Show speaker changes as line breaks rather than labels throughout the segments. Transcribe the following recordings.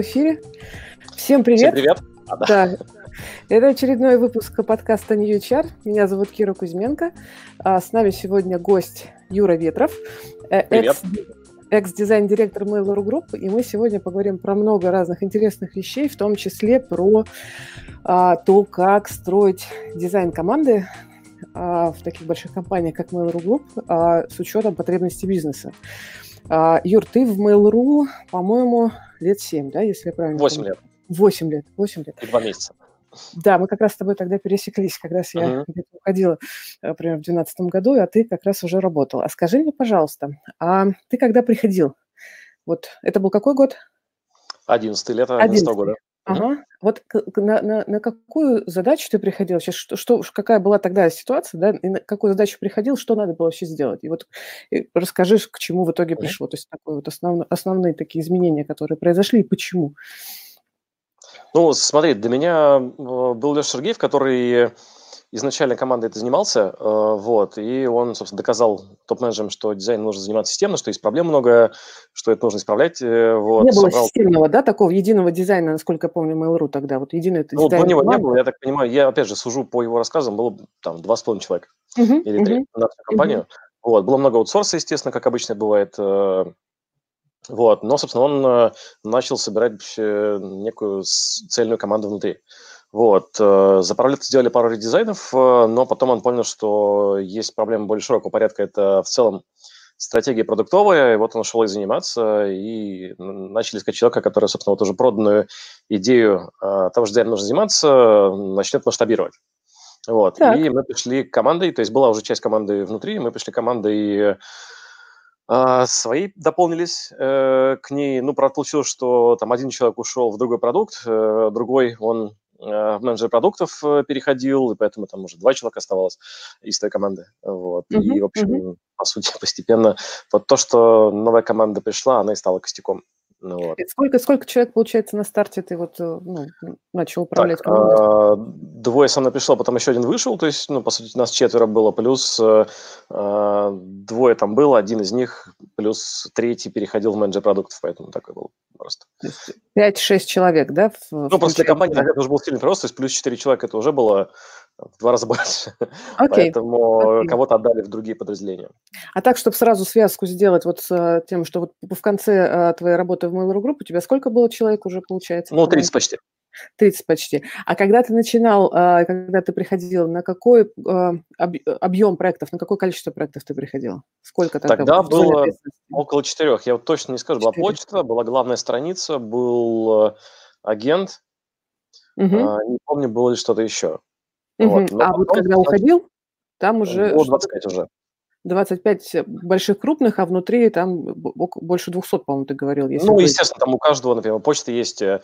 в эфире. Всем привет.
Всем привет.
А, да. да. Это очередной выпуск подкаста New HR. Меня зовут Кира Кузьменко. А с нами сегодня гость Юра Ветров,
э, привет.
экс-дизайн-директор Mail.ru Group. И мы сегодня поговорим про много разных интересных вещей, в том числе про а, то, как строить дизайн команды а, в таких больших компаниях, как Mail.ru Group, а, с учетом потребностей бизнеса. А, Юр, ты в Mail.ru, по-моему, лет 7, да, если я правильно
8 помню? лет.
8 лет, 8 лет.
И 2 месяца.
Да, мы как раз с тобой тогда пересеклись, как раз я uh-huh. уходила, например, в 2012 году, а ты как раз уже работал. А скажи мне, пожалуйста, а ты когда приходил? Вот это был какой год?
11 лет, 11 года.
Ага. Вот на, на, на какую задачу ты приходил? Сейчас что, что, какая была тогда ситуация, да? И на какую задачу приходил, что надо было вообще сделать? И вот и расскажи, к чему в итоге пришло. То есть такое вот основ, основные такие изменения, которые произошли, и почему?
Ну, смотри, для меня э, был Леша Сергеев, который изначально командой это занимался, э, вот, и он, собственно, доказал топ-менеджерам, что дизайн нужно заниматься системно, что есть проблем много, что это нужно исправлять. Э, вот,
не было собрал... системного, да, такого единого дизайна, насколько я помню, Mail.ru тогда, вот единый
ну, дизайн. Ну, него не было, я так понимаю, я, опять же, сужу по его рассказам, было там два с половиной человека uh-huh, или три uh-huh, на всю компанию. Uh-huh. Вот, было много аутсорса, естественно, как обычно бывает, э, вот, но, собственно, он начал собирать некую цельную команду внутри. Вот. Э, за пару лет сделали пару редизайнов, э, но потом он понял, что есть проблема более широкого порядка. Это в целом стратегия продуктовая, и вот он ушел и заниматься, и начали искать человека, который, собственно, вот уже проданную идею э, того, что дизайном нужно заниматься, начнет масштабировать. Вот. Так. И мы пришли командой, то есть была уже часть команды внутри, мы пришли командой свои дополнились э, к ней. Ну, правда, получилось, что там один человек ушел в другой продукт, э, другой он в менеджер продуктов э, переходил, и поэтому там уже два человека оставалось из той команды. Вот. Uh-huh, и, в общем, uh-huh. по сути, постепенно вот то, что новая команда пришла, она и стала костяком.
Ну, вот. сколько, сколько человек, получается, на старте ты вот э, ну, начал управлять
так, командой? А, двое со мной пришло, потом еще один вышел, то есть, ну, по сути, нас четверо было, плюс а, двое там было, один из них, плюс третий переходил в менеджер продуктов, поэтому такой был просто.
Пять-шесть человек, да? В,
ну, после компании тогда это уже был сильный прирост, то есть плюс четыре человека это уже было в два раза больше. Okay. Поэтому okay. кого-то отдали в другие подразделения.
А так, чтобы сразу связку сделать вот с э, тем, что вот в конце э, твоей работы в Mail.ru Group у тебя сколько было человек уже, получается?
Ну, 30 почти.
30 почти. А когда ты начинал, э, когда ты приходил, на какой объем проектов, на какое количество проектов ты приходил? Сколько
тогда? Тогда было около четырех. Я вот точно не скажу. Была почта, была главная страница, был агент. Угу. Не помню, было ли что-то еще.
Вот. А вот когда уходил, там уже...
Было 25 уже.
25 больших крупных, а внутри там больше 200, по-моему, ты говорил.
Если ну, естественно, там у каждого, например, почты есть э,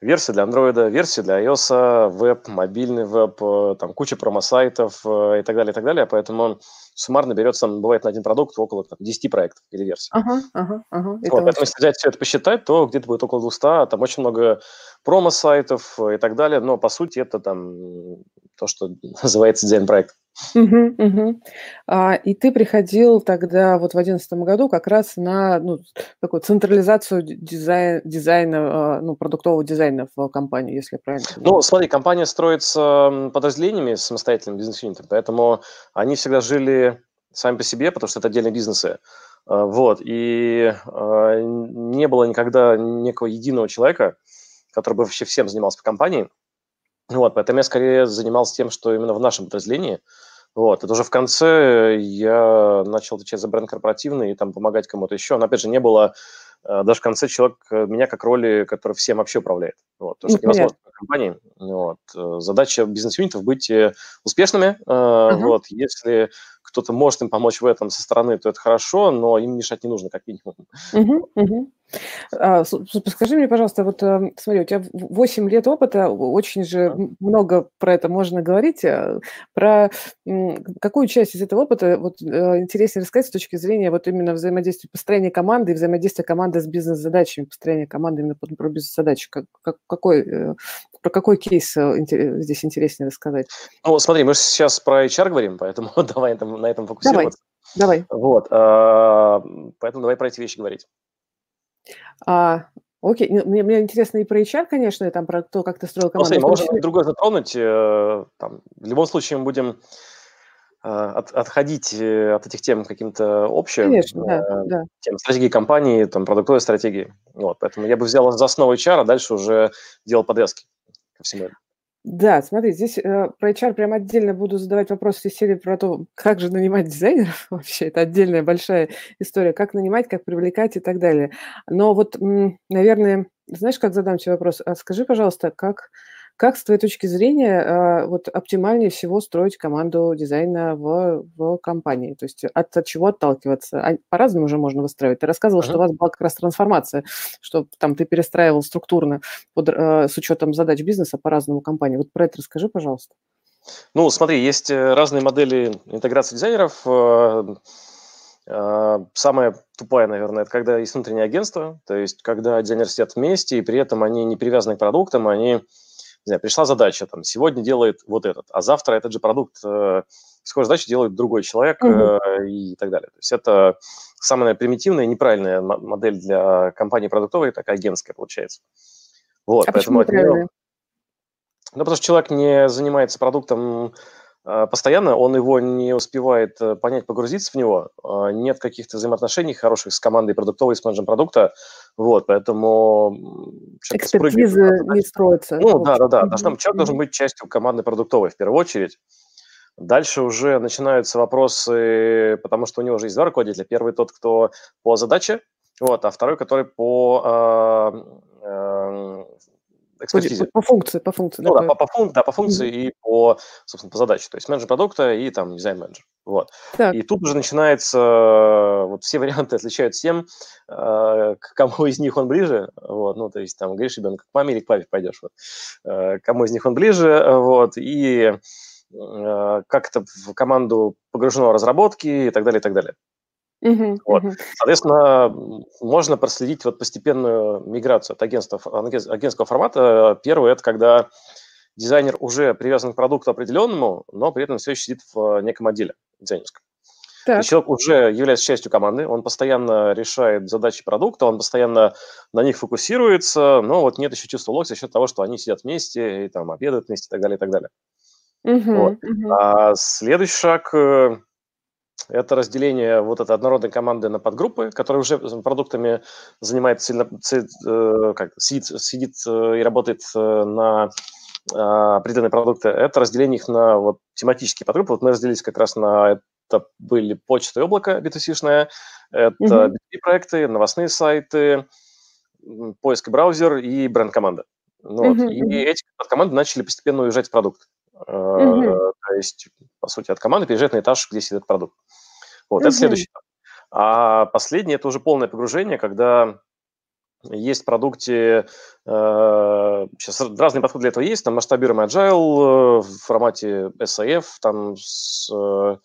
версии для Android, версии для iOS, веб, мобильный веб, э, там куча промо-сайтов э, и так далее, и так далее. Поэтому суммарно берется, бывает на один продукт около там, 10 проектов или версий.
Ага, ага, ага.
Вот, поэтому очень... если взять все это посчитать, то где-то будет около 200, а там очень много промо-сайтов и так далее, но по сути это там то, что называется дизайн-проект.
Угу, угу. А, и ты приходил тогда вот в одиннадцатом году как раз на ну, такую централизацию дизайн, дизайна, а, ну, продуктового дизайна в компании, если я правильно
понимаю. Ну, смотри, компания строится подразделениями самостоятельным бизнес-юнитом, поэтому они всегда жили сами по себе, потому что это отдельные бизнесы. А, вот, и не было никогда некого единого человека, который бы вообще всем занимался по компании. Вот, поэтому я скорее занимался тем, что именно в нашем подразделении. Вот, это уже в конце я начал отвечать за бренд корпоративный и там помогать кому-то еще. Но, опять же, не было э, даже в конце человек, э, меня как роли, который всем вообще управляет. Вот, потому что невозможно в компании. Вот. Э, задача бизнес-юнитов быть успешными. Uh-huh. Вот, если кто-то может им помочь в этом со стороны, то это хорошо, но им мешать не нужно, как минимум.
Uh-huh, uh-huh. А, скажи мне, пожалуйста, вот эм, смотри, у тебя 8 лет опыта, очень же много про это можно говорить. А, про какую часть из этого опыта вот, э, интереснее рассказать с точки зрения вот именно взаимодействия, построения команды и взаимодействия команды с бизнес-задачами, построения команды именно про бизнес-задачи? Как, какой, э, про какой кейс э, здесь интереснее рассказать?
Ну, смотри, мы сейчас про HR говорим, поэтому давай на этом фокусироваться.
Давай.
Вот, а, поэтому давай про эти вещи говорить.
А, Окей, ну, мне, мне интересно и про HR, конечно, и там про то, как ты строил
Ну,
команду.
смотри,
том
можем
числе-
другое затронуть. э, Там, в любом случае мы будем э, от- отходить от этих тем каким-то общим.
Конечно, да, да.
тем стратегии компании, там, продуктовой стратегии. Вот, поэтому я бы взял за основу HR, а дальше уже делал подвески ко всему этому.
Да, смотри, здесь э, про HR прям отдельно буду задавать вопросы из серии про то, как же нанимать дизайнеров вообще. Это отдельная большая история, как нанимать, как привлекать и так далее. Но вот, наверное, знаешь, как задам тебе вопрос? А скажи, пожалуйста, как, как с твоей точки зрения э, вот оптимальнее всего строить команду дизайна в, в компании? То есть от, от чего отталкиваться? А По-разному уже можно выстраивать. Ты рассказывал, что у вас была как раз трансформация, что там ты перестраивал структурно под, э, с учетом задач бизнеса по-разному компании. Вот про это расскажи, пожалуйста.
Ну, смотри, есть э, разные модели интеграции дизайнеров. Э, Самая тупая, наверное, это когда есть внутреннее агентство, то есть когда дизайнеры сидят вместе, и при этом они не привязаны к продуктам, они, не знаю, пришла задача, там, сегодня делает вот этот, а завтра этот же продукт, э, схожую задачу делает другой человек э, и так далее. То есть это самая примитивная и неправильная мо- модель для компании продуктовой, такая агентская получается. Вот,
А почему
поэтому неё-
неправильная?
ну, потому что человек не занимается продуктом постоянно, он его не успевает э, понять, погрузиться в него, э, нет каких-то взаимоотношений хороших с командой продуктовой, с менеджером продукта, вот, поэтому задачу.
не строятся.
Ну,
в
да,
общем.
да, да, должна,
Мгм,
человек должен быть частью команды продуктовой в первую очередь. Дальше уже начинаются вопросы, потому что у него уже есть два руководителя. Первый тот, кто по задаче, вот, а второй, который по э, э,
По,
экспертизе.
по- по функции, по функции.
Ну да,
по-
по, по, фун- да, по функции и по, собственно, по задаче. То есть менеджер продукта и там дизайн-менеджер. Вот.
Так,
И тут уже начинается, вот все варианты отличаются тем, э, к кому из них он ближе. Вот. Ну, то есть там, говоришь, ребенок, к маме или к папе пойдешь. Вот. Э, Кому из них он ближе. э, Вот. И как это в команду погружено разработки и так далее, и так далее.
Мгм,
Вот.
мгм.
Соответственно, можно проследить вот постепенную миграцию от агентства, аген- агентского формата. Первый – это когда дизайнер уже привязан к продукту определенному, но при этом все еще сидит в неком отделе дизайнерском.
Так,
человек уже является частью команды, он постоянно решает задачи продукта, он постоянно на них фокусируется, но вот нет еще чувства локтя за счет того, что они сидят вместе и там обедают вместе и так далее, и так далее. Вот.
мгм, мгм.
А следующий шаг э, – это разделение вот этой однородной команды на подгруппы, которые уже продуктами занимается сильно, э, как, сидит, сидит э, и работает э, на а, определенные продукты. Это разделение их на вот, тематические подгруппы. Вот мы разделились как раз на это были почта и облако B2C-шное, это
Мгм.
B2B-проекты, новостные сайты, поиск и браузер и бренд-команда. Ну, вот.
Мгм,
И эти команды начали постепенно уезжать в продукт. Э,
Мгм.
То есть, по сути, от команды переезжать на этаж, где сидит продукт. Вот, это
Мгм.
следующий этап. А последний – это уже полное погружение, когда есть в продукте, сейчас разные подходы для этого есть, там масштабируемый agile э, в формате SAF, там с, э,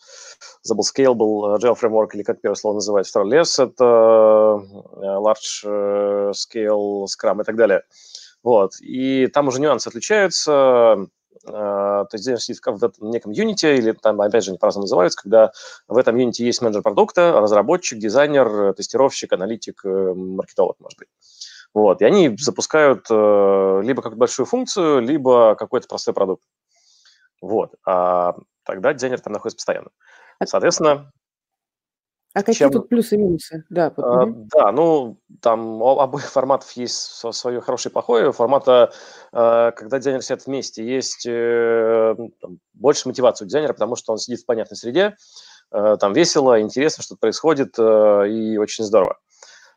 забыл, Scalable Agile Framework, или как первое слово называется, второй LES, это э, Large э, Scale Scrum и так далее. Вот, и там уже нюансы отличаются, э, то есть дизайнер сидит в неком Unity, или там, опять же, они по-разному называются, когда в этом Unity есть менеджер продукта, разработчик, дизайнер, тестировщик, аналитик, э, маркетолог, может быть. Вот, и они запускают э, либо какую-то большую функцию, либо какой-то простой продукт. Вот, а тогда дизайнер там находится постоянно.
А-
Соответственно,
А какие
чем-
тут плюсы и минусы? Да, вот,
а. Да, ну, там у обоих форматов есть свое хорошее и плохое. Формата, э, когда дизайнеры сидят вместе, есть э, ну, там, больше мотивации у дизайнера, потому что он сидит в понятной среде, э, там весело, интересно, что-то происходит, э, и очень здорово.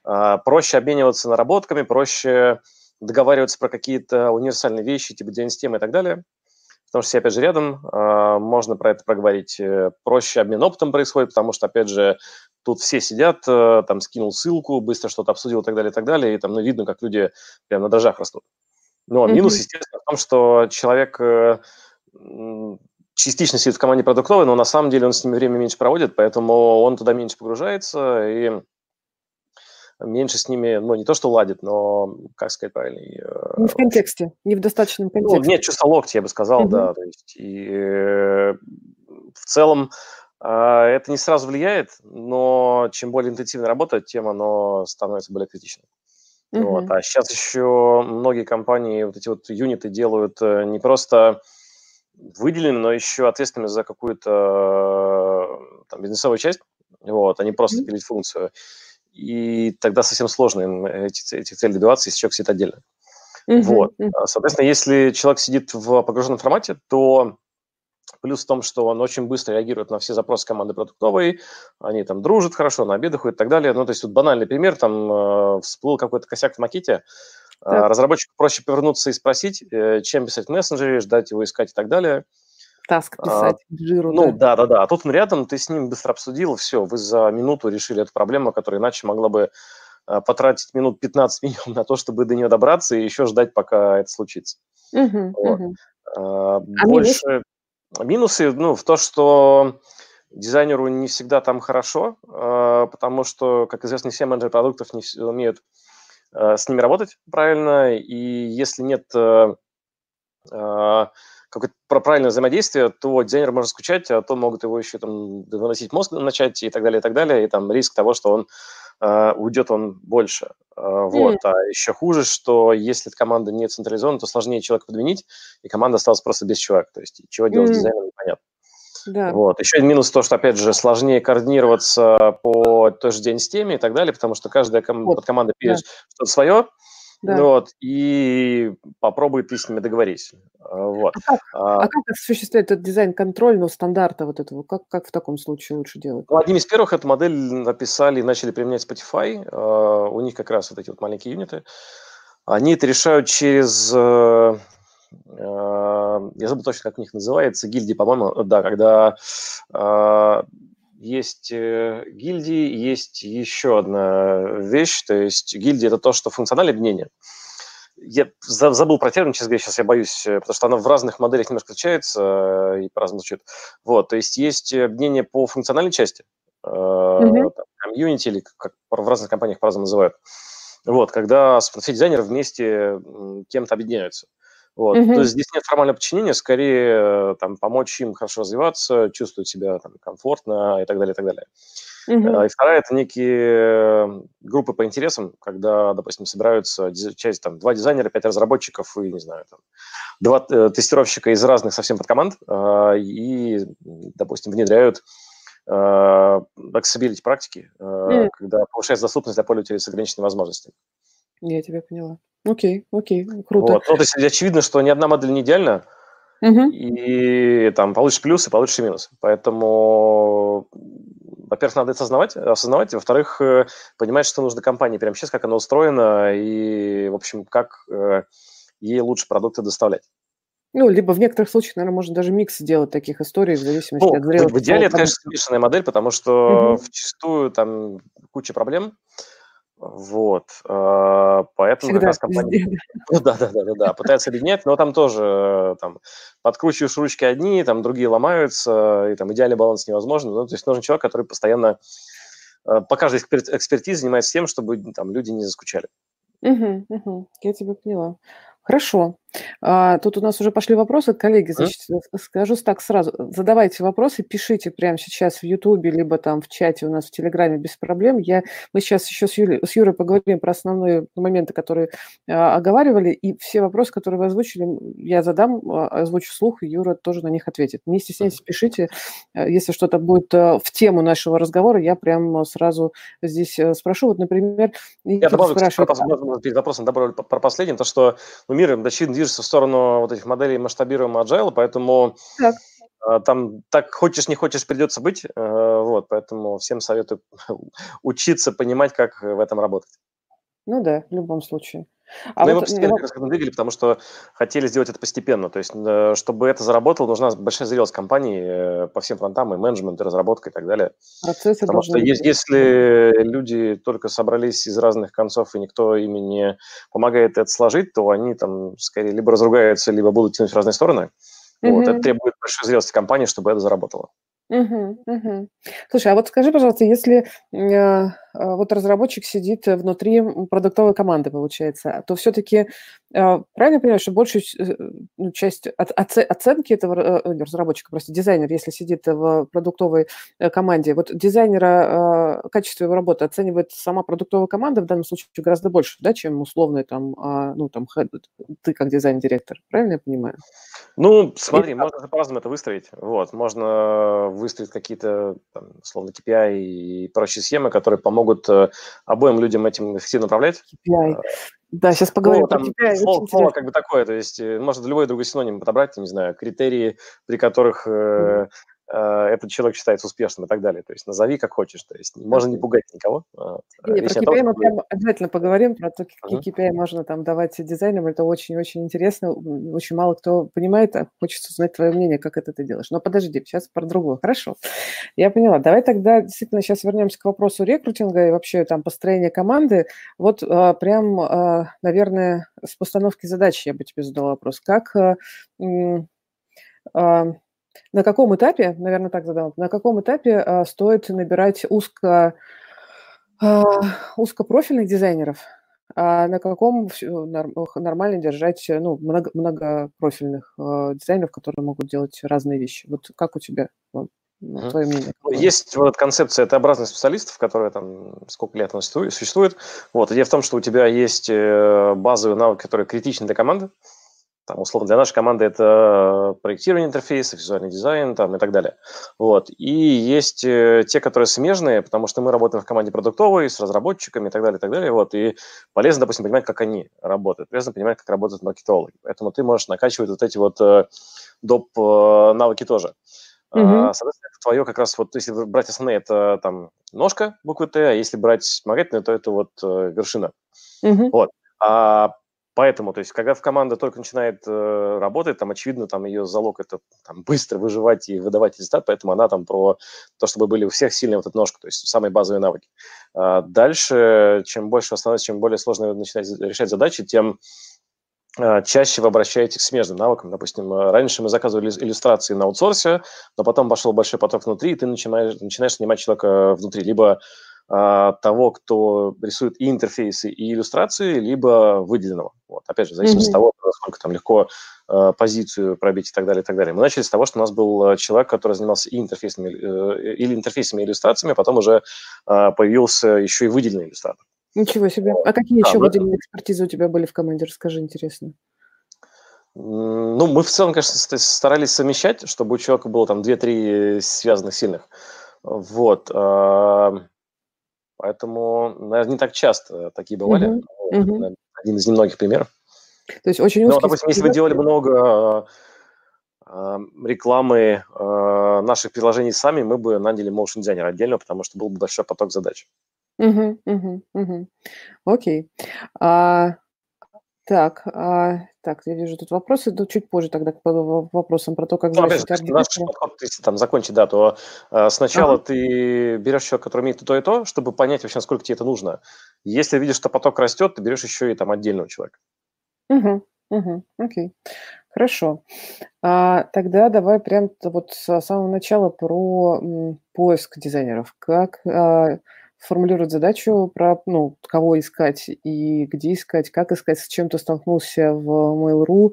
А, Проще обмениваться наработками, проще договариваться про какие-то универсальные вещи, типа дизайн-системы и так далее. Потому что все, опять же, рядом, а, можно про это проговорить. Проще обмен опытом происходит, потому что, опять же, тут все сидят, э, там скинул ссылку, быстро что-то обсудил и так далее, и так далее, и там ну, видно, как люди прям на дрожжах растут. Но минус,
Мгм.
естественно, в том, что человек э, частично сидит в команде продуктовой, но на самом деле он с ними время меньше проводит, поэтому он туда меньше погружается и меньше с ними, ну, не то что ладит, но, как сказать правильно, э,
Не в контексте, не в достаточном
ну,
контексте.
нет чувства локтя, я бы сказал,
Мгм.
да. То есть, и в целом а, это не сразу влияет, но чем более интенсивно работать, тем оно становится более критичным. Uh-huh. Вот. А сейчас еще многие компании вот эти вот юниты делают э, не просто выделены, но еще ответственными за какую-то там, бизнесовую часть, вот, а не просто uh-huh. пилить функцию. И тогда совсем сложно им эти, эти цели добиваться, если человек сидит отдельно. Uh-huh. Вот. Соответственно, если человек сидит в погруженном формате, то Плюс в том, что он очень быстро реагирует на все запросы команды продуктовой, они там дружат хорошо, на обеды ходят и так далее. Ну, то есть вот банальный пример, там э, всплыл какой-то косяк в макете, э, так. разработчику проще повернуться и спросить, э, чем писать в мессенджере, ждать его искать и так далее.
Таск писать а,
жиру, Ну, да-да-да. А тут он рядом, ты с ним быстро обсудил, все, вы за минуту решили эту проблему, которая иначе могла бы э, потратить минут 15 минимум на то, чтобы до нее добраться и еще ждать, пока это случится. Угу, вот. угу. А, больше... Минусы, ну, в то, что дизайнеру не всегда там хорошо, э, потому что, как известно, все менеджеры продуктов не умеют э, с ними работать правильно, и если нет э, какое-то правильное взаимодействие, то дизайнер может скучать, а то могут его еще там выносить мозг начать и так далее, и так далее, и там риск того, что он уйдет он больше. Mm. Вот. А еще хуже, что если команда не централизована, то сложнее человека подменить, и команда осталась просто без человека. То есть чего делать mm. с дизайном, непонятно. Да. Вот. Еще один минус то, что, опять же, сложнее координироваться по той же день с теми и так далее, потому что каждая ком- вот. команда пишет да. что-то свое, да. Вот, и попробуй ты с ними договорись. А, вот.
А как, а, а как осуществлять этот дизайн контрольного стандарта вот этого? Как, как в таком случае лучше делать?
Ну, одним из первых эту модель написали и начали применять Spotify. Uh, у них как раз вот эти вот маленькие юниты. Они это решают через... Uh, uh, я забыл точно, как у них называется, гильдии, по-моему, да, когда есть э, гильдии, есть еще одна вещь, то есть гильдия – это то, что функциональное объединение. Я забыл про термин, честно говоря, сейчас я боюсь, э, потому что она в разных моделях немножко отличается э, и по-разному звучит. Вот, то есть есть объединение по функциональной части, комьюнити или как в разных компаниях по-разному называют. Вот, когда все дизайнеры вместе кем-то объединяются. Вот. Mm-hmm. То есть здесь нет формального подчинения, скорее там, помочь им хорошо развиваться, чувствовать себя там, комфортно и так далее, и так далее. Mm-hmm. И вторая – это некие группы по интересам, когда, допустим, собираются часть, там, два дизайнера, пять разработчиков и, не знаю, там, два э, тестировщика из разных совсем подкоманд э, и, допустим, внедряют э, accessibility практики, э, mm. когда повышается доступность для пользователей с ограниченными возможностями.
Я тебя поняла. Окей, окей, круто. Вот.
Ну, то есть очевидно, что ни одна модель не идеальна, угу. и там получишь плюсы, получишь минусы. Поэтому, во-первых, надо это осознавать, осознавать, во-вторых, э, понимать, что нужно компании прямо сейчас, как она устроена, и, в общем, как э, ей лучше продукты доставлять.
Ну, либо в некоторых случаях, наверное, можно даже микс сделать таких историй в зависимости ну, от
зрелости. В идеале это, конечно, смешанная модель, потому что угу. вчастую там куча проблем, вот, э, поэтому Всегда как раз компания... Ну, да, да, да, да, да, пытается объединять, но там тоже там подкручиваешь ручки одни, там другие ломаются, и там идеальный баланс невозможно. Ну, то есть нужен человек, который постоянно э, по каждой экспертизе занимается тем, чтобы там люди не заскучали.
Угу, угу, я тебя поняла. Хорошо. А, тут у нас уже пошли вопросы, коллеги, значит, mm. скажу так сразу. Задавайте вопросы, пишите прямо сейчас в Ютубе, либо там в чате у нас в Телеграме без проблем. Я, мы сейчас еще с, Юлей, с Юрой поговорим про основные моменты, которые а, оговаривали, и все вопросы, которые вы озвучили, я задам, а, озвучу вслух, и Юра тоже на них ответит. Не стесняйтесь, пишите. А, если что-то будет а, в тему нашего разговора, я прям сразу здесь а, спрошу. Вот, например,
я добавлю, спрашивает... Кстати, перед вопросом добавлю про последнее, то, что ну, мир, очевидно, движется в сторону вот этих моделей масштабируемого agile, поэтому так. Э, там так хочешь, не хочешь, придется быть. Э, вот, поэтому всем советую учиться, понимать, как в этом работать.
Ну да, в любом случае.
А ну, вот, мы постепенно как раз двигали, потому что хотели сделать это постепенно. То есть, э, чтобы это заработало, нужна большая зрелость компании по всем фронтам, и менеджмент, и разработка, и так далее. Процессы потому что быть. если люди только собрались из разных концов, и никто ими не помогает это сложить, то они там скорее либо разругаются, либо будут тянуть в разные стороны. Mm-hmm. Вот, это требует большой зрелости компании, чтобы это заработало.
Угу, угу. Слушай, а вот скажи, пожалуйста, если э, вот разработчик сидит внутри продуктовой команды, получается, то все-таки правильно понимаю, что большую ну, часть оценки этого разработчика, просто дизайнер, если сидит в продуктовой команде, вот дизайнера качество его работы оценивает сама продуктовая команда в данном случае гораздо больше, да, чем условный там, ну, там, ты как дизайн-директор, правильно я понимаю?
Ну, смотри, и, можно же по-разному это выстроить. Вот, можно выстроить какие-то, условно, KPI и прочие схемы, которые помогут э, обоим людям этим эффективно управлять. KPI.
Да, сейчас поговорим ну,
там, про KPI. Слово, слово как бы такое, то есть э, можно любой другой синоним подобрать, не знаю, критерии, при которых э, Э, этот человек считается успешным и так далее. То есть назови как хочешь. То есть можно не пугать никого.
Не, про KPI мы прям обязательно поговорим, про то, какие uh-huh. KPI можно там давать дизайнерам. Это очень-очень интересно. Очень мало кто понимает, а хочется узнать твое мнение, как это ты делаешь. Но подожди, сейчас про другое. Хорошо. Я поняла. Давай тогда действительно сейчас вернемся к вопросу рекрутинга и вообще там построения команды. Вот а, прям, а, наверное, с постановки задачи я бы тебе задала вопрос. Как а, на каком этапе, наверное, так задам, на каком этапе а, стоит набирать узко, а, узкопрофильных дизайнеров, а на каком нормально держать ну, много, многопрофильных а, дизайнеров, которые могут делать разные вещи? Вот как у тебя
твое мнение? Есть вот концепция Т-образных специалистов, которая там сколько лет она существует. Вот, идея в том, что у тебя есть э, базовые навыки, которые критичны для команды, там, условно, для нашей команды это проектирование интерфейса, визуальный дизайн там, и так далее. Вот. И есть э, те, которые смежные, потому что мы работаем в команде продуктовой, с разработчиками и так далее, и так далее. Вот. И полезно, допустим, понимать, как они работают. Полезно понимать, как работают маркетологи. Поэтому ты можешь накачивать вот эти вот э, доп. Э, навыки тоже. Uh-huh. Соответственно, это твое как раз вот, если брать основные, это там ножка буквы Т, а если брать вспомогательные, то это вот вершина. Uh-huh. Вот. А Поэтому, то есть, когда в команда только начинает э, работать, там, очевидно, там ее залог это там, быстро выживать и выдавать результат, поэтому она там про то, чтобы были у всех сильные вот эта ножка, то есть самые базовые навыки. А дальше, чем больше становится, чем более сложно начинать решать задачи, тем э, чаще вы обращаетесь к смежным навыкам. Допустим, э, раньше мы заказывали иллюстрации на аутсорсе, но потом пошел большой поток внутри, и ты начинаешь, начинаешь снимать человека внутри. Либо а, того, кто рисует и интерфейсы, и иллюстрации, либо выделенного. Вот. Опять же, в зависимости mm-hmm. от того, насколько там легко э, позицию пробить и так далее, и так далее. Мы начали с того, что у нас был э, человек, который занимался и интерфейсами, э, или интерфейсами, и иллюстрациями, а потом уже э, появился еще и выделенный иллюстратор.
Ничего себе. А какие да, еще выделенные экспертизы у тебя были в команде? Расскажи, интересно.
Ну, мы в целом, конечно, старались совмещать, чтобы у человека было там 2-3 связанных сильных. Вот. Поэтому, наверное, не так часто такие бывали. Uh-huh. Uh-huh. Один из немногих примеров.
То есть очень узкий...
Но, допустим, если вы делали много э, рекламы э, наших приложений сами, мы бы наняли motion дизайнера отдельно, потому что был бы большой поток задач.
Угу, угу, угу. Окей. А, так, а, так, я вижу тут вопросы, но чуть позже тогда к вопросам про то, как
ну, опять же, наш подход, если там закончить, да, то э, сначала ага. ты берешь человека, который умеет то и то, чтобы понять вообще, насколько тебе это нужно. Если видишь, что поток растет, ты берешь еще и там отдельного человека.
Угу, угу, окей. Хорошо. А, тогда давай прям вот с самого начала про м, поиск дизайнеров. Как... А, формулирует задачу про, ну, кого искать и где искать, как искать, с чем ты столкнулся в Mail.ru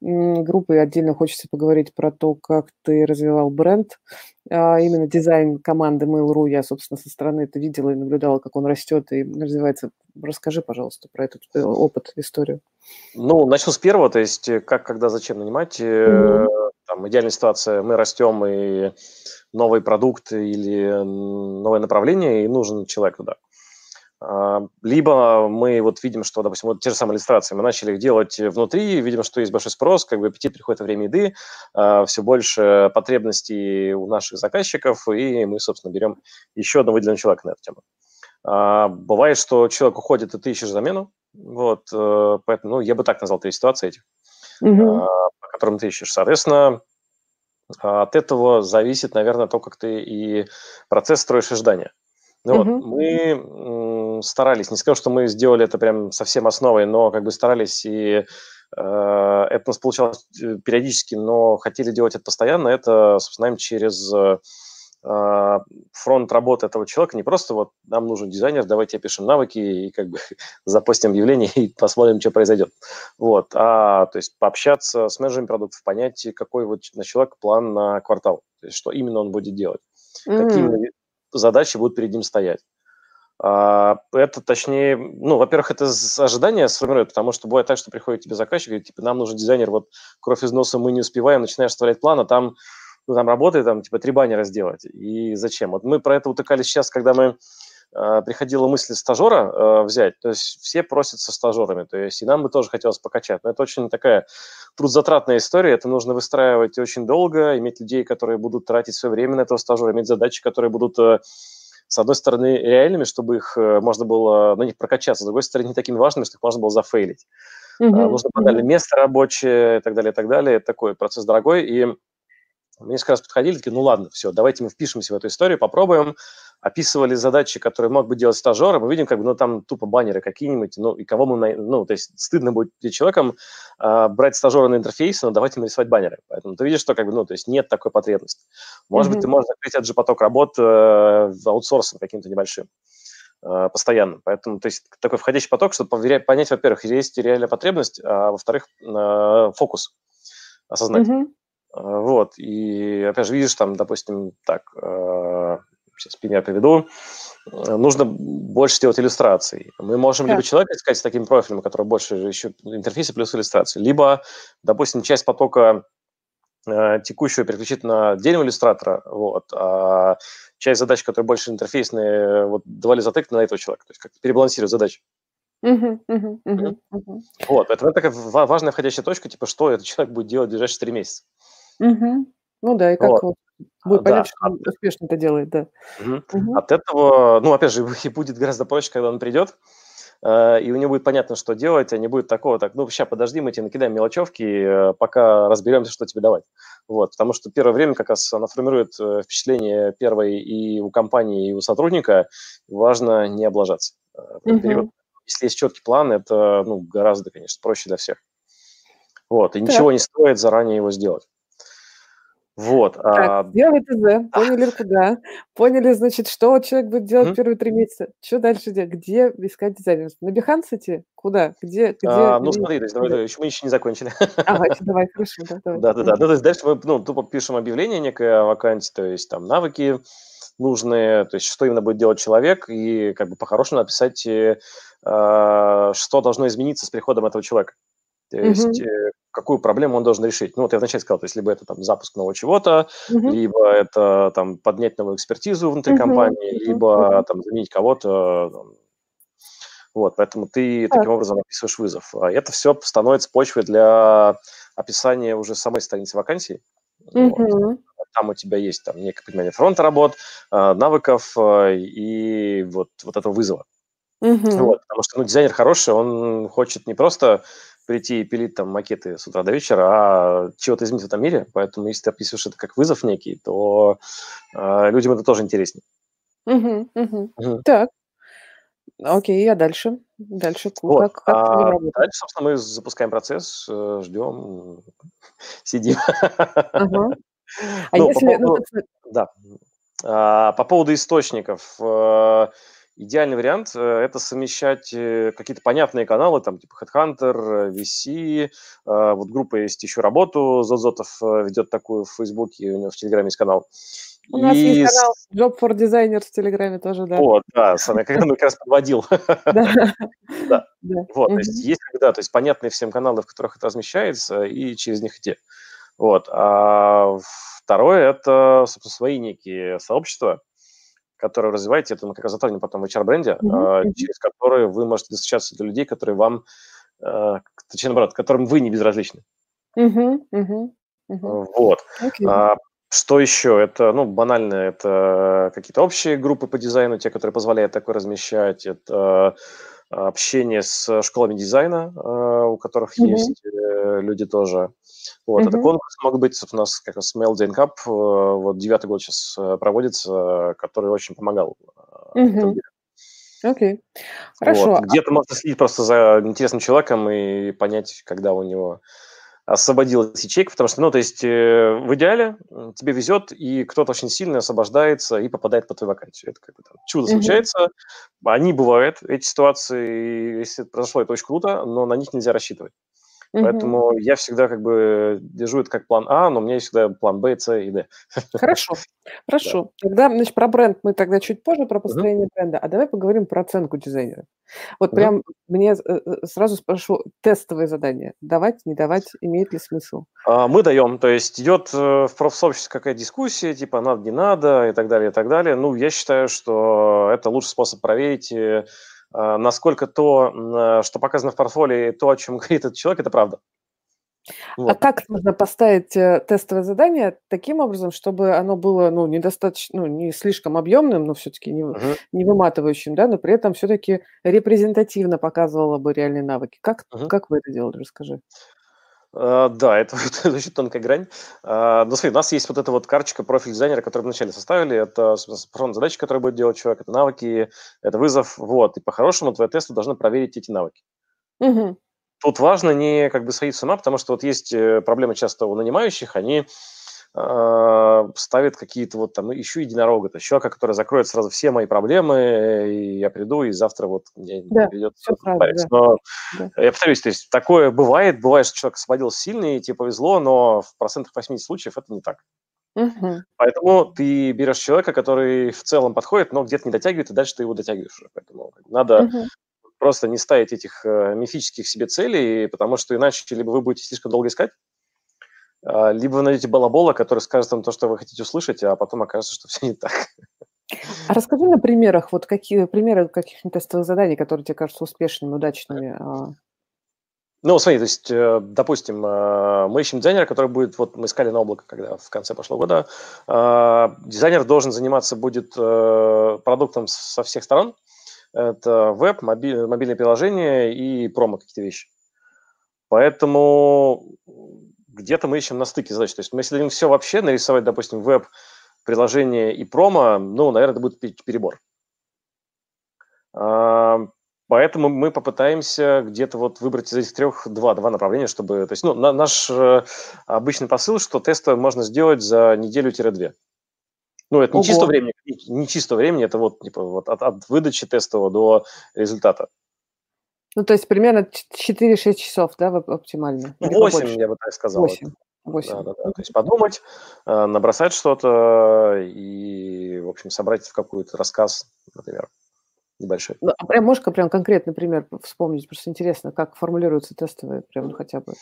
группы. Отдельно хочется поговорить про то, как ты развивал бренд, а именно дизайн команды Mail.ru. Я, собственно, со стороны это видела и наблюдала, как он растет и развивается. Расскажи, пожалуйста, про этот э, опыт, историю.
Ну, начну с первого, то есть э, как, когда, зачем нанимать. Mm-hmm. Там идеальная ситуация, мы растем и новый продукт или новое направление, и нужен человек туда. А, либо мы вот видим, что, допустим, вот те же самые иллюстрации, мы начали их делать внутри, видим, что есть большой спрос, как бы аппетит приходит во время еды, а, все больше потребностей у наших заказчиков, и мы, собственно, берем еще одного выделенного человека на эту тему. А, бывает, что человек уходит, и ты ищешь замену, вот, э, поэтому, ну, я бы так назвал три ситуации этих, mm-hmm. по которым ты ищешь. Соответственно, а от этого зависит, наверное, то, как ты и процесс строишь ожидания. Ну, uh-huh. вот, мы старались, не скажу, что мы сделали это прям совсем основой, но как бы старались, и э, это у нас получалось э, периодически, но хотели делать это постоянно, это, собственно, через э, фронт работы этого человека не просто вот нам нужен дизайнер, давайте опишем навыки и как бы запостим объявление и посмотрим, что произойдет. Вот, а то есть пообщаться с менеджерами продуктов, понять, какой вот на человека план на квартал, то есть что именно он будет делать, mm-hmm. какие задачи будут перед ним стоять. А, это, точнее, ну, во-первых, это ожидание сформирует, потому что бывает так, что приходит тебе заказчик и говорит, типа, нам нужен дизайнер, вот кровь из носа мы не успеваем, начинаешь составлять план, а там, ну, там работает, там, типа, три баннера сделать. И зачем? Вот мы про это утыкались сейчас, когда мы э, приходила мысль стажера э, взять, то есть все просят со стажерами, то есть и нам бы тоже хотелось покачать, но это очень такая трудзатратная история, это нужно выстраивать очень долго, иметь людей, которые будут тратить свое время на этого стажера, иметь задачи, которые будут э, с одной стороны, реальными, чтобы их э, можно было на них прокачаться, с другой стороны, не такими важными, чтобы их можно было зафейлить. Mm-hmm. Нужно mm-hmm. место рабочее и так далее, и так далее. Это такой процесс дорогой. И мне несколько раз подходили, такие, ну ладно, все, давайте мы впишемся в эту историю, попробуем. Описывали задачи, которые мог бы делать стажер, мы видим, как бы, ну, там тупо баннеры какие-нибудь, ну, и кого мы, ну, то есть стыдно будет перед человеком э, брать стажера на интерфейс, но давайте нарисовать баннеры. Поэтому ты видишь, что, как бы, ну, то есть нет такой потребности. Может mm-hmm. быть, ты можешь закрыть этот же поток работ э, аутсорсом каким-то небольшим э, постоянно. Поэтому, то есть такой входящий поток, чтобы понять, во-первых, есть реальная потребность, а во-вторых, э, фокус осознать. Mm-hmm. Вот, и опять же, видишь, там, допустим, так, э, сейчас пример приведу, нужно больше делать иллюстраций. Мы можем так. либо человека искать с таким профилем, который больше еще интерфейса плюс иллюстрации, либо, допустим, часть потока э, текущего переключить на отдельного иллюстратора, вот, а часть задач, которые больше интерфейсные, вот, давали затык на этого человека, то есть как перебалансировать задачи.
Мгм, мгм, мгм.
Вот, это такая важная входящая точка, типа, что этот человек будет делать в ближайшие три месяца.
Мгм. Ну да, и как Вот. вот будет А, понятно, что он успешно это делает, да.
Мгм. Мгм. От этого, ну, опять же, и будет гораздо проще, когда он придет, э, и у него будет понятно, что делать, а не будет такого, так, ну, сейчас подожди, мы тебе накидаем мелочевки, э, пока разберемся, что тебе давать. Вот, потому что первое время как раз она формирует э, впечатление первой и у компании, и у сотрудника. Важно не облажаться э, в период. Если есть четкий план, это, ну, гораздо, конечно, проще для всех. Вот, и Так. ничего не стоит заранее его сделать. Вот.
Так, а... сделали ТЗ, поняли куда, поняли, значит, что человек будет делать mm-hmm. первые три месяца. Что дальше делать? Где искать дизайнера? На Behance идти? Куда? Где? где
а, ну, смотри, то есть, давай, давай, еще, мы еще не закончили.
Ага, давай, хорошо. Да,
давай. да, да, да. Ну, то есть дальше мы ну, тупо пишем объявление некое о вакансии, то есть там навыки нужные, то есть что именно будет делать человек, и как бы по-хорошему написать, э, а, что должно измениться с приходом этого человека. То есть mm-hmm какую проблему он должен решить. Ну, вот я вначале сказал, то есть либо это там запуск нового чего-то, uh-huh. либо это там поднять новую экспертизу внутри uh-huh. компании, либо там заменить кого-то. Вот, поэтому ты uh-huh. таким образом описываешь вызов. А это все становится почвой для описания уже самой страницы вакансии. Uh-huh. Вот. Там у тебя есть там некое понимание фронта работ, а, навыков а, и вот, вот этого вызова. Uh-huh. Вот, потому что ну, дизайнер хороший, он хочет не просто прийти и пилить там макеты с утра до вечера, а чего-то изменить в этом мире. Поэтому если ты описываешь это как вызов некий, то э, людям это тоже интереснее.
Угу, угу. Угу. Так. Окей, а дальше? Дальше
вот. как, как а дальше, собственно, мы запускаем процесс, э, ждем, сидим. Ага. А ну, если... По ну, поводу, ну, да. А, по поводу источников. Идеальный вариант э, – это совмещать э, какие-то понятные каналы, там, типа Headhunter, VC. Э, вот группа есть еще работу, Зозотов ведет такую в Фейсбуке, у него в Телеграме есть канал.
У нас есть канал Job for Designers в Телеграме тоже, да.
Вот, да, сам я как раз подводил. Да. Вот, то есть есть когда, то есть понятные всем каналы, в которых это размещается, и через них идти. Вот. А второе – это, собственно, свои некие сообщества, которые развиваете, это мы как раз затронем потом в HR-бренде, mm-hmm. через которые вы можете достучаться до людей, которые вам, э, точнее, наоборот, которым вы не безразличны. Mm-hmm. Mm-hmm. Вот. Okay. А, что еще? Это, ну, банально, это какие-то общие группы по дизайну, те, которые позволяют такое размещать. Это общение с школами дизайна, э, у которых mm-hmm. есть люди тоже. Вот, mm-hmm. это конкурс мог быть у нас как раз Mail Design Cup, э, вот девятый год сейчас э, проводится, который очень помогал
mm-hmm. Окей, okay. хорошо.
Вот. Где-то можно следить просто за интересным человеком и понять, когда у него освободилась ячейка, потому что, ну, то есть э, в идеале тебе везет, и кто-то очень сильно освобождается и попадает по твою вакансию. Это как бы там чудо mm-hmm. случается. Они бывают, эти ситуации, если это произошло, это очень круто, но на них нельзя рассчитывать. Угу. Поэтому я всегда как бы держу это как план А, но у меня есть всегда план Б, С и Д.
Хорошо, хорошо. Да. Тогда, значит, про бренд мы тогда чуть позже, про построение угу. бренда. А давай поговорим про оценку дизайнера. Вот угу. прям мне э, э, сразу спрошу, тестовые задания давать, не давать, имеет ли смысл?
А, мы даем, то есть идет э, в профсообществе какая дискуссия, типа надо, не надо и так далее, и так далее. Ну, я считаю, что это лучший способ проверить насколько то, что показано в портфолио, то, о чем говорит этот человек, это правда.
А вот. А как можно поставить э, тестовое задание таким образом, чтобы оно было ну, недостаточно, ну, не слишком объемным, но все-таки не, uh-huh. не выматывающим, да, но при этом все-таки репрезентативно показывало бы реальные навыки. Как, uh-huh. как вы это делали, расскажи.
Uh, да, это, это очень тонкая грань. Ну, смотри, у нас есть вот эта вот карточка профиль дизайнера, которую мы вначале составили. Это, собственно, задачи, которые будет делать человек, это навыки, это вызов. Вот, и по-хорошему твои тесты должны проверить эти навыки. Uh-huh. Тут важно не как бы сходить с ума, потому что вот есть э, проблемы часто у нанимающих, они э, ставят какие-то вот там, ищу единорога, то человека, который закроет сразу все мои проблемы, и я приду, и завтра вот мне да, придется правда, да. Но да. я повторюсь, то есть такое бывает, бывает, что человек освободился сильный, тебе повезло, но в процентах 80 случаев это не так. Угу. Поэтому ты берешь человека, который в целом подходит, но где-то не дотягивает, и дальше ты его дотягиваешь уже. Поэтому надо угу просто не ставить этих э, мифических себе целей, потому что иначе либо вы будете слишком долго искать, либо вы найдете балабола, который скажет вам то, что вы хотите услышать, а потом окажется, что все не так.
А расскажи на примерах, вот какие примеры каких-нибудь тестовых заданий, которые тебе кажутся успешными, удачными. А?
Ну, смотри, то есть, э, допустим, э, мы ищем дизайнера, который будет, вот мы искали на облако, когда в конце прошлого года, дизайнер должен заниматься будет продуктом со всех сторон, это веб, моби- мобильное приложение и промо какие-то вещи. Поэтому где-то мы ищем на стыке задач. То есть мы если хотим все вообще нарисовать, допустим, веб, приложение и промо, ну, наверное, это будет перебор. Поэтому мы попытаемся где-то вот выбрать из этих трех два, два направления, чтобы... То есть, ну, наш э, обычный посыл, что тесты можно сделать за неделю-две. Ну, это не чисто времени, не чисто времени, это вот, типа, вот от, от выдачи тестового до результата.
Ну, то есть примерно 4-6 часов, да, оптимально?
8, я бы так сказал. 8. 8. Да, да, да. То есть подумать, э, набросать что-то и, в общем, собрать в какой-то рассказ, например, небольшой.
Ну, а прям можешь прям конкретный пример вспомнить? Просто интересно, как формулируются тестовые, прям ну, хотя бы.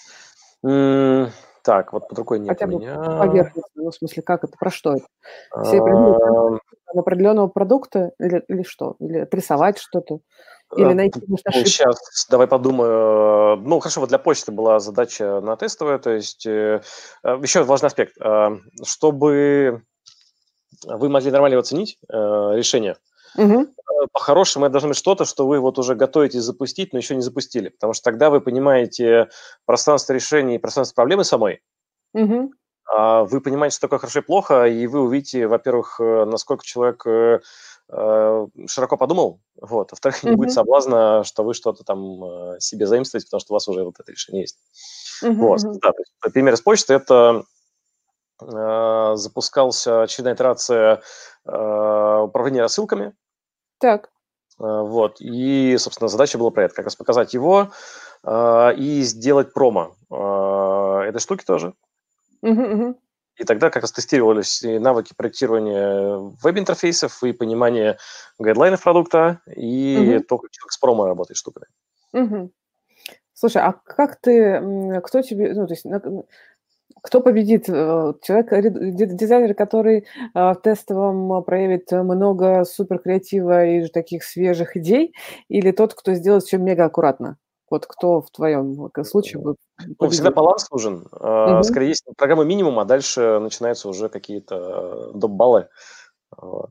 Так, вот под рукой нет Хотя
у меня. поверхностно, ну, в смысле, как это, про что это? Все определенного продукта или, или что? Или отрисовать что-то? Или
э, найти, может, ошибку? Сейчас, давай подумаю. Ну, хорошо, вот для почты была задача на тестовая, то есть э, э, еще важный аспект. Чтобы вы могли нормально оценить решение, Угу. По-хорошему, это должно быть что-то, что вы вот уже готовитесь запустить, но еще не запустили, потому что тогда вы понимаете пространство решений и пространство проблемы самой. Угу. Вы понимаете, что такое хорошо и плохо, и вы увидите, во-первых, э, насколько человек э, широко подумал, вот, во-вторых, mm-hmm. не будет соблазна, что вы что-то там себе заимствуете, потому что у вас уже вот это решение есть. Mm-hmm. Вот, да, пример из почты – это э, запускался очередная итерация э, управления рассылками,
так.
А, вот. И, собственно, задача была про это, как раз показать его э, и сделать промо э, этой штуки тоже. Угу. И тогда как раз тестировались и навыки проектирования веб-интерфейсов, и понимание гайдлайнов продукта, и угу. то, как человек с промо работает штуками.
Угу. Слушай, а как ты, кто тебе, ну, то есть кто победит? Э, человек, дизайнер, который э, в тестовом проявит много супер креатива и таких свежих идей, или тот, кто сделает все мега аккуратно? Вот кто в твоем случае
будет? Ну, всегда баланс нужен. Угу. Скорее, есть программа минимум, а дальше начинаются уже какие-то доп-баллы. Вот.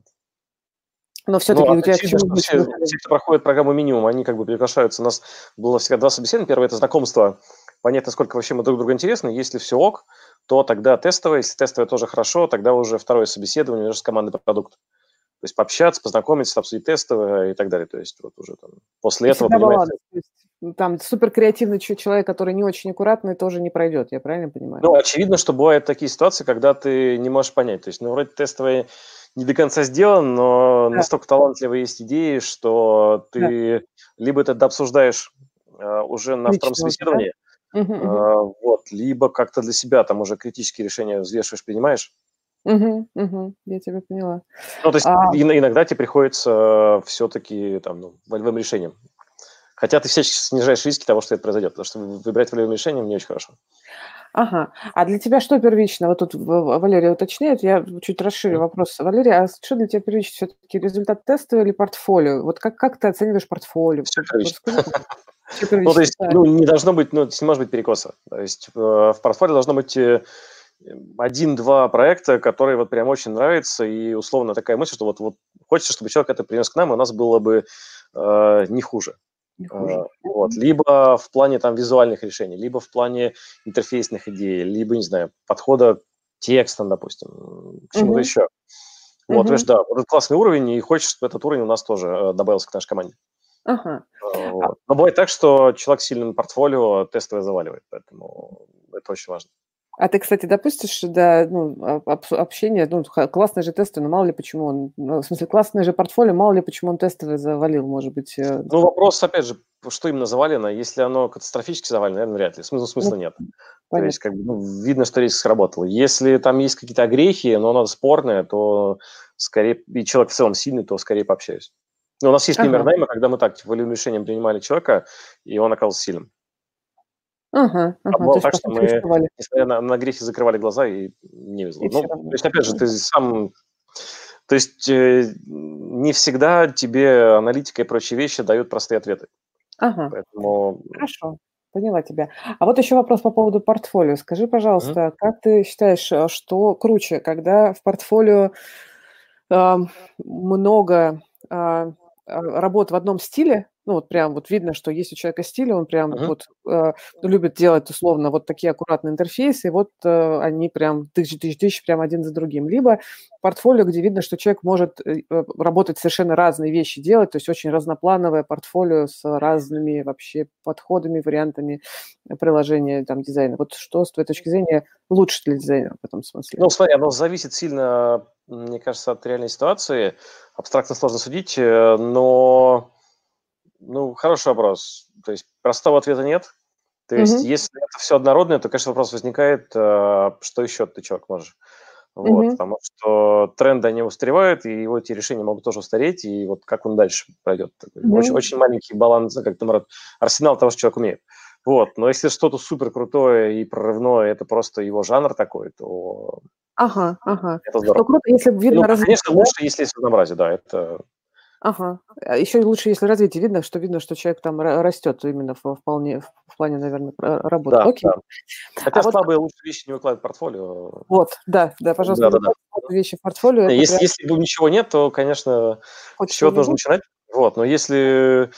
Но все-таки ну, у тебя почему все, все, кто проходит программу минимум, они как бы приглашаются. У нас было всегда два собеседования. Первое – это знакомство понять, насколько вообще мы друг другу интересны. Если все ок, то тогда тестовое. Если тестовое тоже хорошо, тогда уже второе собеседование уже с командой продукта. То есть пообщаться, познакомиться, обсудить тестовое и так далее. То есть вот уже там после и этого понимаете...
там супер креативный человек, который не очень аккуратный, тоже не пройдет, я правильно понимаю?
Ну, очевидно, что бывают такие ситуации, когда ты не можешь понять. То есть, ну, вроде тестовые не до конца сделан, но да. настолько талантливые есть идеи, что ты да. либо это обсуждаешь uh, уже на Лично, втором собеседовании, да? uh, вот, либо как-то для себя там уже критические решения взвешиваешь, принимаешь.
Угу, угу, я тебя поняла.
Ну, то есть а... иногда тебе приходится все-таки там ну, волевым решением. Хотя ты всячески снижаешь риски того, что это произойдет, потому что выбирать волевым решением не очень хорошо.
Ага. А для тебя что первично? Вот тут Валерия уточняет, я чуть расширю вопрос. Валерия, а что для тебя первично? Все-таки результат теста или портфолио? Вот как, как ты оцениваешь портфолио?
Все первично. Ну, то есть, ну, не должно быть, ну, не может быть перекоса. То есть э, в портфолио должно быть э, один-два проекта, которые вот прям очень нравятся, и условно такая мысль, что вот, вот хочется, чтобы человек это принес к нам, и у нас было бы э, не хуже. Не хуже. Э, вот. Либо в плане там визуальных решений, либо в плане интерфейсных идей, либо, не знаю, подхода к текстам, допустим, к чему-то uh-huh. еще. Вот, uh-huh. да, вот классный уровень, и хочешь, чтобы этот уровень у нас тоже э, добавился к нашей команде.
Ага.
Э, вот. Но бывает так, что человек с сильным портфолио тестовое заваливает, поэтому это очень важно.
А ты, кстати, допустишь, да, ну, общение, ну, классные же тесты, но мало ли почему он, ну, в смысле, классное же портфолио, мало ли почему он тестовый завалил, может быть. Э,
ну, вопрос, опять же, что именно завалено, если оно катастрофически завалено, наверное, вряд ли, смысла, смысла ну, нет. Понятно. То есть, как бы, ну, видно, что риск сработал. Если там есть какие-то огрехи, но оно спорное, то скорее, и человек в целом сильный, то скорее пообщаюсь. Ну, у нас есть ага. пример найма, когда мы так, типа, решением принимали человека, и он оказался сильным.
Ага, ага.
Было так, что мы, несмотря на, на грехи, закрывали глаза и не везло. ну, то есть, опять же, ты сам... То есть э, не всегда тебе аналитика и прочие вещи дают простые ответы.
Ага. Поэтому... Хорошо. Поняла тебя. А вот еще вопрос по поводу портфолио. Скажи, пожалуйста, mm-hmm. как ты считаешь, э, что круче, когда в портфолио э, много э, работ в одном стиле, ну, вот прям вот видно, что есть у человека стиль, он прям uh-huh. вот э, любит делать условно вот такие аккуратные интерфейсы, и вот э, они прям тысячи-тысячи-тысячи прям один за другим. Либо портфолио, где видно, что человек может э, э, работать совершенно разные вещи делать, то есть очень разноплановое портфолио с разными вообще подходами, вариантами приложения там дизайна. Вот что с твоей точки зрения лучше для дизайнера в этом смысле?
Ну, смотри, оно зависит сильно, мне кажется, от реальной ситуации. Абстрактно сложно судить, э, но ну, хороший вопрос. То есть простого ответа нет. То есть, mm-hmm. если это все однородное, то, конечно, вопрос возникает, э, что еще ты человек можешь. Вот, потому что тренды, они устаревают, и его эти решения могут тоже устареть, и вот как он дальше пройдет. Mm-hmm. Очень, очень маленький баланс, как там, арсенал того, что человек умеет. Вот, но если что-то супер крутое и прорывное, это просто его жанр такой, то
Ага, ага. это здорово. Ну, круто, если видно
ну, развитие. Конечно, лучше, если есть разнообразие, да, это
Ага. А еще лучше, если развитие видно, что видно, что человек там растет именно в, вполне, в плане, наверное, работы.
Да, Окей. да. Хотя а слабые вот... лучше вещи не выкладывать в портфолио.
Вот, да, да, пожалуйста, да, да, да. вещи в портфолио.
Если, прям... если ничего нет, то, конечно, Хочешь с чего нужно начинать. Вот, но если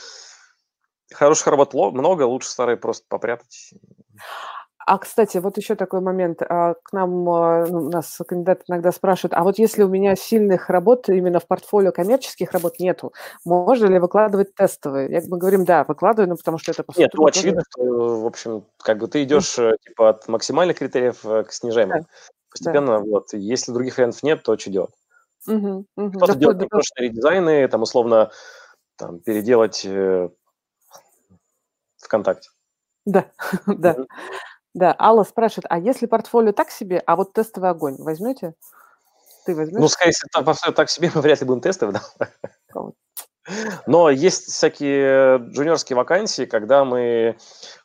хороших работ много, лучше старые просто попрятать.
А, кстати, вот еще такой момент. А, к нам а, ну, нас кандидаты иногда спрашивают, а вот если у меня сильных работ именно в портфолио коммерческих работ нету, можно ли выкладывать тестовые? Я мы говорим, да, выкладываю, но потому что это
по Нет, ну очевидно, что, в общем, как бы ты идешь mm. типа от максимальных критериев э, к снижаемым. Да. Постепенно, да. вот. Если других вариантов нет, то что делать? Угу, угу. Кто-то делает немножечко редизайны, там условно там, переделать э, ВКонтакте.
Да, да. Да, Алла спрашивает, а если портфолио так себе, а вот тестовый огонь возьмете?
Ты возьмешь? Ну, скорее всего, портфолио так себе, мы вряд ли будем тестовый, да. Но есть всякие джуниорские вакансии, когда мы...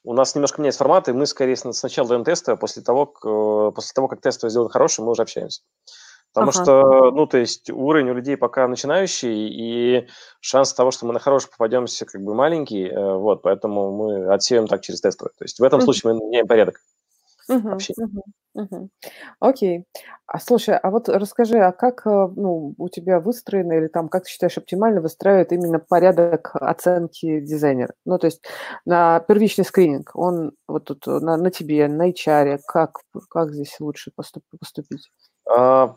У нас немножко меняется формат, и мы, скорее, сначала даем тесты, а после того, после того как тестовый сделан хороший, мы уже общаемся. Потому ага. что, ну, то есть уровень у людей пока начинающий, и шанс того, что мы на хороший попадемся, как бы маленький, э, вот, поэтому мы отсеем так через тестовый. То есть в этом случае мы меняем порядок.
Угу, угу, угу. Окей. А слушай, а вот расскажи, а как э, ну, у тебя выстроено или там, как ты считаешь, оптимально выстраивает именно порядок оценки дизайнера? Ну, то есть на первичный скрининг, он вот тут на, на тебе, на HR, как, как здесь лучше поступ, поступить?
А,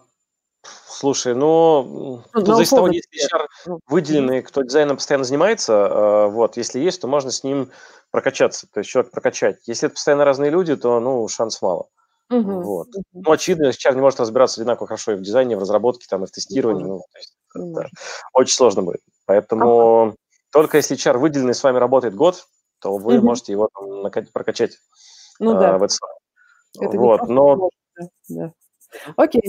Слушай, ну, ну зависит от того, есть ли HR ну, выделенный, кто дизайном постоянно занимается, э, вот, если есть, то можно с ним прокачаться, то есть человек прокачать. Если это постоянно разные люди, то, ну, шанс мало. Угу. Вот. Ну, очевидно, HR не может разбираться одинаково хорошо и в дизайне, и в разработке, там, и в тестировании, ну, то есть, это очень сложно будет. Поэтому ага. только если HR выделенный с вами работает год, то вы угу. можете его там, прокачать ну, э, да. в это
это вот, но... Да. Окей.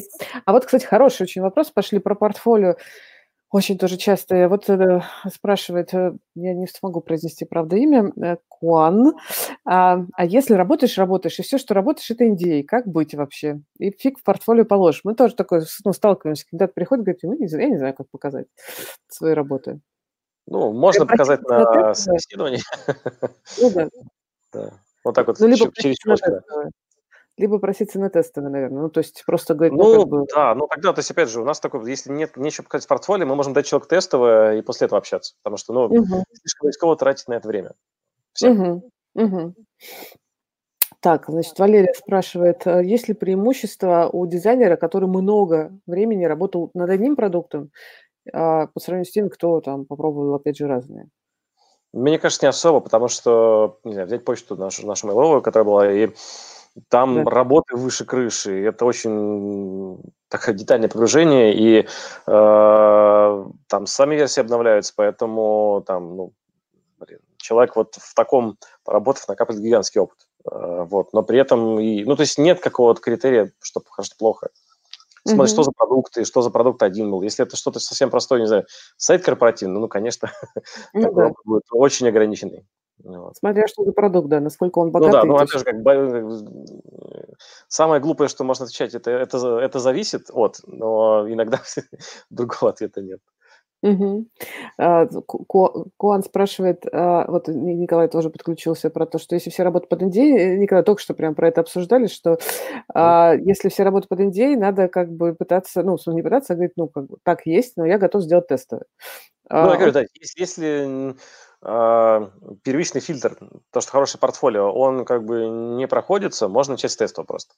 А вот, кстати, хороший очень вопрос. Пошли про портфолио. Очень тоже часто вот э, спрашивает, э, я не смогу произнести, правда, имя, э, Куан. А, а если работаешь, работаешь, и все, что работаешь, это NDA, как быть вообще? И фиг в портфолио положишь. Мы тоже такое ну, сталкиваемся, когда приходит, говорит, ну, не знаю, я не знаю, как показать свои работы.
Ну, можно показать на собеседовании. Ну, да. да. Вот так вот, ну,
либо через либо проситься на тестовые, наверное. Ну, то есть просто говорить,
ну, ну как бы... да, ну тогда, то есть, опять же, у нас такой, если нет нечего показать в портфолио, мы можем дать человеку тестовое и после этого общаться, потому что, ну, угу. слишком рисково тратить на это время.
Угу. Угу. Так, значит, Валерия спрашивает, а есть ли преимущество у дизайнера, который много времени работал над одним продуктом, а, по сравнению с тем, кто там попробовал, опять же, разные?
Мне кажется, не особо, потому что, не знаю, взять почту нашу, нашу мейловую, которая была, и там да. работы выше крыши. Это очень такое детальное погружение, и э, там сами версии обновляются, поэтому там, ну, блин, человек вот в таком, поработав, накапливает гигантский опыт. Э, вот, но при этом, и, ну, то есть нет какого-то критерия, что что плохо. Смотри, mm-hmm. что за продукты, что за продукт один был. Если это что-то совсем простое, не знаю, сайт корпоративный, ну, конечно, да. будет очень ограниченный.
Вот. Смотря что за продукт, да, насколько он богатый. Ну да, ну
опять же, как бы, самое глупое, что можно отвечать, это, это, это зависит от, но иногда другого ответа нет.
Угу. Куан спрашивает, а, вот Николай тоже подключился про то, что если все работают под э, Николай только что прям про это обсуждали, что mm. если все работают под NDA, надо как бы пытаться, ну, не пытаться, а говорить, ну, как бы так есть, но я готов сделать тестовые.
Ну, я говорю, да, если а, первичный фильтр, то, что хорошее портфолио, он как бы не проходится, можно начать с тестов просто.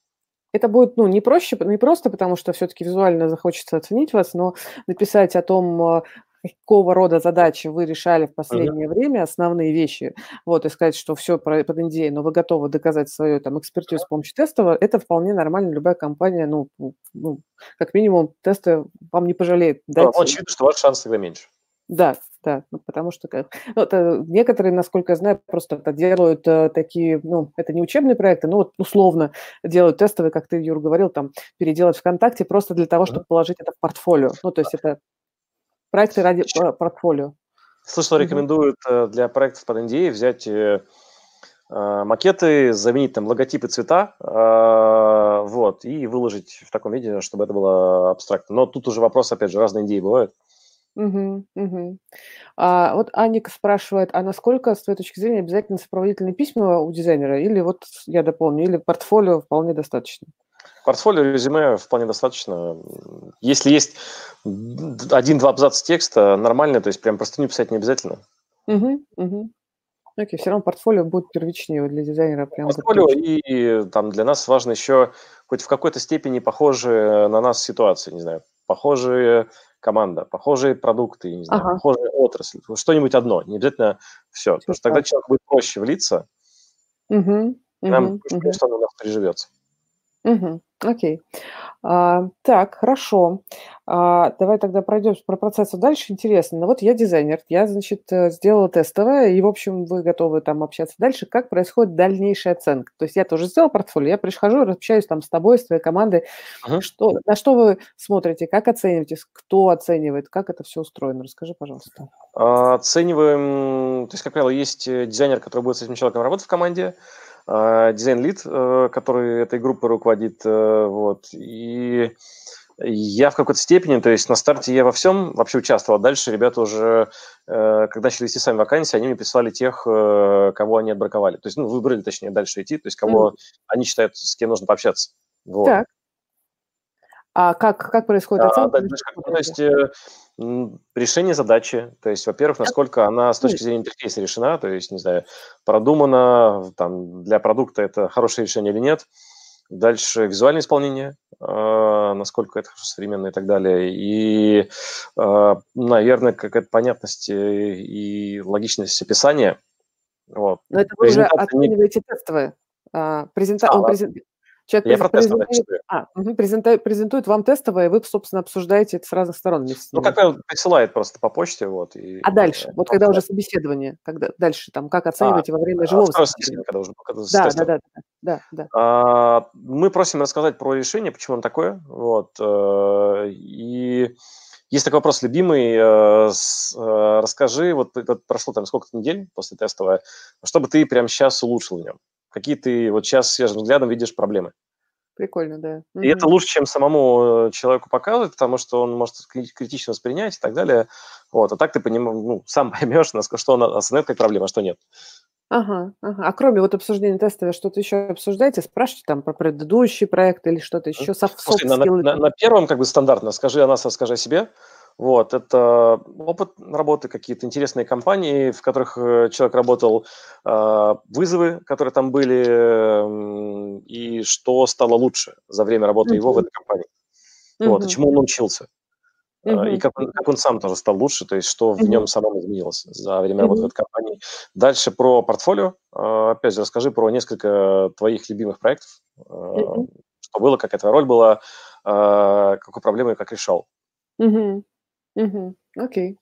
Это будет, ну, не проще, не просто, потому что все-таки визуально захочется оценить вас, но написать о том, а, какого рода задачи вы решали в последнее uh-huh. время, основные вещи, вот, и сказать, что все под NDA, но вы готовы доказать свою там экспертизу с помощью тестового, это вполне нормально, любая компания, ну, ну как минимум, тесты вам не пожалеет.
Дать... Ну, очевидно, что ваш шанс тогда меньше.
Да, да, ну, потому что как, ну, это, некоторые, насколько я знаю, просто это делают э, такие, ну, это не учебные проекты, но вот условно делают тестовые, как ты, Юр, говорил, там, переделать ВКонтакте просто для того, чтобы положить это в портфолио. Ну, то есть это проекты ради э, портфолио.
Слышал, рекомендуют э, для проектов под NDA взять э, э, макеты, заменить там логотипы, цвета, э, вот, и выложить в таком виде, чтобы это было абстрактно. Но тут уже вопрос, опять же, разные идеи бывают.
Угу, угу. А, вот Аника спрашивает, а насколько, с твоей точки зрения, обязательно сопроводительные письма у дизайнера? Или вот, я дополню, или портфолио вполне достаточно?
Портфолио, резюме вполне достаточно. Если есть один-два абзаца текста, нормально, то есть прям просто не писать не обязательно.
Угу, угу. Окей, все равно портфолио будет первичнее для дизайнера.
Прям портфолио и там для нас важно еще хоть в какой-то степени похожие на нас ситуации, не знаю, похожие команда, похожие продукты, не знаю, ага. похожая отрасль, что-нибудь одно, не обязательно все, потому что тогда человеку будет проще влиться, угу, нам, угу, угу. что он у нас приживется.
Угу. Окей. А, так, хорошо. А, давай тогда пройдем про процесс дальше. Интересно. Ну вот я дизайнер, я, значит, э, сделала тестовое, и, в общем, вы готовы там общаться дальше. Как происходит дальнейшая оценка? То есть я тоже сделал портфолио, я прихожу, общаюсь там с тобой, с твоей командой. Uh-huh. Что, на что вы смотрите, как оцениваете, кто оценивает, как это все устроено? Расскажи, пожалуйста.
А, оцениваем, то есть, как правило, есть э, дизайнер, который будет с этим человеком работать в команде, дизайн-лид, э, который этой группой руководит, э, вот, и я в какой-то степени, то есть на старте я во всем вообще участвовал, дальше ребята уже, э, когда начали вести сами вакансии, они мне прислали тех, кого они отбраковали, то есть, ну, выбрали, точнее, дальше идти, то есть кого mm. они считают, с кем нужно пообщаться. Вот. Так.
А как, как происходит оценка? А, да,
то есть решение задачи, то есть, во-первых, насколько она с точки зрения интерфейса решена, то есть, не знаю, продумана, там, для продукта это хорошее решение или нет. Дальше визуальное исполнение, э, насколько это современно и так далее. И, э, наверное, какая-то понятность и логичность описания.
Вот. Но это вы уже оцениваете не... тестовые. А, презента... а, презент... Человек я презентует, а, угу, презентует, презентует вам тестовое, и вы, собственно, обсуждаете это с разных сторон.
Ну, как он присылает просто по почте. Вот,
и, а дальше? Вот когда уже собеседование, когда дальше, там, как оцениваете а, во время живого собеседования? Когда уже, когда да, да, да, да, да.
А, мы просим рассказать про решение, почему оно такое. Вот, э, и есть такой вопрос любимый. Э, э, расскажи, вот прошло там сколько-то недель после тестового, чтобы ты прямо сейчас улучшил в нем какие ты вот сейчас свежим взглядом видишь проблемы.
Прикольно, да.
И mm-hmm. это лучше, чем самому э, человеку показывать, потому что он может критично воспринять и так далее. Вот. А так ты поним... ну, сам поймешь, что он осознает как проблема, а что нет.
Ага, ага. А кроме вот обсуждения тестового, что-то еще обсуждаете? Спрашивайте там про предыдущий проект или что-то еще?
Слушай, на, на, на первом как бы стандартно скажи о нас, расскажи о себе. Вот, это опыт работы, какие-то интересные компании, в которых э, человек работал, а, вызовы, которые там были, и что стало лучше за время работы mm-hmm. его в этой компании. Mm-hmm. Вот, и чему он научился. Mm-hmm. И как он, как он сам тоже стал лучше, то есть что mm-hmm. в нем самом изменилось за время mm-hmm. работы в этой компании. Дальше про портфолио. Опять же, расскажи про несколько твоих любимых проектов. Mm-hmm. Что было, как эта роль была, какую проблему и как решал.
Mm-hmm. Угу. Окей.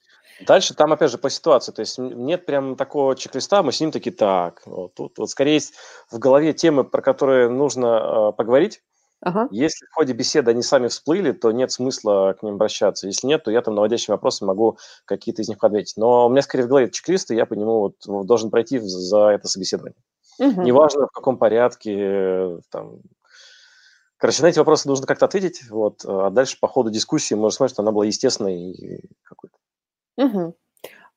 Дальше там, опять же, по ситуации. То есть нет прям такого чек-листа, мы с ним такие, так, вот тут вот скорее в голове темы, про которые нужно э, поговорить. Ага. Если в ходе беседы они сами всплыли, то нет смысла к ним обращаться. Если нет, то я там наводящими вопросами могу какие-то из них ответить. Но у меня скорее в голове чек-лист, и я по нему вот должен пройти за это собеседование. Угу. Неважно, в каком порядке, там, Короче, на эти вопросы нужно как-то ответить, вот, а дальше по ходу дискуссии можно смотреть, что она была естественной какой-то.
Угу.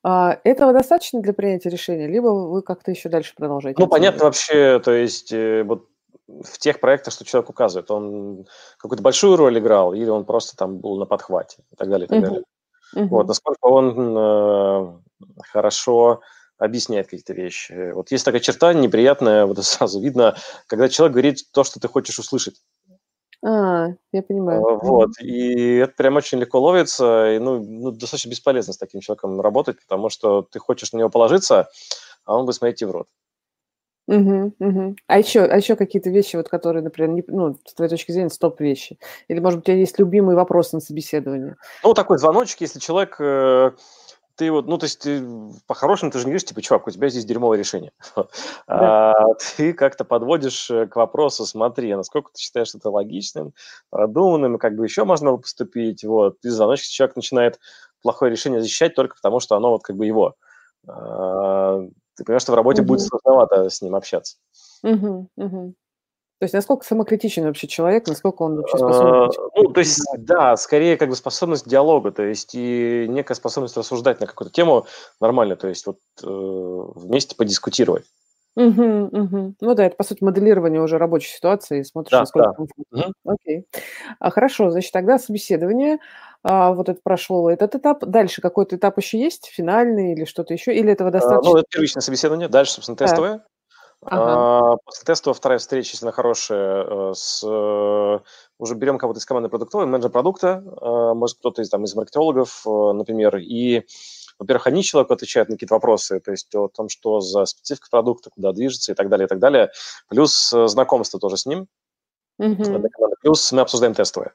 А, этого достаточно для принятия решения, либо вы как-то еще дальше продолжаете?
Ну, понятно вообще, то есть э, вот в тех проектах, что человек указывает, он какую-то большую роль играл, или он просто там был на подхвате и так далее, и так далее. Угу. Вот, насколько он э, хорошо объясняет какие-то вещи. Вот есть такая черта неприятная, вот сразу видно, когда человек говорит то, что ты хочешь услышать.
А, я понимаю. А,
вот, и это прям очень легко ловится, и, ну, ну, достаточно бесполезно с таким человеком работать, потому что ты хочешь на него положиться, а он будет смотреть тебе в рот.
Угу, угу. А еще, а еще какие-то вещи, вот, которые, например, не, ну, с твоей точки зрения, стоп-вещи? Или, может быть, у тебя есть любимый вопрос на собеседовании?
Ну, такой звоночек, если человек э, ты вот, ну, то есть ты по-хорошему ты же не говоришь, типа, чувак, у тебя здесь дерьмовое решение. Да. А, ты как-то подводишь э, к вопросу, смотри, насколько ты считаешь это логичным, продуманным, как бы еще можно было поступить, вот. Ты звоночек, человек начинает плохое решение защищать только потому, что оно вот как бы его. А, ты понимаешь, что в работе угу. будет сложновато с ним общаться.
Угу, угу. То есть насколько самокритичен вообще человек, насколько он вообще способен... А,
ну, то есть, да, скорее как бы способность диалога, то есть и некая способность рассуждать на какую-то тему нормально, то есть вот э, вместе подискутировать.
Угу, угу. Ну да, это, по сути, моделирование уже рабочей ситуации, смотришь, да, насколько да. комфортно. Угу. Окей. А, хорошо, значит, тогда собеседование, а, вот это прошло этот этап. Дальше какой-то этап еще есть, финальный или что-то еще, или этого достаточно? А, ну,
это первичное собеседование, дальше, собственно, тестовое. Ага. А, после тестового вторая встреча, если она хорошая, э, с, э, уже берем кого-то из команды продуктовой, менеджер продукта, э, может кто-то из, там, из маркетологов, например, и, во-первых, они человеку отвечают на какие-то вопросы, то есть о том, что за специфика продукта, куда движется и так далее, и так далее, плюс знакомство тоже с ним, mm-hmm. плюс мы обсуждаем тестовое.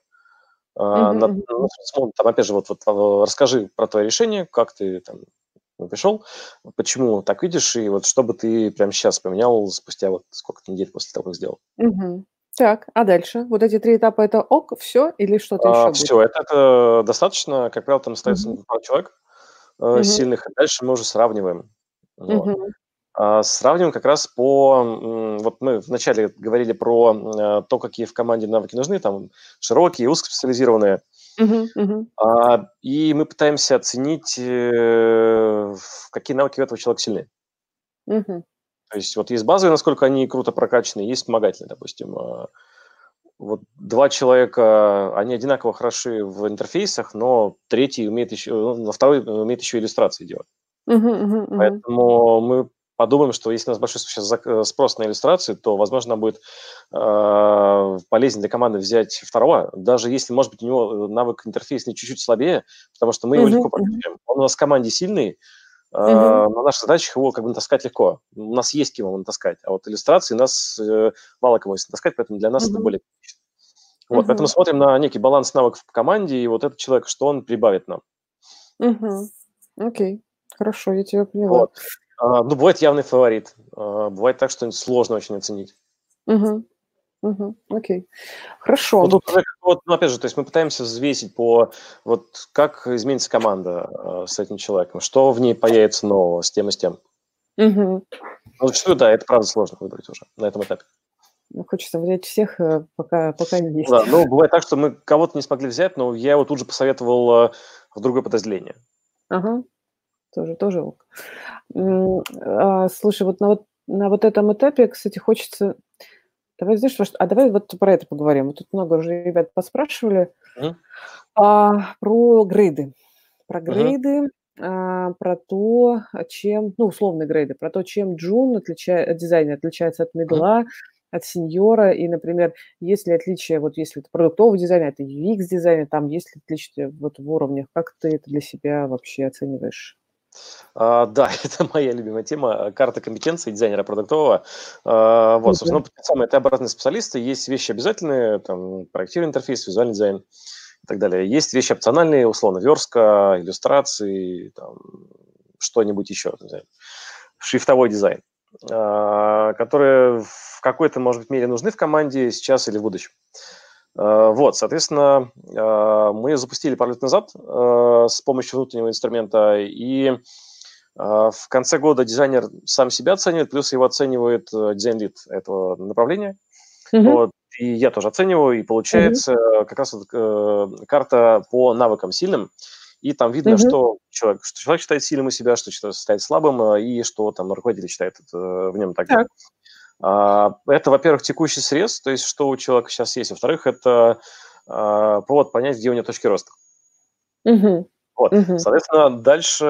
Mm-hmm. На, ну, там, опять же, вот, вот расскажи про твое решение, как ты там пришел, почему так видишь, и вот что бы ты прямо сейчас поменял спустя вот сколько недель после того, как сделал.
Угу. Так, а дальше? Вот эти три этапа это ок, все или что-то а, еще?
Все, это, это достаточно, как правило, там остается угу. пару человек э, угу. сильных, и дальше мы уже сравниваем. Угу. А, сравниваем как раз по... Вот мы вначале говорили про э, то, какие в команде навыки нужны, там широкие, узкоспециализированные. А, и мы пытаемся оценить, э, какие навыки у этого человека сильны. То есть вот есть базовые, насколько они круто прокачаны, есть вспомогательные, допустим. А, вот два человека, они одинаково хороши в интерфейсах, но третий умеет еще, ну, второй умеет еще иллюстрации делать. Поэтому мы подумаем, что если у нас большой сейчас э, спрос на иллюстрации, то, возможно, будет э, полезнее для команды взять второго, даже если, может быть, у него навык интерфейсный чуть-чуть слабее, потому что мы его mm-hmm. легко прокачаем. Он у нас в команде сильный, э, mm-hmm. на наших задачах его как бы натаскать легко. У нас есть кем его натаскать, а вот иллюстрации нас э, мало кому есть натаскать, поэтому для нас mm-hmm. это более вот, mm-hmm. поэтому смотрим на некий баланс навыков в команде, и вот этот человек, что он прибавит нам.
Угу. Окей, хорошо, я тебя поняла. Вот.
А, ну, бывает явный фаворит. А, бывает так, что сложно очень оценить.
Угу. Угу. Окей. Хорошо. Ну,
тут вот, ну, опять же, то есть мы пытаемся взвесить по вот как изменится команда э, с этим человеком, что в ней появится нового с тем и с тем. Угу. Ну, зачастую, да, это правда сложно выбрать уже на этом этапе.
Ну, хочется взять всех, э, пока, пока не есть.
Да, ну, бывает так, что мы кого-то не смогли взять, но я его тут же посоветовал э, в другое подразделение.
Ага, тоже, тоже ок. А, слушай, вот на, вот на вот этом этапе, кстати, хочется... Давай, знаешь, что, а давай вот про это поговорим. Вот тут много уже ребят поспрашивали mm. а, про грейды. Про грейды, mm-hmm. а, про то, чем, ну, условные грейды, про то, чем джун отличает, дизайнер отличается от медла, mm от сеньора, и, например, есть ли отличие, вот если это продуктовый дизайн, это UX-дизайн, там есть ли отличие вот в уровнях, как ты это для себя вообще оцениваешь?
А, да, это моя любимая тема, карта компетенций дизайнера продуктового. А, вот, собственно, самые это обратные специалисты, есть вещи обязательные, там, проектирование интерфейс, визуальный дизайн и так далее. Есть вещи опциональные, условно, верстка, иллюстрации, там, что-нибудь еще, шрифтовой дизайн, а, которые какой-то, может быть, мере нужны в команде сейчас или в будущем. Э, вот, соответственно, э, мы запустили пару лет назад э, с помощью внутреннего инструмента, и в конце года дизайнер сам себя оценивает, плюс его оценивает дизайн-лид этого направления. Mm-hmm. Вот, и я тоже оцениваю, и получается mm-hmm. как раз вот, карта по навыкам сильным, и там видно, mm-hmm. что, человек, что человек считает сильным у себя, что считает слабым, и что там руководитель считает в нем так. так. А, это, во-первых, текущий срез, то есть что у человека сейчас есть. Во-вторых, это а, повод понять, где у него точки роста. Угу. Вот. Угу. Соответственно, дальше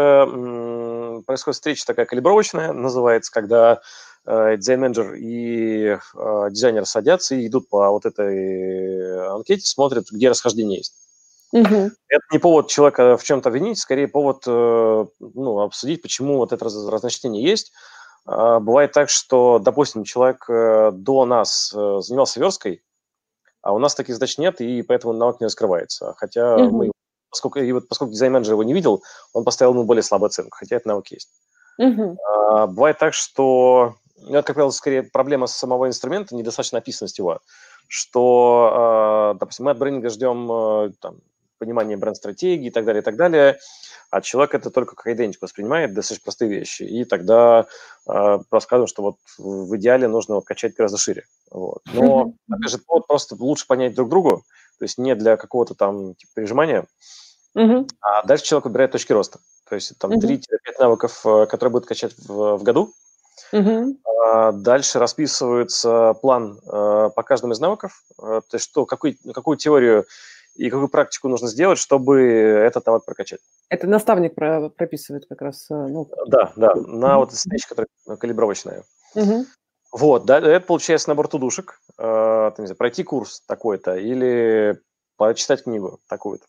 происходит встреча такая калибровочная, называется, когда э, дизайн-менеджер и э, дизайнер садятся и идут по вот этой анкете, смотрят, где расхождение есть. Угу. Это не повод человека в чем-то винить, скорее повод э, ну, обсудить, почему вот это разночтение есть, бывает так, что, допустим, человек э, до нас э, занимался версткой, а у нас таких задач нет, и поэтому навык не раскрывается. Хотя mm-hmm. мы, поскольку, и вот, поскольку дизайн-менеджер его не видел, он поставил ему более слабую оценку, хотя этот навык есть. А, бывает так, что, ну, это, как правило, скорее проблема самого инструмента, недостаточно описанность его, что, а, допустим, мы от брендинга ждем э, там, понимания бренд-стратегии и так далее, и так далее, а человек это только как идентику воспринимает, достаточно простые вещи, и тогда э, рассказываем, что вот в идеале нужно вот качать гораздо шире. Вот. Но, опять же, вот просто лучше понять друг другу, то есть не для какого-то там типа прижимания, uh-huh. а дальше человек выбирает точки роста. То есть там uh-huh. 3-5 навыков, э, которые будет качать в, в году. А дальше расписывается план э, по каждому из навыков, э, то есть что, какой, какую теорию и какую практику нужно сделать, чтобы этот навык прокачать.
Это наставник про прописывает как раз. Э, ну...
Да, да, на вот встрече, которая калибровочная. Угу. Вот, да, это получается набор тудушек, э, там, знаю, пройти курс такой-то или прочитать книгу такую-то.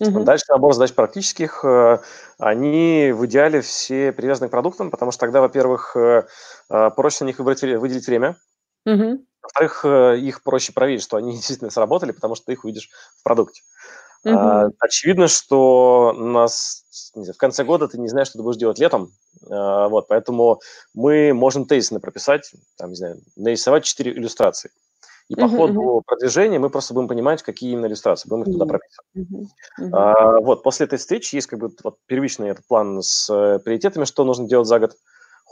Угу. Дальше набор задач практических, э, они в идеале все привязаны к продуктам, потому что тогда, во-первых, э, э проще на них выбрать, выделить время, угу. Во-вторых, э, их проще проверить, что они действительно сработали, потому что ты их увидишь в продукте. Угу. А, очевидно, что нас знаю, в конце года ты не знаешь, что ты будешь делать летом, а, вот, поэтому мы можем тезисно прописать, там, не знаю, нарисовать 4 иллюстрации. И по uh-huh, ходу uh-huh. продвижения мы просто будем понимать, какие именно иллюстрации, будем их uh-huh. туда прописывать. Uh-huh. Uh-huh. А, вот, после этой встречи есть как бы вот, первичный этот план с э, приоритетами, что нужно делать за год.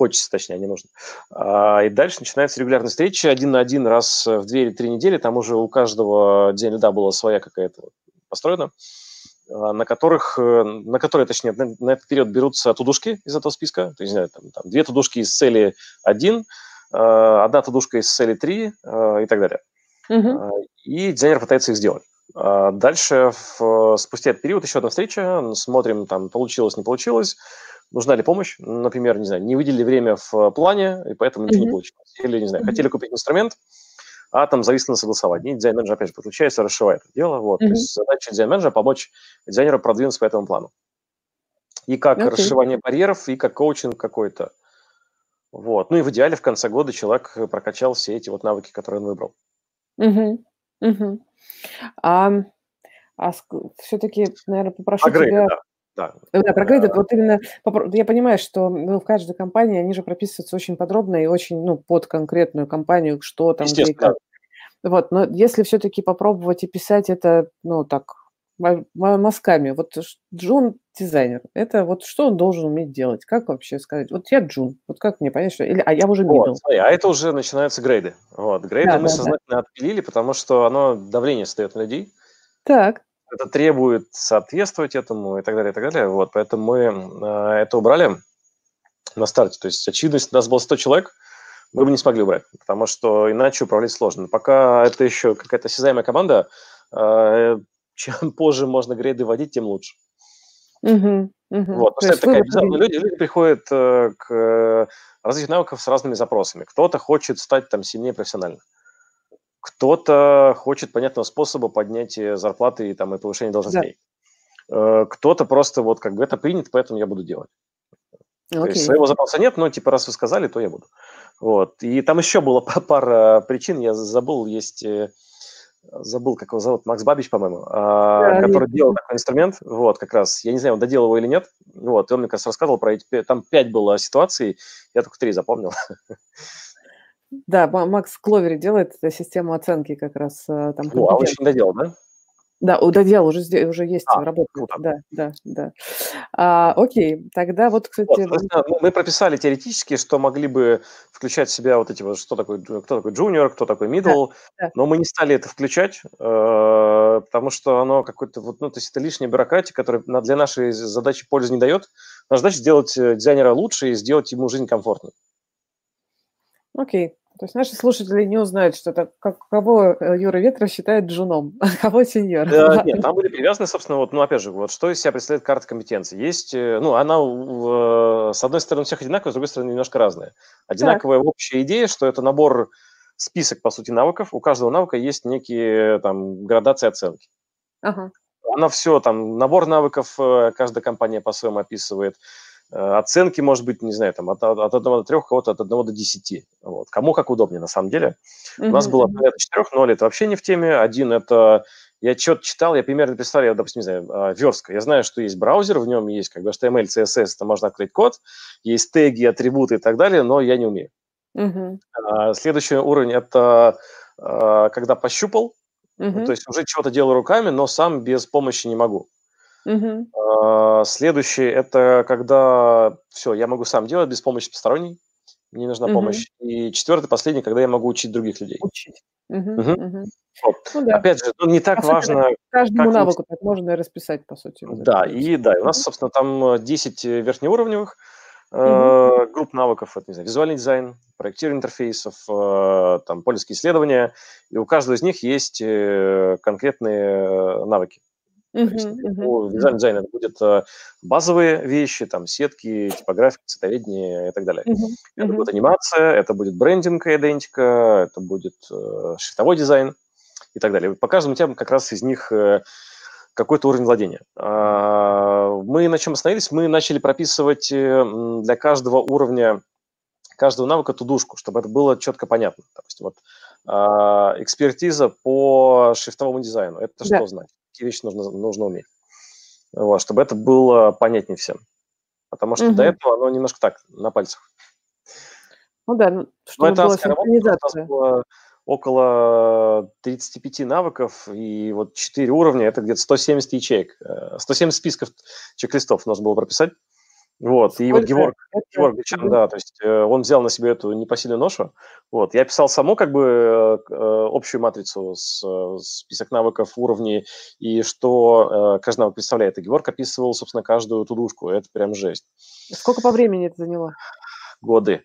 Хочется, точнее, не нужно. А, и дальше начинается регулярная встреча один на один раз в две или три недели. Там уже у каждого день льда была своя какая-то построена, а, на которых, э, на которые, точнее, на, на этот период берутся тудушки из этого списка. То есть, знаю, там, там, две тудушки из цели один, а, одна тудушка из цели три и так далее. Угу. И дизайнер пытается их сделать. Дальше, в, спустя этот период, еще одна встреча, смотрим, там, получилось, не получилось, нужна ли помощь, например, не знаю, не выделили время в плане, и поэтому ничего mm-hmm. не получилось. Или, не знаю, mm-hmm. хотели купить инструмент, а там зависло на согласовании. И дизайн-менеджер, опять же, подключается, расшивает это дело. Вот. Mm-hmm. То есть задача дизайн-менеджера – помочь дизайнеру продвинуться по этому плану. И как okay. расшивание барьеров, и как коучинг какой-то. Вот. Ну и в идеале в конце года человек прокачал все эти вот навыки, которые он выбрал.
Угу. Угу. А, а все-таки, наверное, попрошу а тебя... Да. Да. да, про грейды, вот именно, я понимаю, что ну, в каждой компании они же прописываются очень подробно и очень, ну, под конкретную компанию, что там, где как. Вот, но если все-таки попробовать и писать это, ну, так, мазками, вот Джун дизайнер, это вот что он должен уметь делать? Как вообще сказать? Вот я Джун, вот как мне понять, что... Или, а я уже
middle. Вот, а это уже начинаются грейды. Вот, грейды да, мы да, сознательно да. отпилили, потому что оно давление создает на людей.
Так
это требует соответствовать этому и так далее, и так далее. Вот, поэтому мы э, это убрали на старте. То есть, очевидно, если у нас было 100 человек, мы бы не смогли убрать, потому что иначе управлять сложно. пока это еще какая-то осязаемая команда, э, чем позже можно грейды вводить, тем лучше.
Угу, угу.
Вот, то есть такая люди, люди приходят э, к развитию навыков с разными запросами. Кто-то хочет стать там сильнее профессионально. Кто-то хочет понятного способа поднятия зарплаты и, там, и повышения должностей. Да. Э, кто-то просто вот как бы это принято, поэтому я буду делать. Okay. То есть своего запроса нет, но типа раз вы сказали, то я буду. Вот. И там еще было пара причин, я забыл, есть, э, забыл, как его зовут, Макс Бабич, по-моему, а, да, который нет. делал такой инструмент, вот, как раз, я не знаю, он доделал его или нет, вот, и он мне, раз, рассказывал про эти, там пять было ситуаций, я только три запомнил.
Да, Макс Кловери делает систему оценки как раз э, там.
Ну, а еще не доделал, да?
Да, доделал, уже, уже есть, а, работает. Круто. Да, да, да. А, окей, тогда вот, кстати...
Вот, мы прописали теоретически, что могли бы включать в себя вот эти вот, что такое, кто такой junior, кто такой middle, да, да. но мы не стали это включать, э, потому что оно какой-то, вот, ну, то есть это лишняя бюрократия, которая для нашей задачи пользы не дает. Наша задача сделать э, дизайнера лучше и сделать ему жизнь комфортной.
Окей, то есть наши слушатели не узнают, что это, как, кого э, Юра Ветра считает джуном, а кого сеньор.
Да, нет, там были привязаны, собственно, вот, ну, опять же, вот что из себя представляет карта компетенции. Есть, э, ну, она э, с одной стороны у всех одинаковая, с другой стороны немножко разная. Одинаковая так. общая идея, что это набор, список, по сути, навыков. У каждого навыка есть некие там градации оценки. Ага. Она все, там, набор навыков каждая компания по-своему описывает. Э, оценки, может быть, не знаю, там от, от 1 до 3, у кого-то от 1 до 10. Вот. Кому как удобнее, на самом деле. Mm-hmm. У нас было порядка 4, 0 это вообще не в теме. Один – это я что-то читал, я примерно представляю, допустим, не знаю, а, верстка. Я знаю, что есть браузер, в нем есть как бы HTML, CSS, это можно открыть код, есть теги, атрибуты и так далее, но я не умею. Uh-huh. Следующий уровень – это а, когда пощупал, uh-huh. то есть уже чего-то делаю руками, но сам без помощи не могу. Uh-huh. Следующее – это когда все, я могу сам делать без помощи посторонней, мне нужна uh-huh. помощь. И четвертый, последний, когда я могу учить других людей.
Учить. Uh-huh. Uh-huh. Uh-huh.
Вот. Ну, да. Опять же, ну, не так по важно... Сути,
каждому навыку так можно расписать, по сути.
Да, и да, и у нас, собственно, там 10 э, верхнеуровневых uh-huh. э, групп навыков, это, не знаю, визуальный дизайн, проектирование интерфейсов, э, там, польские исследования, и у каждого из них есть э, конкретные навыки. Uh-huh, есть, uh-huh. Визуальный дизайн это будет э, базовые вещи, там сетки, типографика, цветоведение и так далее. Uh-huh. Это будет анимация, это будет брендинг и идентика, это будет э, шрифтовой дизайн и так далее. По каждому темам как раз из них э, какой-то уровень владения. А, мы на чем остановились? Мы начали прописывать э, для каждого уровня, каждого навыка тудушку, чтобы это было четко понятно. Допустим, вот а, экспертиза по шрифтовому дизайну. Это да. что значит? Какие вещи нужно, нужно уметь. Вот, чтобы это было понятнее всем. Потому что угу. до этого оно немножко так, на пальцах.
Ну да, ну, чтобы
была синхронизация. Было около 35 навыков, и вот 4 уровня, это где-то 170 ячеек. 170 э, списков чек-листов нужно было прописать. Вот, и вот Георг, это? Георг Гречан, да, то есть э, он взял на себя эту непосильную ношу. Вот, я писал саму как бы э, общую матрицу с э, список навыков, уровней и что э, каждый навык представляет. И Георг описывал, собственно, каждую тудушку. Это прям жесть.
Сколько по времени это заняло?
Годы.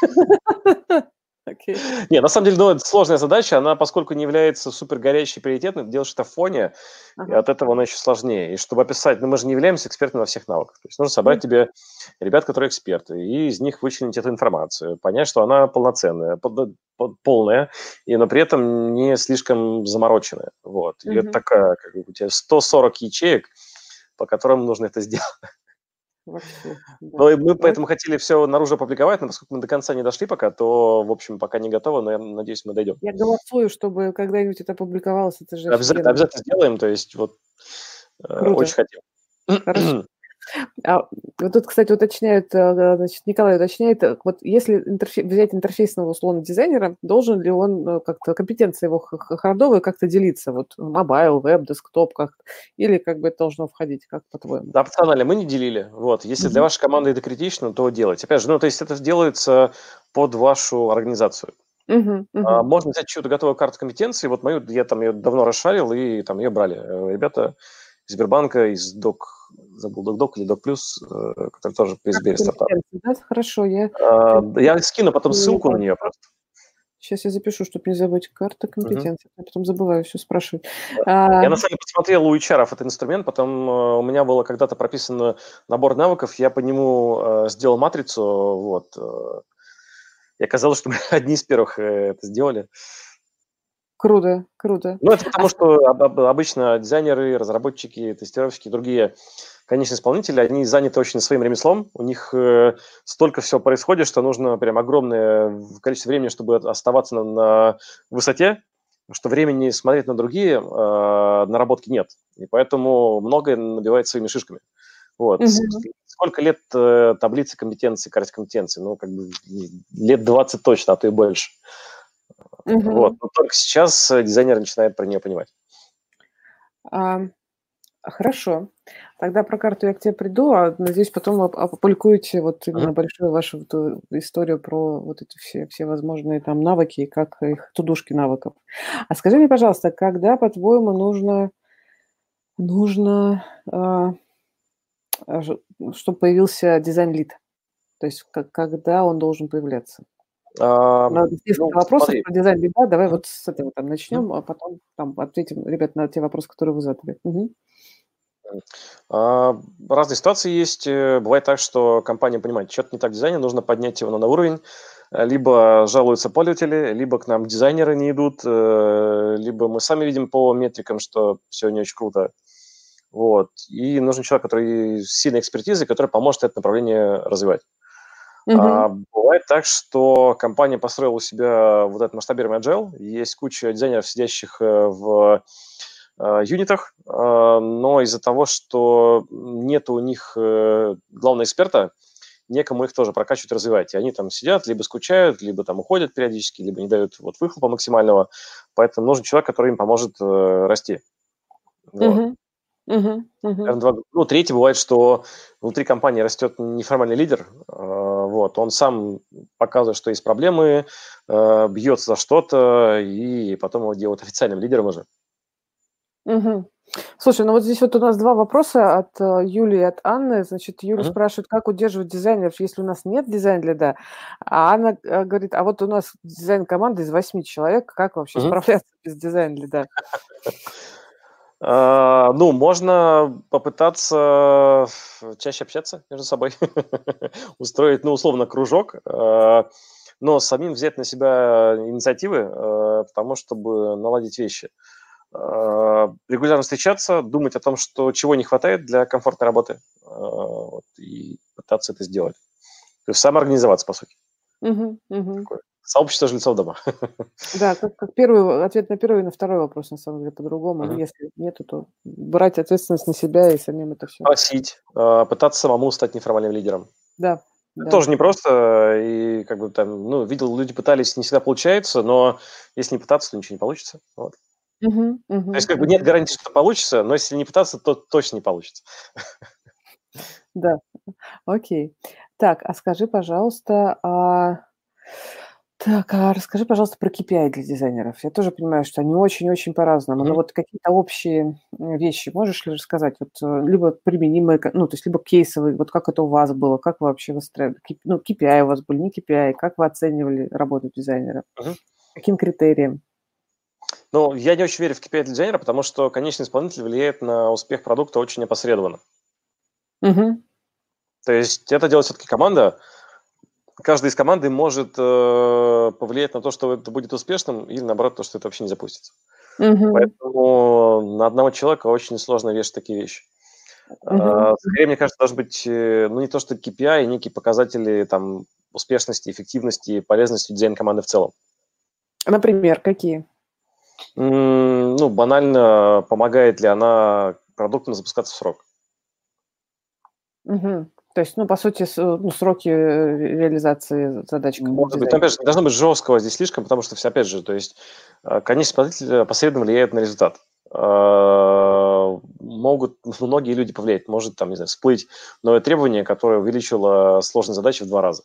Okay. Не, на самом деле, ну, это сложная задача, она, поскольку не является супер горячей приоритетной, делаешь это в фоне, ага. и от этого она еще сложнее. И чтобы описать, ну, мы же не являемся экспертами во всех навыках. То есть нужно собрать mm. тебе ребят, которые эксперты, и из них вычленить эту информацию, понять, что она полноценная, полная, и, но при этом не слишком замороченная. Вот. И mm-hmm. это такая, как у тебя 140 ячеек, по которым нужно это сделать. Вообще, да. Но мы поэтому хотели все наружу опубликовать, но поскольку мы до конца не дошли пока, то, в общем, пока не готовы, но я надеюсь, мы дойдем.
Я голосую, чтобы когда-нибудь это опубликовалось, это же...
Обязательно, обязательно сделаем, то есть вот э, Круто. очень хотим.
Хорошо. А, вот тут, кстати, уточняют, э, значит, Николай уточняет, э, вот если интерфей, взять интерфейсного условно дизайнера, должен ли он э, как-то, компетенция его хардовая как-то делиться, вот mobile, веб, desktop, как или как бы это должно входить, как по-твоему?
Да, опционально мы не делили, вот, если для вашей команды это критично, то делать. Опять же, ну, то есть это делается под вашу организацию. Uh-huh, uh-huh. Можно взять чью-то готовую карту компетенции, вот мою, я там ее давно расшарил, и там ее брали. Ребята из Сбербанка, из Док забыл Док-Док или Плюс, э, который тоже при Сбере стартап.
Да, хорошо, я...
А, я скину потом ссылку на нее просто.
Сейчас я запишу, чтобы не забыть. Карта компетенции. Угу. Я потом забываю все спрашивать.
Я на самом деле посмотрел у HR этот инструмент, потом э, у меня было когда-то прописан набор навыков, я по нему э, сделал матрицу, вот. И оказалось, что мы одни из первых это сделали.
Круто, круто.
Ну, это потому, что обычно дизайнеры, разработчики, тестировщики и другие конечные исполнители, они заняты очень своим ремеслом, у них э, столько всего происходит, что нужно прям огромное количество времени, чтобы оставаться на, на высоте, что времени смотреть на другие э, наработки нет. И поэтому многое набивает своими шишками. Вот. Угу. Сколько лет э, таблицы компетенций, карте компетенций? Ну, как бы лет 20 точно, а то и больше. Угу. Вот. Но только сейчас э, дизайнер начинает про нее понимать.
А, хорошо. Тогда про карту я к тебе приду, а надеюсь, потом опубликуете вот именно mm большую вашу вот историю про вот эти все, все возможные там навыки и как их тудушки навыков. А скажи мне, пожалуйста, когда, по-твоему, нужно, нужно э, чтобы появился дизайн-лид? То есть как, когда он должен появляться? А, несколько ну, вопросов смотри. про дизайн лида. Давай вот с этого там начнем, а потом там ответим, ребят, на те вопросы, которые вы задали. Угу.
Разные ситуации есть. Э, бывает так, что компания понимает, что-то не так дизайне, нужно поднять его на уровень. Э, либо жалуются пользователи, либо к нам дизайнеры не идут, э, либо мы сами видим по метрикам, что все не очень круто. Вот. И нужен человек, который с сильной экспертизой, который поможет это направление развивать. Угу. А, бывает так, что компания построила у себя вот этот масштабируемый agile, есть куча дизайнеров, сидящих э, в э, юнитах, э, но из-за того, что нет у них главного эксперта, некому их тоже прокачивать, развивать. И они там сидят, либо скучают, либо там уходят периодически, либо не дают вот выхлопа максимального. Поэтому нужен человек, который им поможет э, расти. Вот. Угу. Угу, угу. Ну, третий бывает, что внутри компании растет неформальный лидер, э, вот, он сам показывает, что есть проблемы, э, бьется за что-то, и потом его делают официальным лидером уже.
Угу. Слушай, ну вот здесь вот у нас два вопроса от э, Юли и от Анны. Значит, Юля uh спрашивает, как удерживать дизайнеров, если у нас нет дизайн-лида. А Анна э, говорит, а вот у нас дизайн команды из восьми человек, как вообще uh справляться без дизайн-лида?
А, ну, можно попытаться чаще общаться между собой, устроить, ну, условно, кружок, а, но самим взять на себя инициативы, а, потому чтобы наладить вещи. Регулярно встречаться, думать о том, что чего не хватает для комфортной работы, вот, и пытаться это сделать. То есть самоорганизоваться, по сути. Угу, угу. Сообщество жильцов дома.
Да, как, как первый ответ на первый и на второй вопрос, на самом деле, по-другому. Uh-huh. Если нету, то брать ответственность на себя и самим это все.
Просить, э, пытаться самому стать неформальным лидером.
Да.
да. Тоже непросто, и как бы там, ну, видел, люди пытались, не всегда получается, но если не пытаться, то ничего не получится. Вот. Угу, угу, то есть как бы нет гарантии, что получится, но если не пытаться, то точно не получится.
Да, окей. Так, а скажи, пожалуйста, а Так, а расскажи, пожалуйста, про KPI для дизайнеров. Я тоже понимаю, что они очень-очень по-разному, но вот какие-то общие вещи можешь ли рассказать? Вот э, либо применимые, ну, то есть либо кейсовые, вот как это у вас было, как вы вообще выстраивали, ну, KPI у вас были, не KPI, как вы оценивали работу дизайнера,
Мгм.
каким критериям?
Ну, я не очень верю в KPI для дизайнера, потому что конечный исполнитель влияет на успех продукта очень опосредованно.
Мгм.
То есть это делает все-таки команда, каждый из команды может э, повлиять на то, что это будет успешным, или наоборот, то, что это вообще не запустится.
Мгм.
Поэтому на одного человека очень сложно вешать такие вещи. А, Скорее, мне кажется, должен быть, э, ну, не то, что KPI, некие показатели там успешности, эффективности, полезности дизайн команды в целом.
Например, какие?
Ну, банально, помогает ли она продуктам запускаться в срок.
Мгм. То есть, ну, по сути, ну, сроки э, реализации задач
Может быть, опять же, не должно быть жесткого здесь слишком, потому что, все, опять же, то есть э, конечный исполнитель э, посредственно влияет на результат. Могут многие люди повлиять. Может, там, не знаю, всплыть новое требование, которое увеличило сложность задачи в два раза.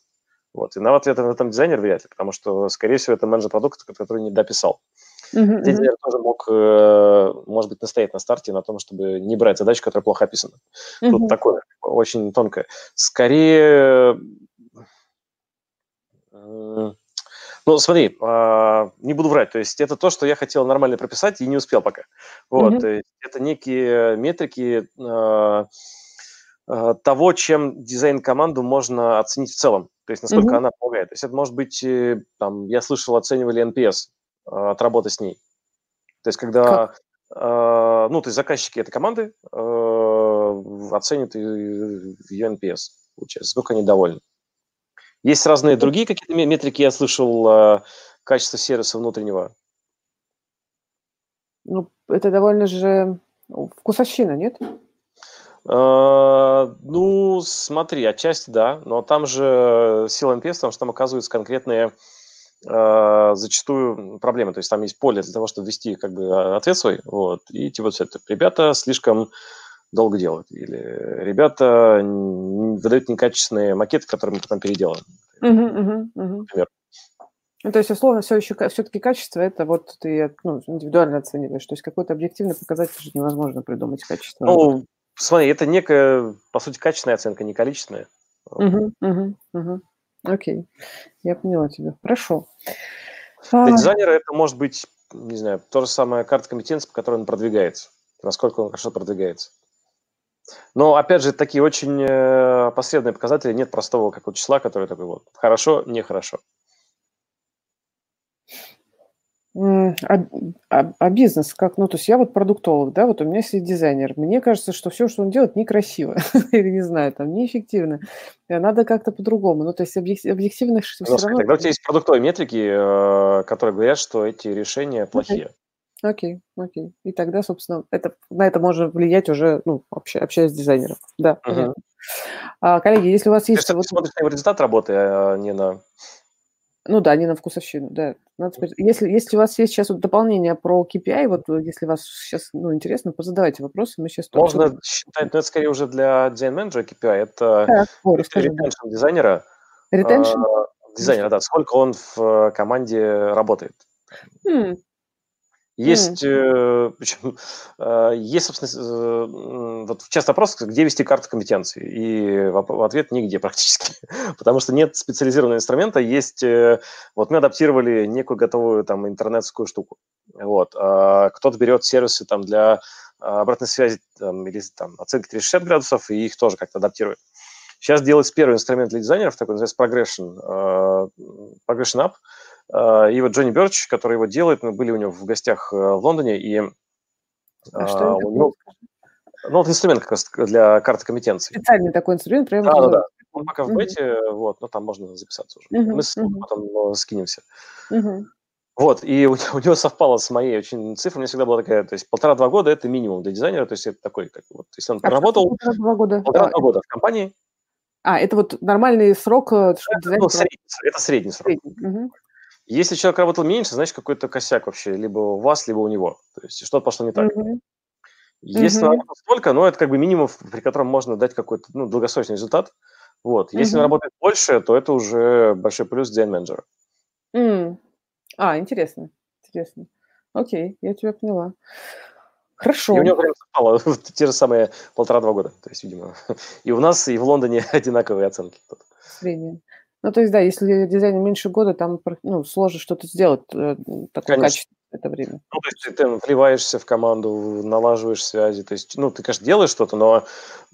Вот. И на этом, в этом дизайнер вряд ли, потому что, скорее всего, это менеджер продукта, который не дописал.
Мгм,
Здесь дизайнер тоже мог, э, может быть, настоять на старте на том, чтобы не брать задачу, которая плохо описана. Тут
Мгм.
такое очень тонкое. Скорее, м, ну, смотри, а, не буду врать, то есть это то, что я хотел нормально прописать и не успел пока. Вот, то есть это некие метрики а, а, того, чем дизайн-команду можно оценить в целом, то есть насколько
Мгм.
она помогает. То есть это может быть, э, там, я слышал, оценивали NPS от работы с ней. То есть
Как?
когда, а, ну, то есть заказчики этой команды а, оценят ее NPS, получается, сколько они довольны. Есть разные другие какие-то ме- метрики, я слышал, качество сервиса внутреннего.
ну, это довольно же ну, вкусовщина, нет?
А, Ну, смотри, отчасти да, но там же сила NPS, потому что там оказываются конкретные а, зачастую проблемы. То есть там есть поле для того, чтобы ввести как бы а, ответ свой, вот, и типа все это. Ребята слишком долго делают, или ребята выдают некачественные макеты, которые мы потом переделаем,
Мгм, мгм, мгм.
например.
Ну, то есть, условно, все еще все-таки качество это вот ты ну, индивидуально оцениваешь. То есть какой-то объективный показатель же невозможно придумать качество.
Ну, смотри, это некая, по сути, качественная оценка, не количественная.
Мгм, мгм, мгм. Окей, я поняла тебя. Хорошо.
Для
А,
дизайнера это может быть, не знаю, то же самое карта компетенций, по которой он продвигается, насколько он хорошо продвигается. Но, опять же, такие очень э, посредные показатели, нет простого как вот числа, который такой вот хорошо, нехорошо.
м, а, а- а бизнес как? Ну, то есть я вот продуктолог, да, вот у меня есть дизайнер. Мне кажется, что все, что он делает, некрасиво. Или, не знаю, там, неэффективно. Э, Надо как-то по-другому. Ну, то есть объек- объективных все равно...
тогда у тебя есть продуктовые метрики, э, которые говорят, что эти решения плохие.
окей, окей. И тогда, собственно, это, на это можно влиять уже, ну, общ- общаясь с дизайнером. Да, понятно. А, коллеги, если у вас
Ты
есть...
все-таки
Вот,
смотришь на результат работы, а не на...
ну да, не на вкусовщину, да. Надо сказать, если, если у вас есть сейчас вот дополнение про KPI, вот э, если вас сейчас ну, интересно, позадавайте вопросы, мы сейчас...
Можно считать, но это скорее уже для дизайн-менеджера KPI, это
расскажи. да.
дизайнера,
Retention?
э, дизайнера, да, сколько он в э, команде работает.
М,
Есть, э, причем, э, есть, собственно, э, вот часто вопрос, где вести карту компетенций, и в ответ нигде практически, потому что нет специализированного инструмента, есть, э, вот мы адаптировали некую готовую там интернетскую штуку, вот, а кто-то берет сервисы там для а, обратной связи там, или там оценки 360 градусов, и их тоже как-то адаптирует. Сейчас делается первый инструмент для дизайнеров, такой называется Progression, э, Progression App, Э, И вот Джонни Берч, который его делает, мы были у него в гостях э, в Лондоне, и
А что
а,
это
у него, ну, вот инструмент как раз для карты компетенций.
Специальный такой инструмент, прямо
Да, да, да. Он пока в бете, вот, но там можно записаться уже.
Мгм,
Мы с ним потом э, скинемся.
Мгм.
Вот, и у, у него совпало с моей очень цифрой, у меня всегда была такая, то есть полтора-два года – это минимум для дизайнера, то есть это такой, как вот, если он
А что
проработал
полтора-два года?
полтора-два
А,
года в компании,
А, это вот нормальный срок, э, чтобы дизайнер...
ну, средний, это средний срок.
средний. Мгм.
Если человек работал меньше, значит, какой-то косяк вообще, либо у вас, либо у него. То есть что-то пошло не так.
Мгм.
Если
Мгм.
работает столько, ну, это как бы минимум, при котором можно дать какой-то ну, долгосрочный результат. Вот. Если он
Мгм.
работает больше, то это уже большой плюс дизайн-менеджера.
М. А, интересно, интересно. Окей, я тебя поняла. Хорошо.
И у него прям совпало те же самые полтора-два года. То есть, видимо, и у нас, и в Лондоне одинаковые оценки.
Средние. Ну, то есть, да, если дизайну меньше года, там ну, сложно что-то сделать э, такое качественное это время.
Ну, то есть ты вливаешься в команду, налаживаешь связи. То есть, ну, ты, конечно, делаешь что-то, но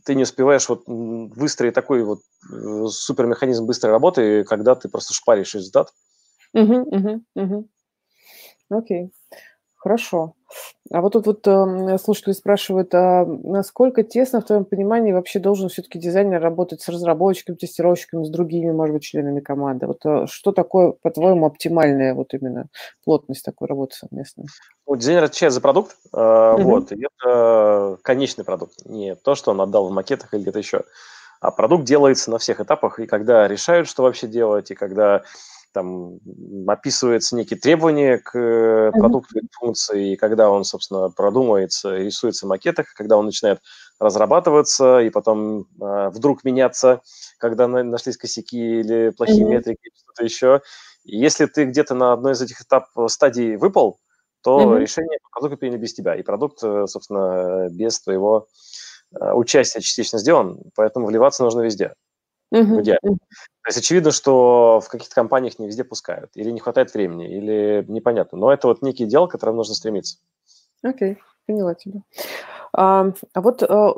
ты не успеваешь вот выстроить такой вот э, супермеханизм быстрой работы, когда ты просто шпаришь результат.
Угу, угу, угу. Окей. Хорошо. А вот тут вот э, слушатели спрашивают, а насколько тесно, в твоем понимании, вообще должен все-таки дизайнер работать с разработчиками, тестировщиками, с другими, может быть, членами команды? Вот э, что такое, по-твоему, оптимальная вот именно плотность такой работы совместной?
Ну, дизайнер отвечает за продукт, э, угу. вот, и это конечный продукт, не то, что он отдал в макетах или где-то еще. А продукт делается на всех этапах, и когда решают, что вообще делать, и когда там описывается некие требования к mm-hmm. продукту или функции, и когда он, собственно, продумывается, рисуется в макетах, когда он начинает разрабатываться и потом э, вдруг меняться, когда на, нашлись косяки или плохие mm-hmm. метрики, что-то еще. И если ты где-то на одной из этих этап стадий выпал, то mm-hmm. решение по продукту приняли без тебя, и продукт, э, собственно, без твоего участия частично сделан, поэтому вливаться нужно везде. В идеале. То есть очевидно, что в каких-то компаниях не везде пускают, или не хватает времени, или непонятно. Но это вот некий дел, к которому нужно стремиться.
Окей, okay, поняла тебя. А, а вот а,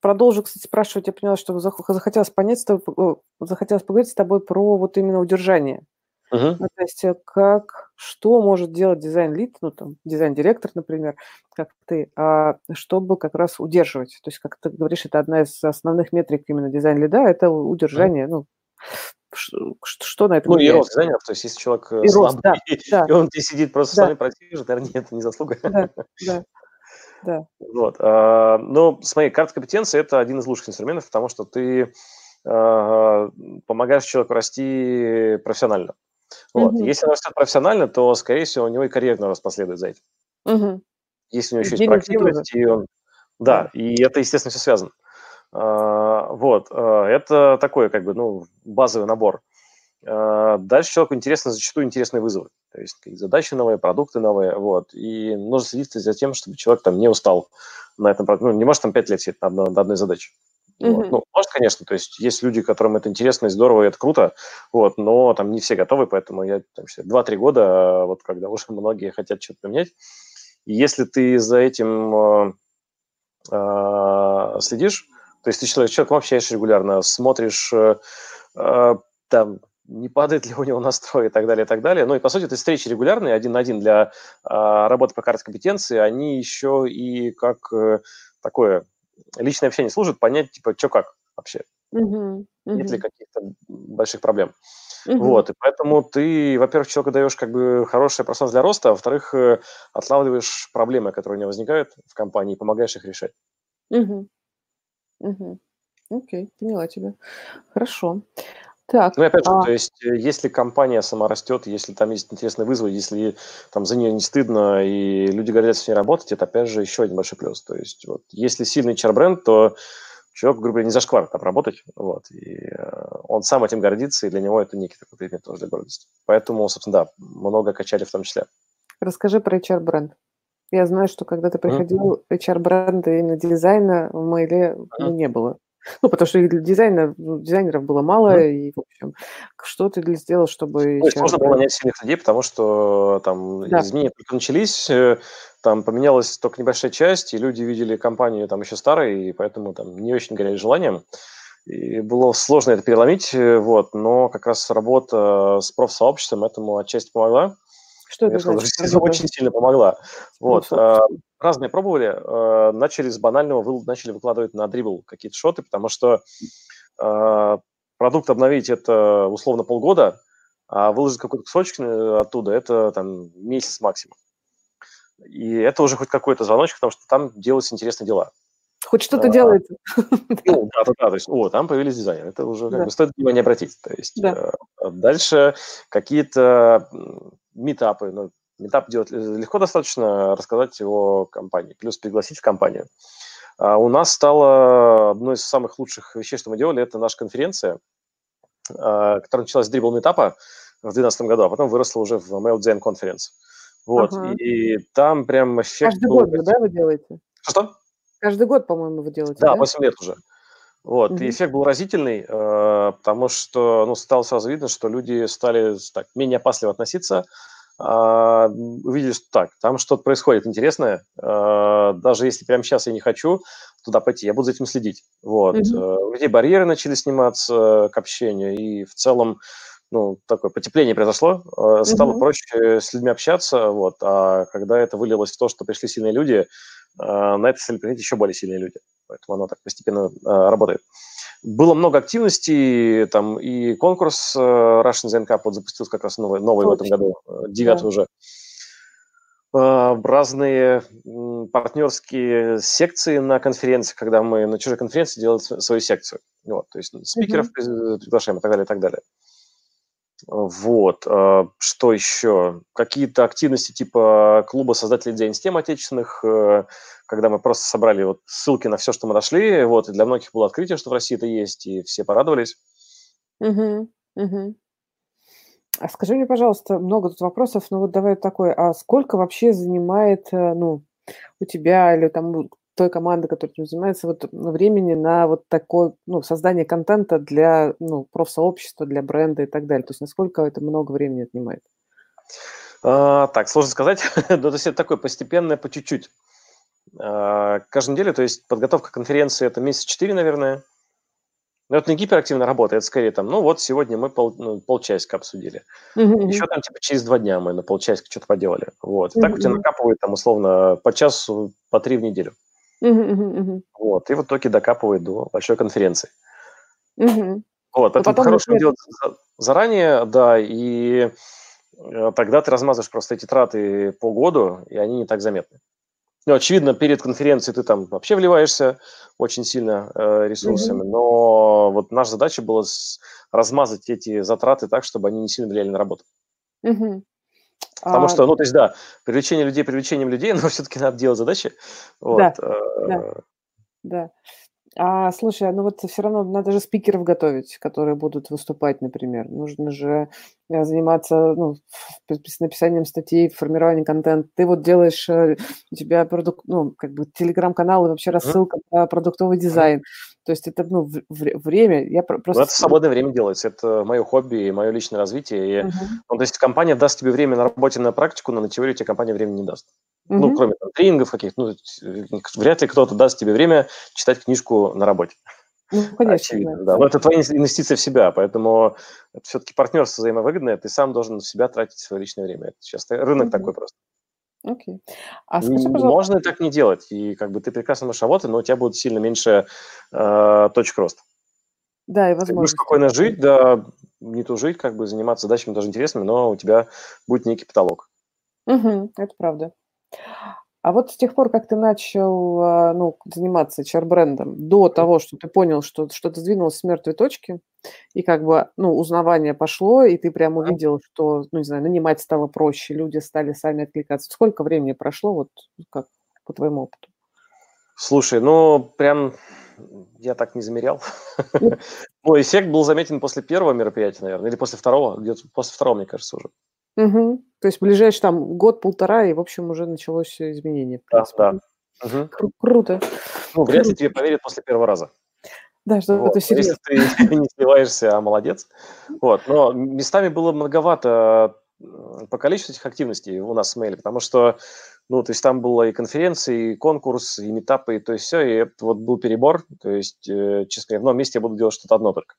продолжу, кстати, спрашивать. Я поняла, что захотелось понять, тобой, захотелось поговорить с тобой про вот именно удержание. Uh-huh. Ну, то есть э, как, что может делать дизайн-лид, ну, там, дизайн-директор, например, как ты, а, чтобы как раз удерживать. То есть, как ты говоришь, это одна из основных метрик именно дизайн-лида, это удержание, uh-huh. ну, что, что на этом
Ну, и рост дизайнеров, то есть если человек э, и слабый, рост, да, и, да. и он здесь сидит просто да. с вами противит, наверное, нет, это не заслуга. Да, да. Да. Вот. А, ну, смотри, карта компетенции – это один из лучших инструментов, потому что ты а, помогаешь человеку расти профессионально. Вот. Mm-hmm. Если он растет профессионально, то, скорее всего, у него и карьерный рост последует за этим. Mm-hmm. Если у него еще есть проактивность, и он... Да, и это, естественно, все связано. А, вот, а, это такой, как бы, ну, базовый набор. А, дальше человеку интересно, зачастую интересные вызовы. То есть задачи новые, продукты новые, вот. И нужно следить за тем, чтобы человек там не устал на этом, ну, не может там пять лет сидеть на одной, на одной задаче. Mm-hmm. Вот. Ну, может, конечно, то есть есть люди, которым это интересно и здорово, и это круто, вот, но там не все готовы, поэтому я там, 2-3 года, вот когда уже многие хотят что-то поменять, и если ты за этим э, следишь, то есть ты человек, человеком общаешься регулярно, смотришь, э, э, там, не падает ли у него настрой и так далее, и так далее. Ну и, по сути, это встречи регулярные, один на один для э, работы по карте компетенции, они еще и как э, такое личное общение служит, понять, типа, что как вообще. Uh-huh, uh-huh. Нет ли каких-то больших проблем. Uh-huh. Вот, и поэтому ты, во-первых, человеку даешь как бы хорошее пространство для роста, а во-вторых, э, отлавливаешь проблемы, которые у него возникают в компании, и помогаешь их решать.
Угу. Угу. Окей, поняла тебя. Хорошо. Так,
Ну и опять же, а, то есть, э, если компания сама растет, если там есть интересные вызовы, если там за нее не стыдно и люди гордятся с ней работать, это опять же еще один большой плюс. То есть, вот, если сильный HR-бренд, то человек, грубо говоря, не зашквар там работать, вот, и э, он сам этим гордится, и для него это некий такой предмет тоже для гордости. Поэтому, собственно, да, много качали в том числе.
расскажи про HR-бренд. Я знаю, что когда ты приходил, HR-бренда именно дизайна в Мейле ну, не было. Ну, потому что для дизайна, ну, дизайнеров было мало, mm. и, в общем, что ты для сделал, чтобы...
Ну, сложно было нанять сильных людей, потому что там да. изменения только начались, э, там поменялась только небольшая часть, и люди видели компанию там еще старой, и поэтому там не очень горели желанием. И было сложно это переломить, э, вот, но как раз работа с профсообществом этому отчасти помогла. Что это значит? Сказал, очень сильно помогла. Вот. А, разные пробовали. А, начали с банального, начали выкладывать на дрибл какие-то шоты, потому что а, продукт обновить это условно полгода, а выложить какой-то кусочек э, оттуда это там месяц максимум. И это уже хоть какой-то звоночек, потому что там делаются интересные дела.
Хоть что-то а, делается.
Ну, да, да, да. То есть, о, там появились дизайнеры. Это уже как да. бы стоит внимание обратить. То есть, да. э, дальше какие-то метапы. Ну, метап делать легко достаточно, рассказать о компании, плюс пригласить в компанию. А у нас стало одной из самых лучших вещей, что мы делали, это наша конференция, а, которая началась с дрибл метапа. в 2012 году, а потом выросла уже в Mail Design Conference. Вот, ага. и там прям эффект
Каждый год, да, вы делаете?
Что?
Каждый год, по-моему, вы делаете,
да? Да, 8 лет уже. Вот, угу. и эффект был разительный, э, потому что, ну, стало сразу видно, что люди стали так, менее опасливо относиться, э, увидели, что так, там что-то происходит интересное, э, даже если прямо сейчас я не хочу туда пойти, я буду за этим следить. Вот, э, у людей барьеры начали сниматься к общению, и в целом, ну, такое потепление произошло, стало угу. проще с людьми общаться, вот, а когда это вылилось в то, что пришли сильные люди, на это стали приходить еще более сильные люди. Поэтому оно так постепенно э, работает. Было много активностей, там и конкурс э, Russian Zen Cup вот запустился как раз новый, новый в этом году, девятый да. уже. Разные партнерские секции на конференции, когда мы на чужой конференции делаем свою секцию. Вот, то есть спикеров mm-hmm. приглашаем и так далее, и так далее. Вот. А, что еще? Какие-то активности типа клуба создателей День тем отечественных, э, когда мы просто собрали вот ссылки на все, что мы нашли. Вот. И для многих было открытие, что в России это есть, и все порадовались.
Угу, угу. А скажи мне, пожалуйста, много тут вопросов, но вот давай такой, а сколько вообще занимает, э, ну, у тебя или там той команды, которая этим занимается, вот времени на вот такое, ну, создание контента для, ну, профсообщества, для бренда и так далее? То есть насколько это много времени отнимает?
А, так, сложно сказать. ну, то есть это такое постепенное, по чуть-чуть. А, каждую неделю, то есть подготовка конференции – это месяц четыре, наверное. Но это не гиперактивная работа, это скорее там, ну вот сегодня мы пол, ну, полчасика обсудили. Mm-hmm. Еще там типа через два дня мы на полчасика что-то поделали. Вот. Mm-hmm. так у тебя накапывает там условно по часу, по три в неделю. Вот, и в итоге докапывает до большой конференции. Вот, поэтому потом по-хорошему делать заранее, да, и э, тогда ты размазываешь просто эти траты по году, и они не так заметны. Ну, очевидно, перед конференцией ты там вообще вливаешься очень сильно э, ресурсами, но вот наша задача была размазать эти затраты так, чтобы они не сильно влияли на работу.
Мгм.
Потому а... что, ну, то есть, да, привлечение людей привлечением людей, но все-таки надо делать задачи. Вот.
Да, да, э, да. А, слушай, ну вот все равно надо же спикеров готовить, которые будут выступать, например. Нужно же э, заниматься ну, написанием статей, формированием контента. Ты вот делаешь, э, у тебя продукт, ну, как бы телеграм-канал и вообще рассылка mm-hmm. на продуктовый дизайн. Mm-hmm. То есть это, ну, в- время. Я просто... Ну,
это в свободное время делается. Это мое хобби и мое личное развитие. И, mm-hmm. ну, то есть компания даст тебе время на работе, на практику, но на теорию тебе компания времени не даст. Mm-hmm. Ну, кроме там, тренингов каких-то. Ну, вряд ли кто-то даст тебе время читать книжку на работе.
Ну, конечно. Очевидно,
да. да. Но это твоя инвестиция в себя, поэтому все-таки партнерство взаимовыгодное, ты сам должен в себя тратить свое личное время. Это сейчас рынок mm-hmm. такой просто.
Окей.
А скажи, пожалуйста... Можно так не делать, и как бы ты прекрасно можешь работать, но у тебя будет сильно меньше э, точек роста.
Да, и возможно. Ты
можешь спокойно жить, да, не тужить, как бы заниматься задачами даже интересными, но у тебя будет некий потолок.
Угу, это правда. А вот с тех пор, как ты начал а, ну, заниматься HR-брендом, до того, что ты понял, что что-то сдвинулось с мертвой точки, и как бы, ну, узнавание пошло, и ты прям увидел, что, ну, не знаю, нанимать стало проще, люди стали сами откликаться. Сколько времени прошло, вот как по твоему опыту?
Слушай, ну, прям я так не замерял. Ну. Мой эффект был заметен после первого мероприятия, наверное, или после второго, где-то после второго, мне кажется, уже.
Угу. То есть ближайший там год-полтора, и, в общем, уже началось изменение.
Да, да. Угу.
Кру- круто.
Ну, вряд ли тебе поверят после первого раза.
Да, что вот. это серьезно.
Если ты не сливаешься, а молодец. Вот. Но местами было многовато по количеству этих активностей у нас в мейле, потому что, ну, то есть там было и конференции, и конкурс, и метапы, и то есть все, и это вот был перебор, то есть, э, честно говоря, в новом месте я буду делать что-то одно только.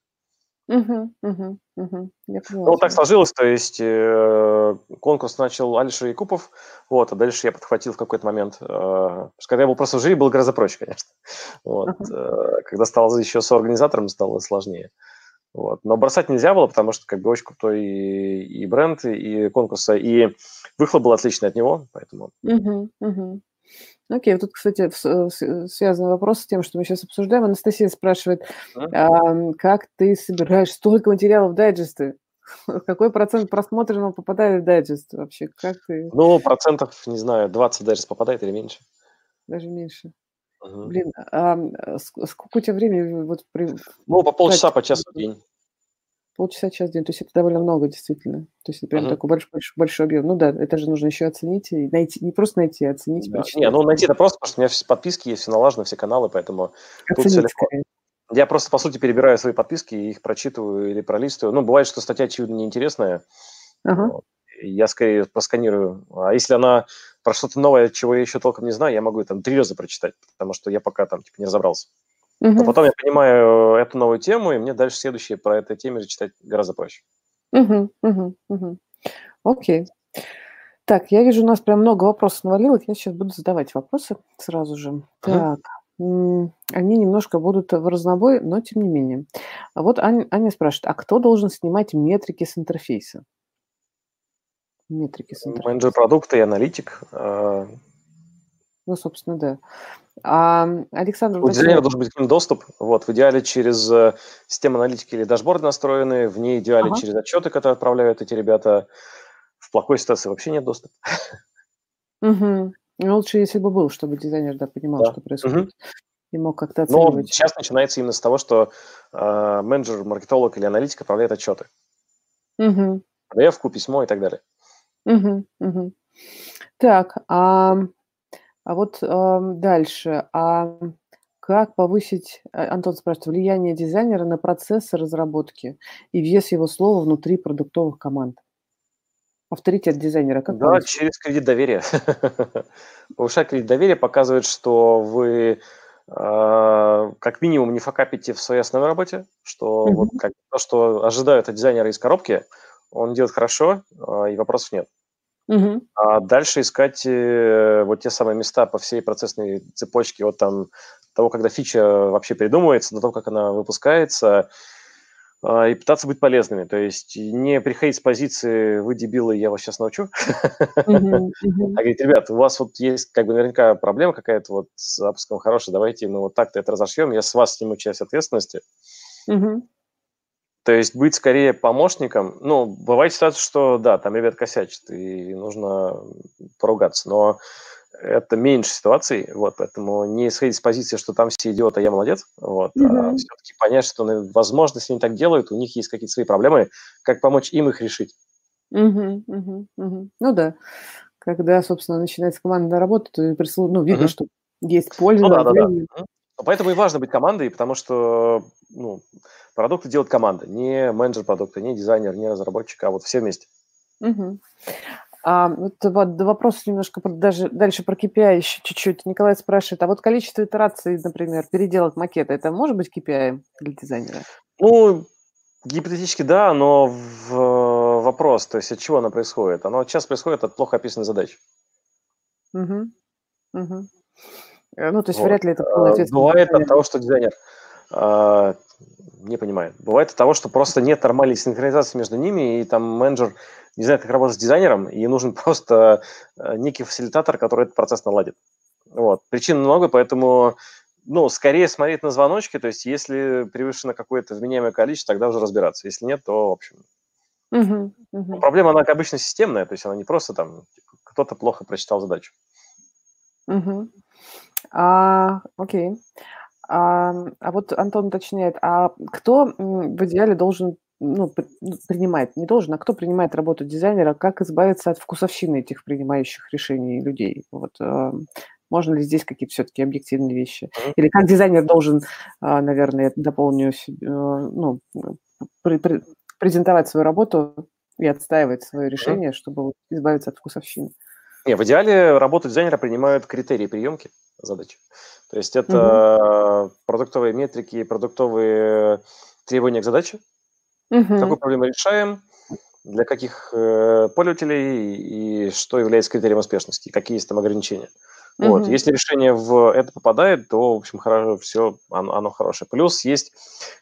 Угу, угу, угу. Я
Ну, вот так сложилось, то есть э, конкурс начал Алишер Якупов, вот, а дальше я подхватил в какой-то момент. Э, когда я был просто в жюри, было гораздо проще, конечно. Вот, uh-huh. э, когда стал еще с организатором, стало сложнее. Вот. Но бросать нельзя было, потому что как бы очень крутой и, и бренд, и, и конкурса, и выхлоп был отличный от него, поэтому...
Угу, угу. Окей, тут, кстати, связан вопрос с тем, что мы сейчас обсуждаем. Анастасия спрашивает, а, как ты собираешь столько материалов в дайджесты? Какой процент просмотренного попадает в дайджест вообще? Как ты...
Ну, процентов, не знаю, 20 дайджест попадает или меньше.
Даже меньше. Угу. Блин, а сколько у тебя времени вот
при... Ну, по полчаса, по часу в день.
Полчаса, час, день. То есть это довольно много, действительно. То есть это прям uh-huh. такой большой, большой, большой объем. Ну да, это же нужно еще оценить и найти, не просто найти, а оценить.
Да. Не, ну найти это просто, потому что у меня все подписки есть, все налажено, все каналы, поэтому оценить, тут все легко. Я просто, по сути, перебираю свои подписки и их прочитываю или пролистываю. Ну, бывает, что статья, очевидно, неинтересная. Uh-huh. Вот. Я скорее просканирую. А если она про что-то новое, чего я еще толком не знаю, я могу там три раза прочитать, потому что я пока там типа не разобрался. Uh-huh. Но потом я понимаю эту новую тему, и мне дальше следующие про эту тему читать гораздо проще.
Угу, угу, угу. Окей. Так, я вижу, у нас прям много вопросов навалилось. Я сейчас буду задавать вопросы сразу же. Uh-huh. Так, они немножко будут в разнобой, но тем не менее. А вот Аня, Аня спрашивает, а кто должен снимать метрики с интерфейса?
Метрики с интерфейса. Менеджер продукта и аналитик.
Ну, собственно, да. А, Александр...
У дизайнера должен быть к ним доступ. Вот, в идеале через э, систему аналитики или дашборд настроены, в ней идеале ага. через отчеты, которые отправляют эти ребята. В плохой ситуации вообще нет доступа.
Угу. Лучше, если бы был, чтобы дизайнер да, понимал, да. что происходит. Угу. И мог как-то
оценивать. Но сейчас начинается именно с того, что э, менеджер, маркетолог или аналитик отправляет отчеты. Угу. PDF, письмо и так далее.
Угу, угу. Так, а а вот, э, дальше. А как повысить, э, Антон спрашивает, влияние дизайнера на процессы разработки и вес его слова внутри продуктовых команд? Авторитет дизайнера как
Да, повысить? через кредит доверия. Повышать кредит доверия показывает, что вы э, как минимум не факапите в своей основной работе, что вот как то, что ожидают от дизайнера из коробки, он делает хорошо, э, и вопросов нет. Угу. А дальше искать э, вот те самые места по всей процессной цепочке от там того, когда фича вообще придумывается, до того, как она выпускается, э, и пытаться быть полезными. То есть не приходить с позиции «вы дебилы, я вас сейчас научу», а говорить, ребят, у вас вот есть как бы наверняка проблема какая-то вот с запуском хорошая, давайте мы вот так-то это разошьем, я с вас сниму часть ответственности. То есть быть скорее помощником. Ну, бывает ситуация, что да, там ребят косячат, и нужно поругаться. Но это меньше ситуаций, вот, поэтому не исходить с позиции, что там все идиоты, а я молодец, вот, mm-hmm. а все-таки понять, что, ну, возможно, если они так делают, у них есть какие-то свои проблемы, как помочь им их решить.
Mm-hmm. Mm-hmm. Mm-hmm. Ну да, когда, собственно, начинается командная работа, то ну, видно, mm-hmm. что есть польза. Ну, да, да, да.
Поэтому и важно быть командой, потому что ну, продукты делает команда, не менеджер продукта, не дизайнер, не разработчик, а вот все вместе.
Угу. А, вот, вот вопрос немножко даже дальше про KPI еще чуть-чуть. Николай спрашивает, а вот количество итераций, например, переделок макета, это может быть KPI для дизайнера?
Ну, гипотетически да, но в, вопрос, то есть от чего оно происходит? Оно сейчас происходит от плохо описанной задачи.
Угу. Угу. Ну, то есть вот. вряд ли это полная
ответственность. Бывает от того, что дизайнер э, не понимает. Бывает от того, что просто нет нормальной синхронизации между ними, и там менеджер не знает, как работать с дизайнером, и нужен просто э, некий фасилитатор, который этот процесс наладит. Вот. Причин много, поэтому ну, скорее смотреть на звоночки, то есть если превышено какое-то вменяемое количество, тогда уже разбираться. Если нет, то, в общем... Uh-huh, uh-huh. Проблема, она обычно системная, то есть она не просто там, типа, кто-то плохо прочитал задачу.
Uh-huh. А, окей. А, а вот Антон уточняет, а кто в идеале должен ну, принимает, не должен, а кто принимает работу дизайнера, как избавиться от вкусовщины этих принимающих решений людей? Вот, можно ли здесь какие-то все-таки объективные вещи? Или как дизайнер должен, э, наверное, дополню, э, ну, презентовать свою работу и отстаивать свое решение, чтобы избавиться от вкусовщины?
Не, в идеале работу дизайнера принимают критерии приемки задачи. То есть это угу. продуктовые метрики, продуктовые требования к задаче. Угу. Какую проблему решаем, для каких э, пользователей и что является критерием успешности, какие есть там ограничения. Угу. Вот. Если решение в это попадает, то, в общем, хорошо, все, оно, оно хорошее. Плюс есть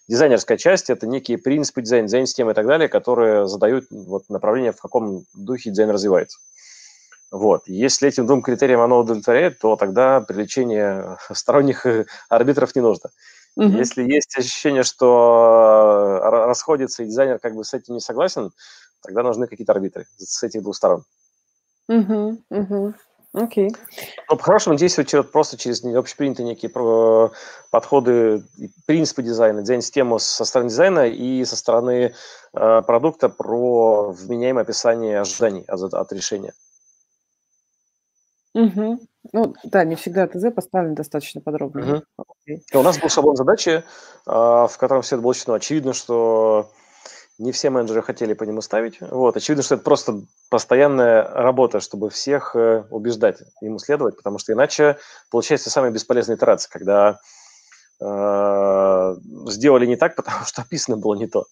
дизайнерская часть, это некие принципы дизайна, дизайн-системы и так далее, которые задают вот, направление, в каком духе дизайн развивается. Вот. Если этим двум критериям оно удовлетворяет, то тогда привлечение сторонних э, арбитров не нужно. Угу. Если есть ощущение, что э, расходится, и дизайнер как бы с этим не согласен, тогда нужны какие-то арбитры с этих двух сторон.
Угу, угу. Окей.
Но по-хорошему действовать просто через общепринятые некие подходы, принципы дизайна, дизайн-систему со стороны дизайна и со стороны э, продукта про вменяемое описание ожиданий от, от решения.
Угу. Ну да, не всегда ТЗ поставлен достаточно подробно.
Угу. Okay. У нас был шаблон задачи, а, в котором все это было очень очевидно, что не все менеджеры хотели по нему ставить. Вот. Очевидно, что это просто постоянная работа, чтобы всех э, убеждать ему следовать, потому что иначе получается самая бесполезная итерация, когда э, сделали не так, потому что описано было не то.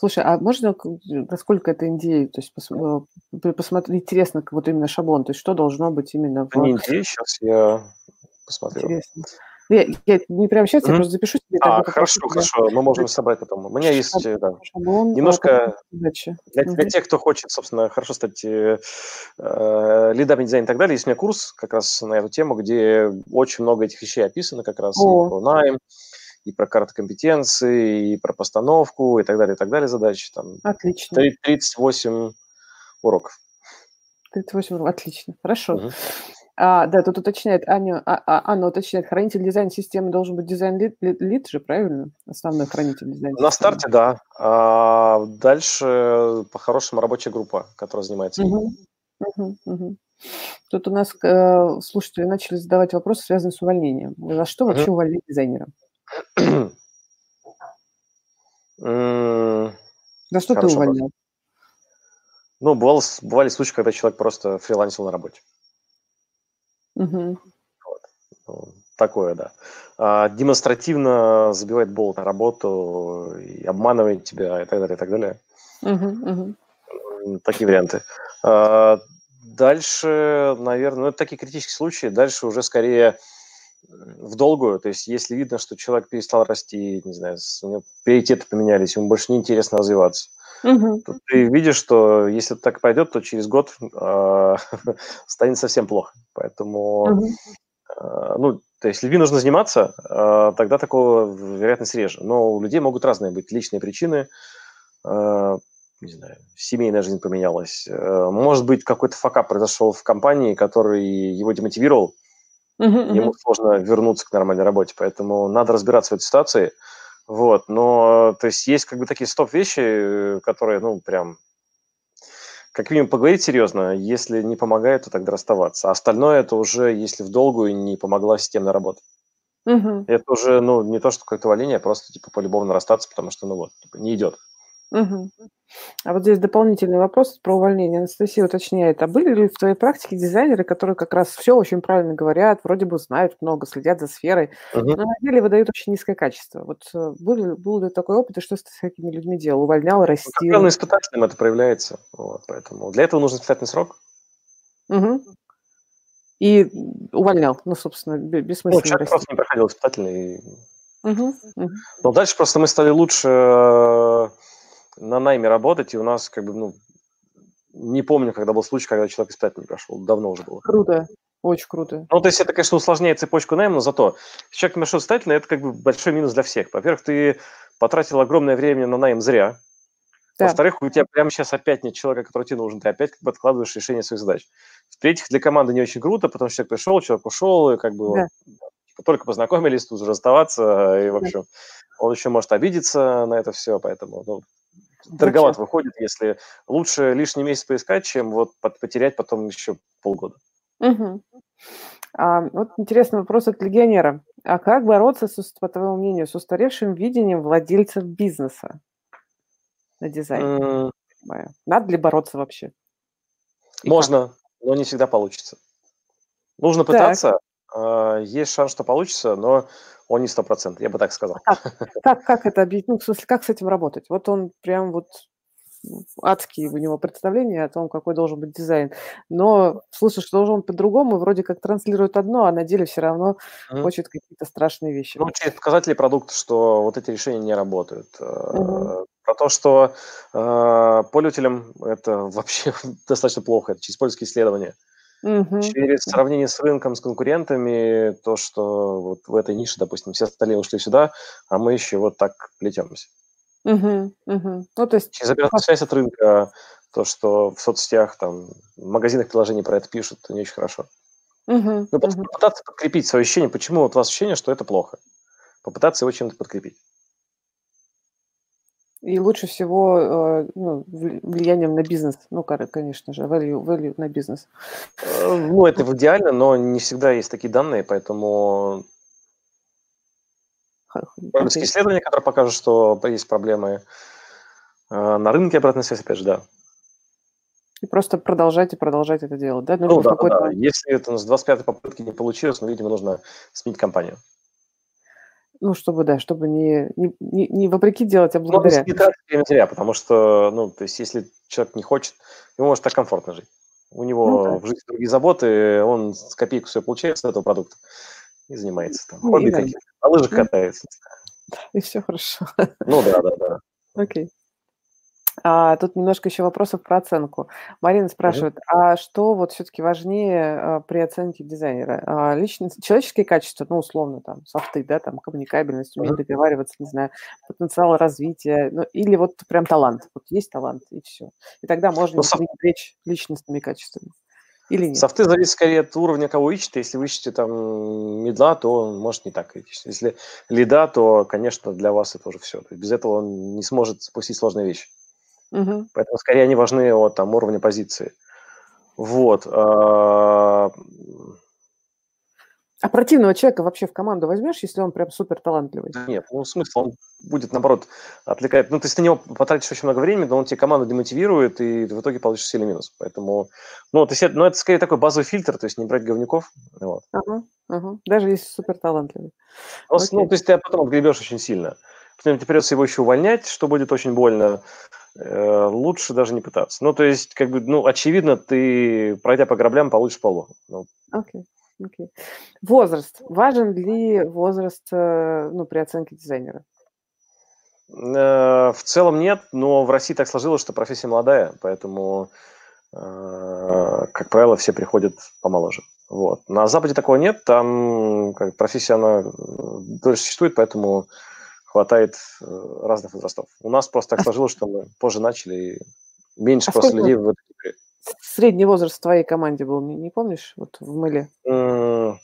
Слушай, а можно, насколько это NDA, то есть пос, э, посмотреть, интересно, вот именно шаблон, то есть что должно быть именно
в... Не NDA, сейчас я посмотрю. Интересно.
Я, я не прямо сейчас, mm-hmm. я просто запишу
себе. А, хорошо, хорошо, мы можем собрать потом. У меня есть э, да, шаблон, немножко для, mm-hmm. для тех, кто хочет, собственно, хорошо стать э, э, лидами дизайна и так далее, есть у меня курс как раз на эту тему, где очень много этих вещей описано как раз О. и про найм, и про карты компетенции, и про постановку, и так далее, и так далее задачи. Там
Отлично.
38 уроков.
38 уроков, отлично, хорошо. Угу. А, да, тут уточняет Аня, а, а, Анна уточняет, хранитель дизайн-системы должен быть дизайн-лид лид же, правильно? Основной хранитель дизайн
На старте, да. А дальше, по-хорошему, рабочая группа, которая занимается. Угу.
Угу, угу. Тут у нас э, слушатели начали задавать вопросы, связанные с увольнением. За что вообще увольнять дизайнера? За что ты увольнял?
Ну, бывало, бывали случаи, когда человек просто фрилансил на работе.
Угу.
Вот. Ну, такое, да. А, демонстративно забивает болт на работу и обманывает тебя и так далее, и так далее.
Угу, угу.
Такие варианты. А, дальше, наверное, ну, это такие критические случаи. Дальше уже скорее в долгую, то есть если видно, что человек перестал расти, не знаю, у него приоритеты поменялись, ему больше неинтересно развиваться, угу. то ты видишь, что если так пойдет, то через год э, станет совсем плохо. Поэтому, угу. э, ну, то есть любви нужно заниматься, э, тогда такого вероятность реже. Но у людей могут разные быть личные причины, э, не знаю, семейная жизнь поменялась. Э, может быть, какой-то факап произошел в компании, который его демотивировал, uh-huh, ему uh-huh. сложно вернуться к нормальной работе, поэтому надо разбираться в этой ситуации. Вот, но, то есть, есть как бы такие стоп-вещи, которые, ну, прям, как минимум, поговорить серьезно, если не помогает, то тогда расставаться. А остальное это уже, если в долгую не помогла системная работа.
Угу.
Это уже, ну, не то, что какое-то увольнение, а просто, типа, по-любому расстаться, потому что, ну, вот, типа, не идет.
Угу. А вот здесь дополнительный вопрос про увольнение. Анастасия уточняет, а были ли в твоей практике дизайнеры, которые как раз все очень правильно говорят, вроде бы знают много, следят за сферой, угу. но на деле выдают очень низкое качество? Вот э, был, был ли такой опыт, и что ты с такими людьми делал? Увольнял, растил? Ну,
как испытателем это проявляется. Вот, поэтому для этого нужен испытательный срок.
Угу. И увольнял, ну, собственно, бессмысленно. Ну,
человек просто не проходил испытательный. Угу. Угу. Но дальше просто мы стали лучше на найме работать, и у нас как бы, ну, не помню, когда был случай, когда человек испытательный прошел. Давно уже было.
Круто. Очень круто.
Ну, то есть это, конечно, усложняет цепочку найма, но зато человек прошел испытательный, это как бы большой минус для всех. Во-первых, ты потратил огромное время на найм зря. Да. Во-вторых, у тебя прямо сейчас опять нет человека, который тебе нужен, ты опять как бы откладываешь решение своих задач. В-третьих, для команды не очень круто, потому что человек пришел, человек ушел, и как бы да. вот, только познакомились, тут уже расставаться, и, в общем, да. он еще может обидеться на это все, поэтому ну, Дороговато выходит, если лучше лишний месяц поискать, чем вот потерять потом еще полгода.
Угу. А, вот интересный вопрос от легионера. А как бороться, с, по твоему мнению, с устаревшим видением владельцев бизнеса на дизайн? Mm. Надо ли бороться вообще?
И Можно, как? но не всегда получится. Нужно пытаться. Так. Есть шанс, что получится, но он не сто процентов, я бы так сказал.
А как, как, как это объяснить? Ну, в смысле, как с этим работать? Вот он прям вот адские у него представления о том, какой должен быть дизайн. Но слышишь, что должен по-другому, вроде как транслирует одно, а на деле все равно mm-hmm. хочет какие-то страшные вещи.
Ну, через показатели продукта, что вот эти решения не работают. Mm-hmm. Про то, что э, пользователям это вообще достаточно плохо, это через пользовательские исследования. Угу. Через сравнение с рынком, с конкурентами, то, что вот в этой нише, допустим, все остальные ушли сюда, а мы еще вот так плетемся.
Угу, угу. Ну, то есть...
Через обратную связь от рынка, То, что в соцсетях, там, в магазинах приложений про это пишут, не очень хорошо. Uh-huh, ну, uh-huh. попытаться подкрепить свое ощущение, почему вот у вас ощущение, что это плохо. Попытаться его чем-то подкрепить.
И лучше всего э, ну, влиянием на бизнес. Ну, конечно же, value, value на бизнес.
Э, ну, это в идеально, но не всегда есть такие данные, поэтому okay. исследования, которые покажут, что есть проблемы э, на рынке обратной связи, опять же, да.
И просто продолжать и продолжать это делать, да?
ну, да, да. Если это с 25-й попытки не получилось, ну, видимо, нужно сменить компанию.
Ну, чтобы, да, чтобы не, не, не, не вопреки делать, а ну, благодаря. Ну, не тратить
время зря, потому что, ну, то есть, если человек не хочет, ему может так комфортно жить. У него ну, да. в жизни другие заботы, он с копейку все получает с этого продукта и занимается там. Ну, хобби какие-то, на лыжах катается.
И все хорошо.
Ну, да, да, да.
Окей. А, тут немножко еще вопросов про оценку. Марина спрашивает, mm-hmm. а что вот все-таки важнее а, при оценке дизайнера? А, личные, человеческие качества, ну, условно, там, софты, да, там, коммуникабельность, умение mm-hmm. договариваться, не знаю, потенциал развития, ну, или вот прям талант. Вот есть талант, и все. И тогда можно ну, соф... речь личностными качествами. Или нет?
Софты зависят скорее от уровня, кого ищете. Если вы ищете там медла, то может не так критично. Если лида, то, конечно, для вас это уже все. Без этого он не сможет запустить сложные вещи. Угу. Поэтому скорее они важны от там, уровня позиции. Вот. А,
а противного человека вообще в команду возьмешь, если он прям супер талантливый?
Нет, ну смысл, он будет, наоборот, отвлекать. Ну, то есть ты на него потратишь очень много времени, но он тебе команду демотивирует, и в итоге получишь сильный минус. Поэтому, ну, то есть, ну, это скорее такой базовый фильтр, то есть не брать говнюков. Вот.
Ага, ага. Даже если супер талантливый.
Ну, ну, то есть ты потом отгребешь очень сильно. Потом тебе придется его еще увольнять, что будет очень больно. Э, лучше даже не пытаться. Ну, то есть, как бы, ну, очевидно, ты, пройдя по граблям, получишь полу. Ну.
Окей. Okay. Okay. Возраст. Важен ли возраст э, ну, при оценке дизайнера?
Э, в целом нет, но в России так сложилось, что профессия молодая, поэтому, как правило, все приходят помоложе. Вот. На Западе такого нет, там как, профессия, она дольше существует, поэтому хватает э, разных возрастов. У нас просто так а сложилось, что мы позже начали, и меньше а просто людей в этой
игре. Средний возраст в твоей команде был, не, не помнишь, вот в мыле?
Mm,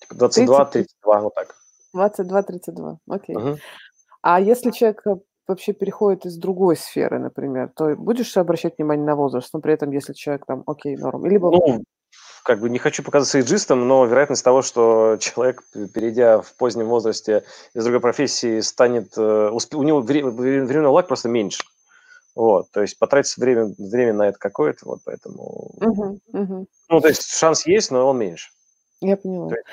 типа 22-32, вот так.
22-32, окей. Угу. А если человек э, вообще переходит из другой сферы, например, то будешь обращать внимание на возраст, но при этом, если человек там, окей, норм, либо...
Ну, как бы не хочу показаться эйджистом, но вероятность того, что человек, перейдя в позднем возрасте из другой профессии, станет... Э, у него временной лак просто меньше. Вот, то есть потратить время, время на это какое-то, вот поэтому... Угу, угу. Ну, то есть шанс есть, но он меньше.
Я поняла. Есть,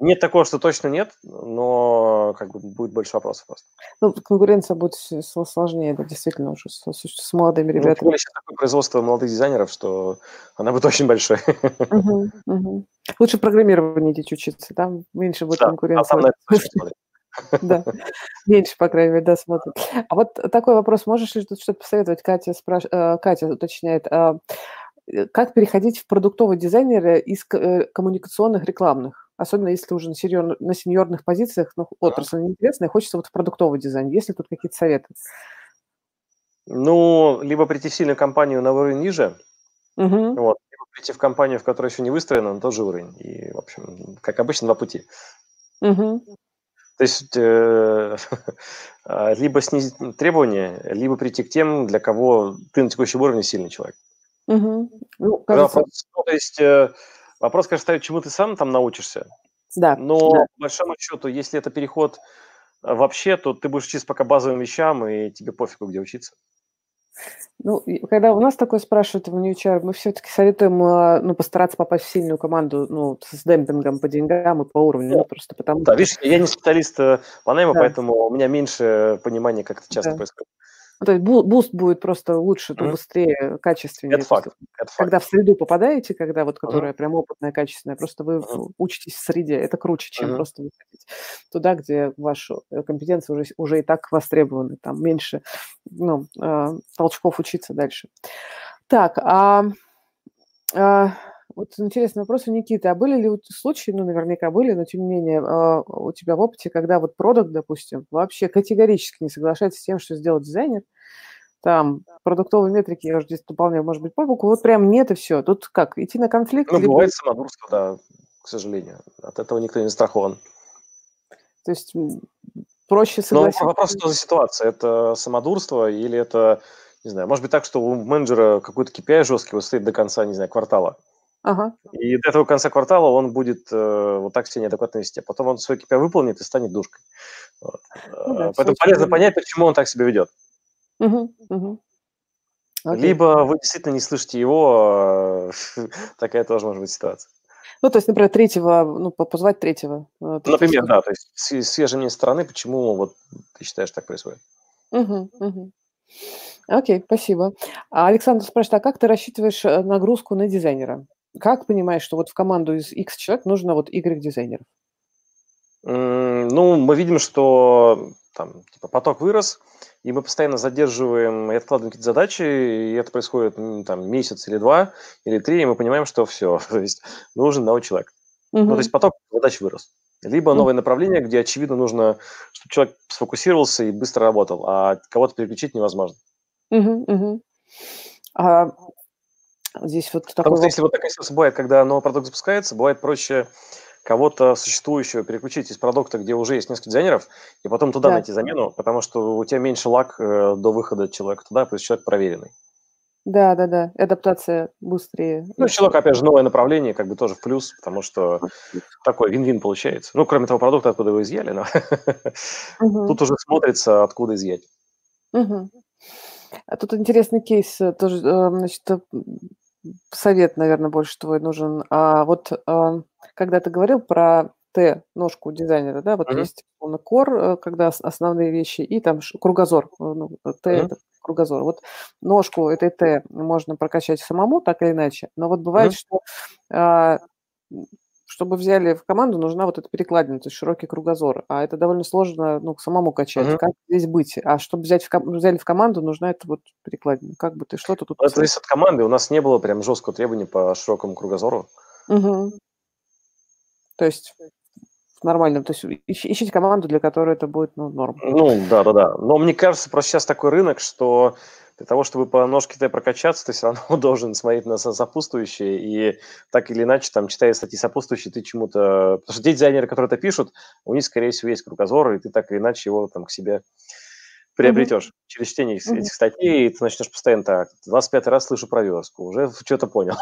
нет такого, что точно нет, но как бы будет больше вопросов просто.
Ну, конкуренция будет сложнее, да, действительно, уже с, с, с молодыми ну, ребятами. Ну,
сейчас такое производство молодых дизайнеров, что она будет очень большой.
Угу, угу. Лучше программирование идти учиться, там меньше будет да, конкуренции. А там на это да, меньше, по крайней мере, да, смотрят. А вот такой вопрос, можешь ли тут что-то посоветовать? Катя, спраш... Э, Катя уточняет, а, э, как переходить в продуктовый дизайнер из э, коммуникационных рекламных? Особенно если уже на, сеньор, на сеньорных позициях, ну, отрасль неинтересная, хочется вот в продуктовый дизайн. Есть ли тут какие-то советы?
Ну, либо прийти в сильную компанию на уровень ниже, угу. вот, либо прийти в компанию, в которой еще не выстроена, на тот же уровень. И, в общем, как обычно, два пути. Угу. То есть э, либо снизить требования, либо прийти к тем, для кого ты на текущем уровне сильный человек. Угу. Ну, кажется... ну, то есть э, Вопрос, конечно, ставит, чему ты сам там научишься.
Да.
Но
да.
по большому счету, если это переход э, вообще, то ты будешь учиться пока базовым вещам, и тебе пофигу, где учиться.
Ну, когда у нас такое спрашивают в New HR, мы все-таки советуем э, ну, постараться попасть в сильную команду ну, с демпингом по деньгам и по уровню. Ну, просто потому
да, видишь, я не специалист э, по найму, да. поэтому у меня меньше понимания, как это часто да. происходит.
Ну, то есть буст будет просто лучше, mm-hmm. быстрее, качественнее. Это
факт. Это
когда факт. в среду попадаете, когда вот, которая mm-hmm. прям опытная, качественная, просто вы mm-hmm. учитесь в среде. Это круче, чем mm-hmm. просто выходить туда, где ваши э, компетенции уже, уже и так востребованы. Там меньше ну, э, толчков учиться дальше. Так, а, а вот интересный вопрос у Никиты. А были ли случаи, ну, наверняка были, но тем не менее, а, у тебя в опыте, когда вот продукт, допустим, вообще категорически не соглашается с тем, что сделал дизайнер, там продуктовые метрики, я уже здесь дополняю, может быть, по букву, вот прям нет и все. Тут как, идти на конфликт?
Ну, либо... бывает самодурство, да, к сожалению. От этого никто не застрахован.
То есть проще согласиться?
Ну, вопрос, что за ситуация. Это самодурство или это, не знаю, может быть так, что у менеджера какой-то KPI жесткий вот стоит до конца, не знаю, квартала. Ага. И до этого конца квартала он будет э, вот так себя неадекватно вести. А потом он свой KPI выполнит и станет душкой. Вот. Ну, да, Поэтому полезно понять, почему он так себя ведет. Угу, угу. Либо вы действительно не слышите его, а, такая тоже может быть ситуация.
Ну, то есть, например, третьего, ну, позвать третьего.
Э, например, да, то есть свежие стороны, почему вот ты считаешь так происходит?
Угу, угу. Окей, спасибо. А Александр спрашивает, а как ты рассчитываешь э, нагрузку на дизайнера? Как понимаешь, что вот в команду из X человек нужно вот Y дизайнеров?
Ну, мы видим, что там, типа, поток вырос, и мы постоянно задерживаем и откладываем какие-то задачи, и это происходит там месяц или два, или три, и мы понимаем, что все, то есть нужен новый человек. Угу. Ну, то есть поток задач вырос. Либо новое направление, где, очевидно, нужно, чтобы человек сфокусировался и быстро работал, а кого-то переключить невозможно.
Угу, угу. А здесь вот такой...
Потому что если вот такая ситуация бывает, когда новый продукт запускается, бывает проще кого-то существующего переключить из продукта, где уже есть несколько дизайнеров, и потом туда да. найти замену, потому что у тебя меньше лак э, до выхода человека туда, плюс человек проверенный.
Да, да, да. Адаптация быстрее.
Ну, человек, опять же, новое направление, как бы тоже в плюс, потому что такой вин-вин получается. Ну, кроме того продукта, откуда вы изъяли, но угу. тут уже смотрится, откуда изъять.
Угу. А тут интересный кейс э, тоже, э, значит, совет, наверное, больше твой нужен. А вот а, когда ты говорил про Т, ножку дизайнера, да, вот mm-hmm. есть условно кор, э, когда основные вещи, и там кругозор, э, ну, Т mm-hmm. это кругозор. Вот ножку этой Т можно прокачать самому, так или иначе, но вот бывает, mm-hmm. что а, чтобы взяли в команду, нужна вот эта перекладина, то есть широкий кругозор. А это довольно сложно ну, самому качать. Угу. Как здесь быть? А чтобы взять в, взяли в команду, нужна эта вот перекладина. Как бы ты что-то тут...
Это зависит от команды. У нас не было прям жесткого требования по широкому кругозору.
Угу. То есть в нормальном, то есть ищите команду, для которой это будет ну, норм.
Ну, да-да-да. Но мне кажется, просто сейчас такой рынок, что для того, чтобы по ножке Т прокачаться, ты все равно должен смотреть на сопутствующие, и так или иначе, там, читая статьи сопутствующие, ты чему-то... Потому что те дизайнеры, которые это пишут, у них, скорее всего, есть кругозор, и ты так или иначе его там к себе приобретешь. Mm-hmm. Через чтение этих, mm-hmm. этих статей, и ты начнешь постоянно так, 25 раз слышу про верстку, уже что-то понял.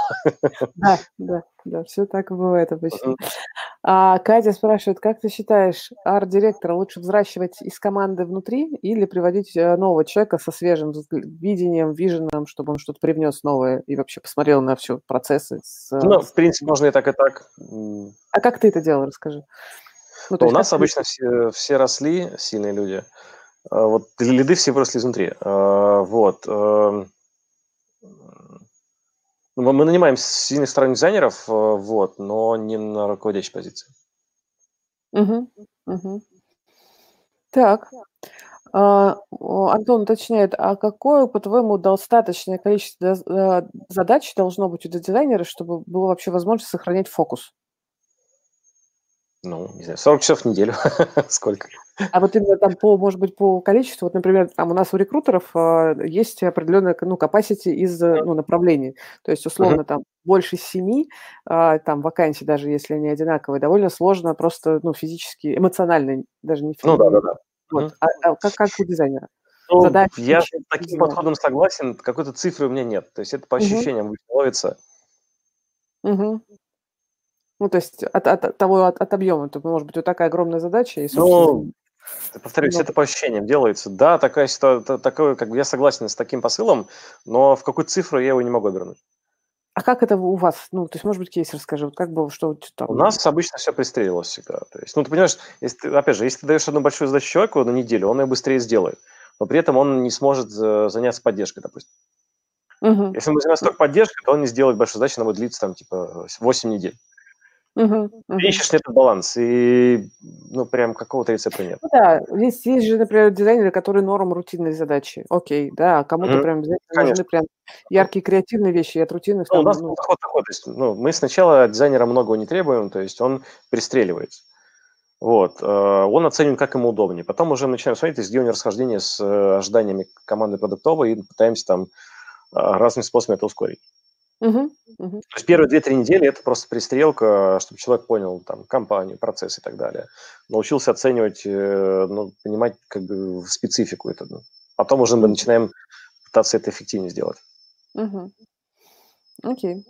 Да, да, да, все так бывает обычно. Mm-hmm. А Катя спрашивает, как ты считаешь, арт-директора лучше взращивать из команды внутри или приводить э, нового человека со свежим видением, виженом, чтобы он что-то привнес новое и вообще посмотрел на все процессы?
С... Ну, в принципе, можно и так, и так.
А как ты это делал, расскажи.
Ну, у нас обычно все, все росли, сильные люди. А, вот лиды все выросли изнутри. А, вот. Ну, мы нанимаем сильных сторонних дизайнеров, э, вот, но не на руководящей позиции.
Угу, угу. Так. А, Антон уточняет, а какое, по-твоему, достаточное количество э, задач должно быть у дизайнера, чтобы было вообще возможно сохранять фокус?
Ну, не знаю, 40 часов в неделю. Сколько?
А вот именно там по, может быть, по количеству, вот, например, там у нас у рекрутеров э, есть определенная, ну, capacity из, ну, направлений. То есть, условно, uh-huh. там больше семи, э, там вакансий, даже если они одинаковые, довольно сложно просто, ну, физически, эмоционально, даже не
физически. Ну, да, да, да.
Вот. Uh-huh. А, а как, как у дизайнера?
Ну, Задачи, я с таким подходом согласен, какой-то цифры у меня нет. То есть это по ощущениям uh-huh. ловится.
Угу. Ну, то есть от, от того, от, от объема, то может быть вот такая огромная задача. И,
ну, повторюсь, но... это по ощущениям делается. Да, такая ситуация, такое, как бы я согласен с таким посылом, но в какую цифру я его не могу обернуть.
А как это у вас? Ну, то есть, может быть, кейс расскажи, вот как было, что
там? У нас обычно все пристрелилось всегда. То есть, ну, ты понимаешь, если ты, опять же, если ты даешь одну большую задачу человеку на неделю, он ее быстрее сделает, но при этом он не сможет э, заняться поддержкой, допустим. Угу. Если мы занимаемся только поддержкой, то он не сделает большую задачу, она будет длиться там типа 8 недель. Угу, угу. ищешь этот баланс, и ну прям какого-то рецепта нет.
Ну, да, есть, есть же, например, дизайнеры, которые норм рутинной задачи. Окей, да, а кому-то угу. прям нужны прям яркие креативные вещи, и от рутинных...
Ну, там, у нас ну... подход такой, то есть, ну, мы сначала от дизайнера многого не требуем, то есть он пристреливается. Вот. Он оцениваем, как ему удобнее. Потом уже начинаем смотреть, где у него расхождение с ожиданиями команды продуктовой, и пытаемся там разными способами это ускорить. Угу, угу. То есть первые две-три недели это просто пристрелка, чтобы человек понял там компанию, процесс и так далее. Научился оценивать, э, ну, понимать как бы специфику это. Ну. Потом уже мы начинаем пытаться это эффективнее сделать.
Угу. Окей.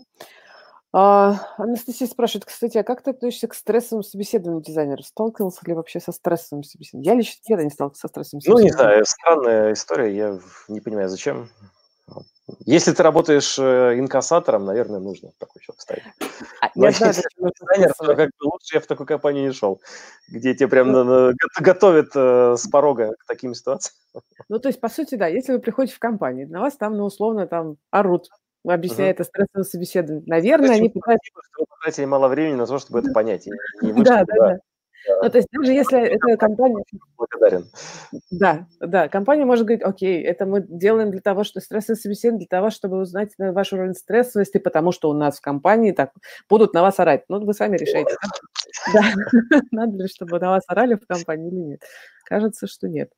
А, Анастасия спрашивает, кстати, а как ты относишься к стрессовым собеседованиям дизайнеров? Сталкивался ли вообще со стрессовым собеседованием? Я лично никогда не сталкивался со стрессовым
собеседованием. Ну, не знаю, странная история, я не понимаю, зачем. Если ты работаешь э, инкассатором, наверное, нужно такой человек ставить. А, Но я знаю, если дизайнер, то как бы лучше я в такую компанию не шел, где тебе прям ну, готовят э, с порога к таким ситуациям.
Ну, то есть, по сути, да, если вы приходите в компанию, на вас там, ну, условно, там орут, объясняя это стрессовое собеседование. Наверное, они
пытаются... Вы потратили мало времени на то, чтобы это понять.
Да, да, да. Ну, то есть даже если это компания... Благодарен. Да, да, компания может говорить, окей, это мы делаем для того, что стрессовое собеседование, для того, чтобы узнать ваш уровень стрессовости, потому что у нас в компании так будут на вас орать. Ну, вы сами решаете. Да, надо ли, чтобы на вас орали в компании или нет? Кажется, что нет.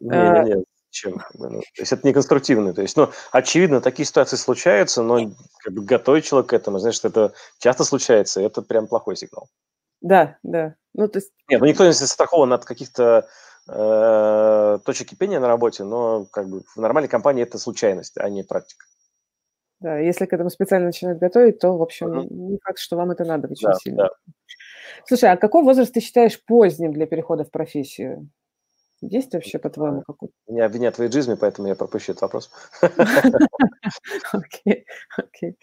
Нет, нет чем. То есть это не конструктивно. То есть, ну, очевидно, такие ситуации случаются, но как бы готовить человека к этому, что это часто случается, это прям плохой сигнал.
Да, да. Ну, то есть...
Нет, ну никто не застрахован от каких-то э, точек кипения на работе, но как бы в нормальной компании это случайность, а не практика.
Да, если к этому специально начинают готовить, то, в общем, mm-hmm. не факт, что вам это надо очень да, сильно. Да. Слушай, а какой возраст ты считаешь поздним для перехода в профессию? Есть вообще, по-твоему, какой-то?
Меня обвинят в эйджизме, поэтому я пропущу этот вопрос.
Окей, окей.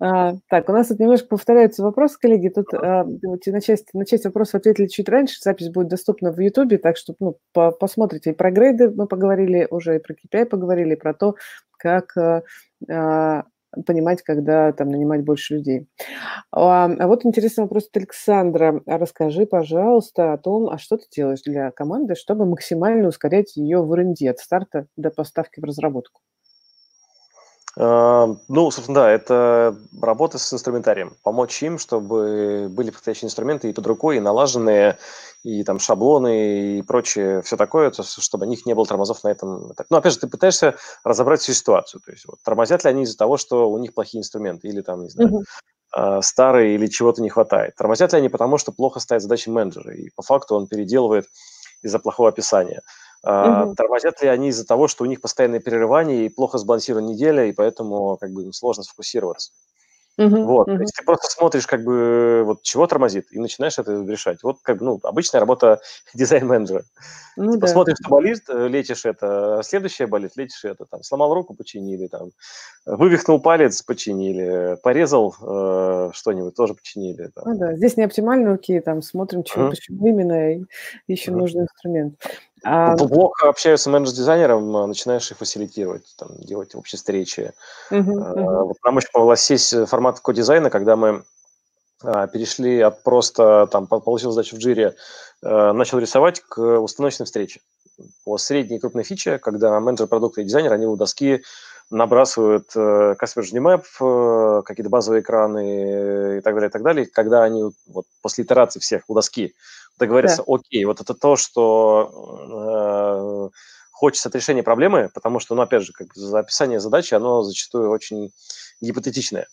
А, так, у нас тут немножко повторяются вопросы, коллеги. Тут а, на часть, на часть вопросов ответили чуть раньше. Запись будет доступна в YouTube, так что ну, посмотрите. И про грейды мы поговорили уже, и про KPI поговорили, и про то, как а, понимать, когда там нанимать больше людей. А, а вот интересный вопрос от Александра. Расскажи, пожалуйста, о том, а что ты делаешь для команды, чтобы максимально ускорять ее в R&D от старта до поставки в разработку?
А, ну, собственно, да, это работа с инструментарием. Помочь им, чтобы были подходящие инструменты и под рукой, и налаженные, и там шаблоны, и прочее, все такое, то, чтобы у них не было тормозов на этом. Ну, опять же, ты пытаешься разобрать всю ситуацию. То есть, вот, тормозят ли они из-за того, что у них плохие инструменты, или там, не знаю, uh-huh. старые, или чего-то не хватает. Тормозят ли они потому, что плохо ставят задачи менеджера, и по факту он переделывает из-за плохого описания. Угу. Тормозят ли они из-за того, что у них постоянные перерывания и плохо сбалансирована неделя, и поэтому как бы им сложно сфокусироваться? Угу, вот, угу. есть ты просто смотришь, как бы, вот чего тормозит, и начинаешь это решать. Вот, как бы, ну, обычная работа дизайн-менеджера. Ну, типа, да. смотришь, что болит, э, лечишь это, следующее болит, лечишь это, там, сломал руку, починили, там, вывихнул палец, починили, порезал э, что-нибудь, тоже починили.
Там. Ну да, здесь не оптимально, окей, там, смотрим, чего, uh почему именно, ищем uh нужный инструмент.
А... Плохо общаюсь с менеджер-дизайнером, а, начинаешь их фасилитировать, там, делать общие встречи. Uh-huh, uh-huh. Вот нам очень помогла сесть э, формат кодизайна, когда мы а, перешли от просто, там, получил задачу в джире, а, начал рисовать к установочной встрече. По средней крупной фиче, когда менеджер продукта и дизайнер, они у доски набрасывают э, Customer Journey Map, э, какие-то базовые экраны и так далее, и так далее. Когда они вот после итерации всех у доски договориться, да. окей, вот это то, что э, хочется от решения проблемы, потому что, ну, опять же, как за описание задачи, оно зачастую очень гипотетичное.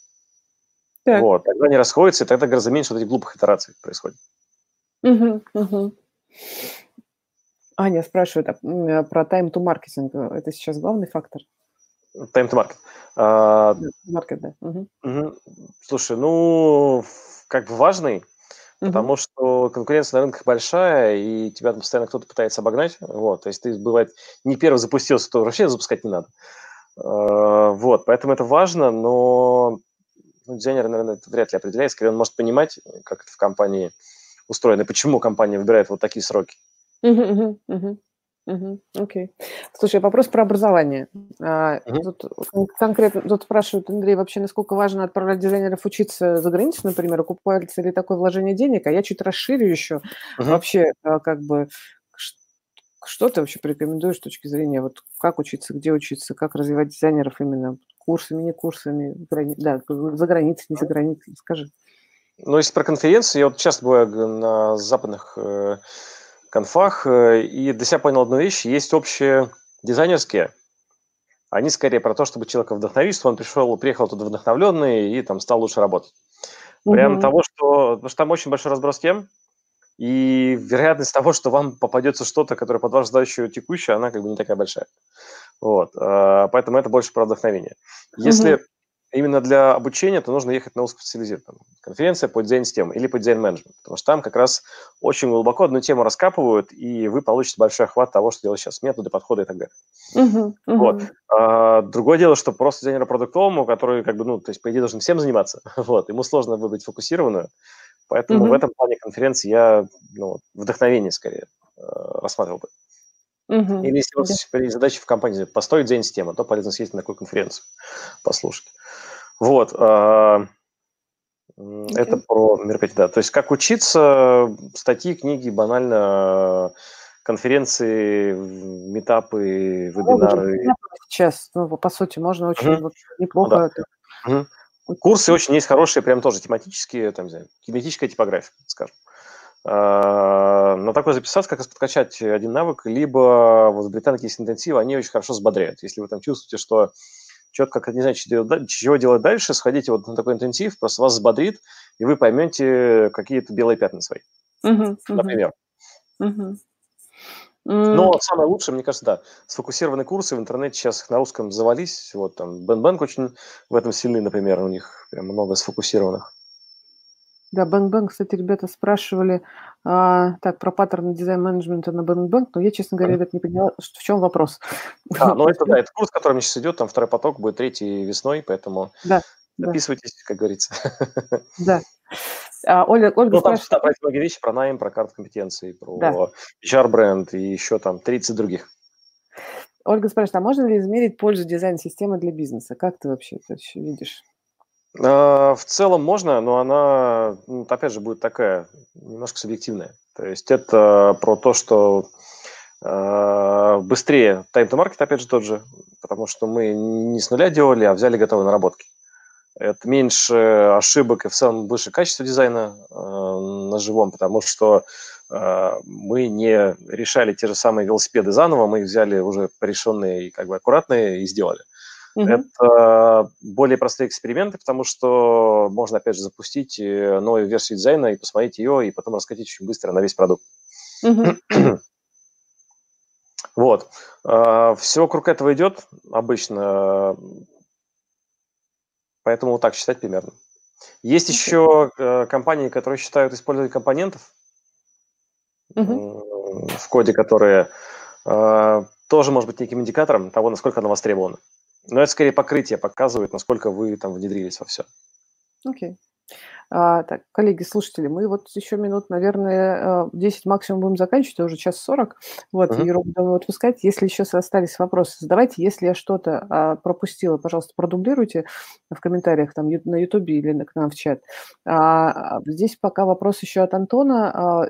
Так. Вот, тогда они расходятся, и тогда гораздо меньше вот этих глупых итераций происходит.
Угу, угу. Аня спрашивает а, про time to marketing. Это сейчас главный фактор?
Time to market. А, market, да. Угу. Слушай, ну, как бы важный, Потому что конкуренция на рынках большая, и тебя там постоянно кто-то пытается обогнать. Вот, то есть ты, бывает, не первый запустился, то вообще запускать не надо. А, вот, поэтому это важно, но ну, дизайнер, наверное, это вряд ли определяет. Скорее, он может понимать, как это в компании устроено, и почему компания выбирает вот такие сроки.
Uh-huh, uh-huh. Угу, окей. Слушай, вопрос про образование. А, угу. Тут конкретно тут спрашивают, Андрей, вообще насколько важно отправлять дизайнеров учиться за границу, например, окупается ли такое вложение денег? А я чуть расширю еще. Угу. Вообще, а, как бы, что ты вообще порекомендуешь с точки зрения, вот как учиться, где учиться, как развивать дизайнеров именно курсами, не курсами, да, за границей, не за границей, скажи.
Ну, если про конференции, я вот часто бываю на западных э, конфах, э, и для себя понял одну вещь. Есть общие дизайнерские, они скорее про то, чтобы человека вдохновить, что он пришел, приехал туда вдохновленный и там стал лучше работать. Вариант угу. того, что, потому что там очень большой разброс тем, и вероятность того, что вам попадется что-то, которое под вашу задачу текущее, она как бы не такая большая. Вот, э, поэтому это больше про вдохновение. Если угу именно для обучения, то нужно ехать на узкоспециализированную конференция по дизайн-системам или по дизайн-менеджменту, потому что там как раз очень глубоко одну тему раскапывают, и вы получите большой охват того, что делать сейчас, методы, подходы и так далее. Uh-huh, uh-huh. Вот. А, другое дело, что просто дизайнеру продуктовому, который, как бы, ну, то есть, по идее, должен всем заниматься, вот, ему сложно выбрать фокусированную, поэтому uh-huh. в этом плане конференции я, ну, вдохновение скорее э, рассматривал бы. Uh-huh. Или если у вас yeah. задача в компании построить дизайн-систему, то полезно съездить на такую конференцию, послушать. Вот. Okay. Это про мероприятие, да. То есть как учиться, статьи, книги, банально конференции, метапы, ну, вебинары.
Сейчас, ну, по сути, можно очень вот, неплохо
да. это. Uh-huh. Курсы очень есть хорошие, прям тоже тематические, там, не знаю, кинетическая типография, скажем. А, на такой записаться, как раз подкачать один навык, либо вот британки есть интенсивы, они очень хорошо взбодряют. Если вы там чувствуете, что четко как не знаете, чего делать дальше, сходите вот на такой интенсив, просто вас взбодрит, и вы поймете какие-то белые пятна свои, uh-huh, например. Uh-huh. Но самое лучшее, мне кажется, да, сфокусированные курсы в интернете сейчас на русском завались. Вот там Бен Бэнк очень в этом сильный, например, у них прям много сфокусированных.
Да, Bang Bang, кстати, ребята спрашивали а, так про паттерн дизайн менеджмента на Bang Bang, но я, честно говоря, ребят, не поняла, в чем вопрос.
А, ну это да, это курс, который сейчас идет, там второй поток будет третий весной, поэтому да, записывайтесь, да. как говорится.
Да. А, Оля, Ольга
ну, там спрашивает... про многие вещи, про найм, про карт компетенции, про да. HR-бренд и еще там 30 других.
Ольга спрашивает, а можно ли измерить пользу дизайн-системы для бизнеса? Как ты вообще это видишь?
А, в целом можно, но она, ну, опять же, будет такая немножко субъективная. То есть это про то, что э, быстрее time-to-market, опять же, тот же, потому что мы не с нуля делали, а взяли готовые наработки. Это меньше ошибок и в целом выше качество дизайна э, на живом, потому что мы не решали те же самые велосипеды заново, мы их взяли уже порешенные и как бы аккуратные и сделали. Угу. Это более простые эксперименты, потому что можно, опять же, запустить э, новую версию дизайна и посмотреть ее, и потом раскатить очень быстро на весь продукт. Угу. вот. А, Все вокруг этого идет обычно, поэтому вот так считать примерно. Есть еще э, компании, которые считают использование компонентов угу. в коде, которые э, тоже может быть неким индикатором того, насколько она востребована. Но это скорее покрытие показывает, насколько вы там внедрились во все.
Окей. А, так, коллеги, слушатели, мы вот еще минут, наверное, 10 э, максимум будем заканчивать, уже час 40. Вот, uh-huh. Еру будем отпускать. Если еще остались вопросы, задавайте. Если я что-то а, пропустила, пожалуйста, продублируйте в комментариях там на Ютубе или к нам в чат. А, а, здесь пока вопрос еще от Антона. А,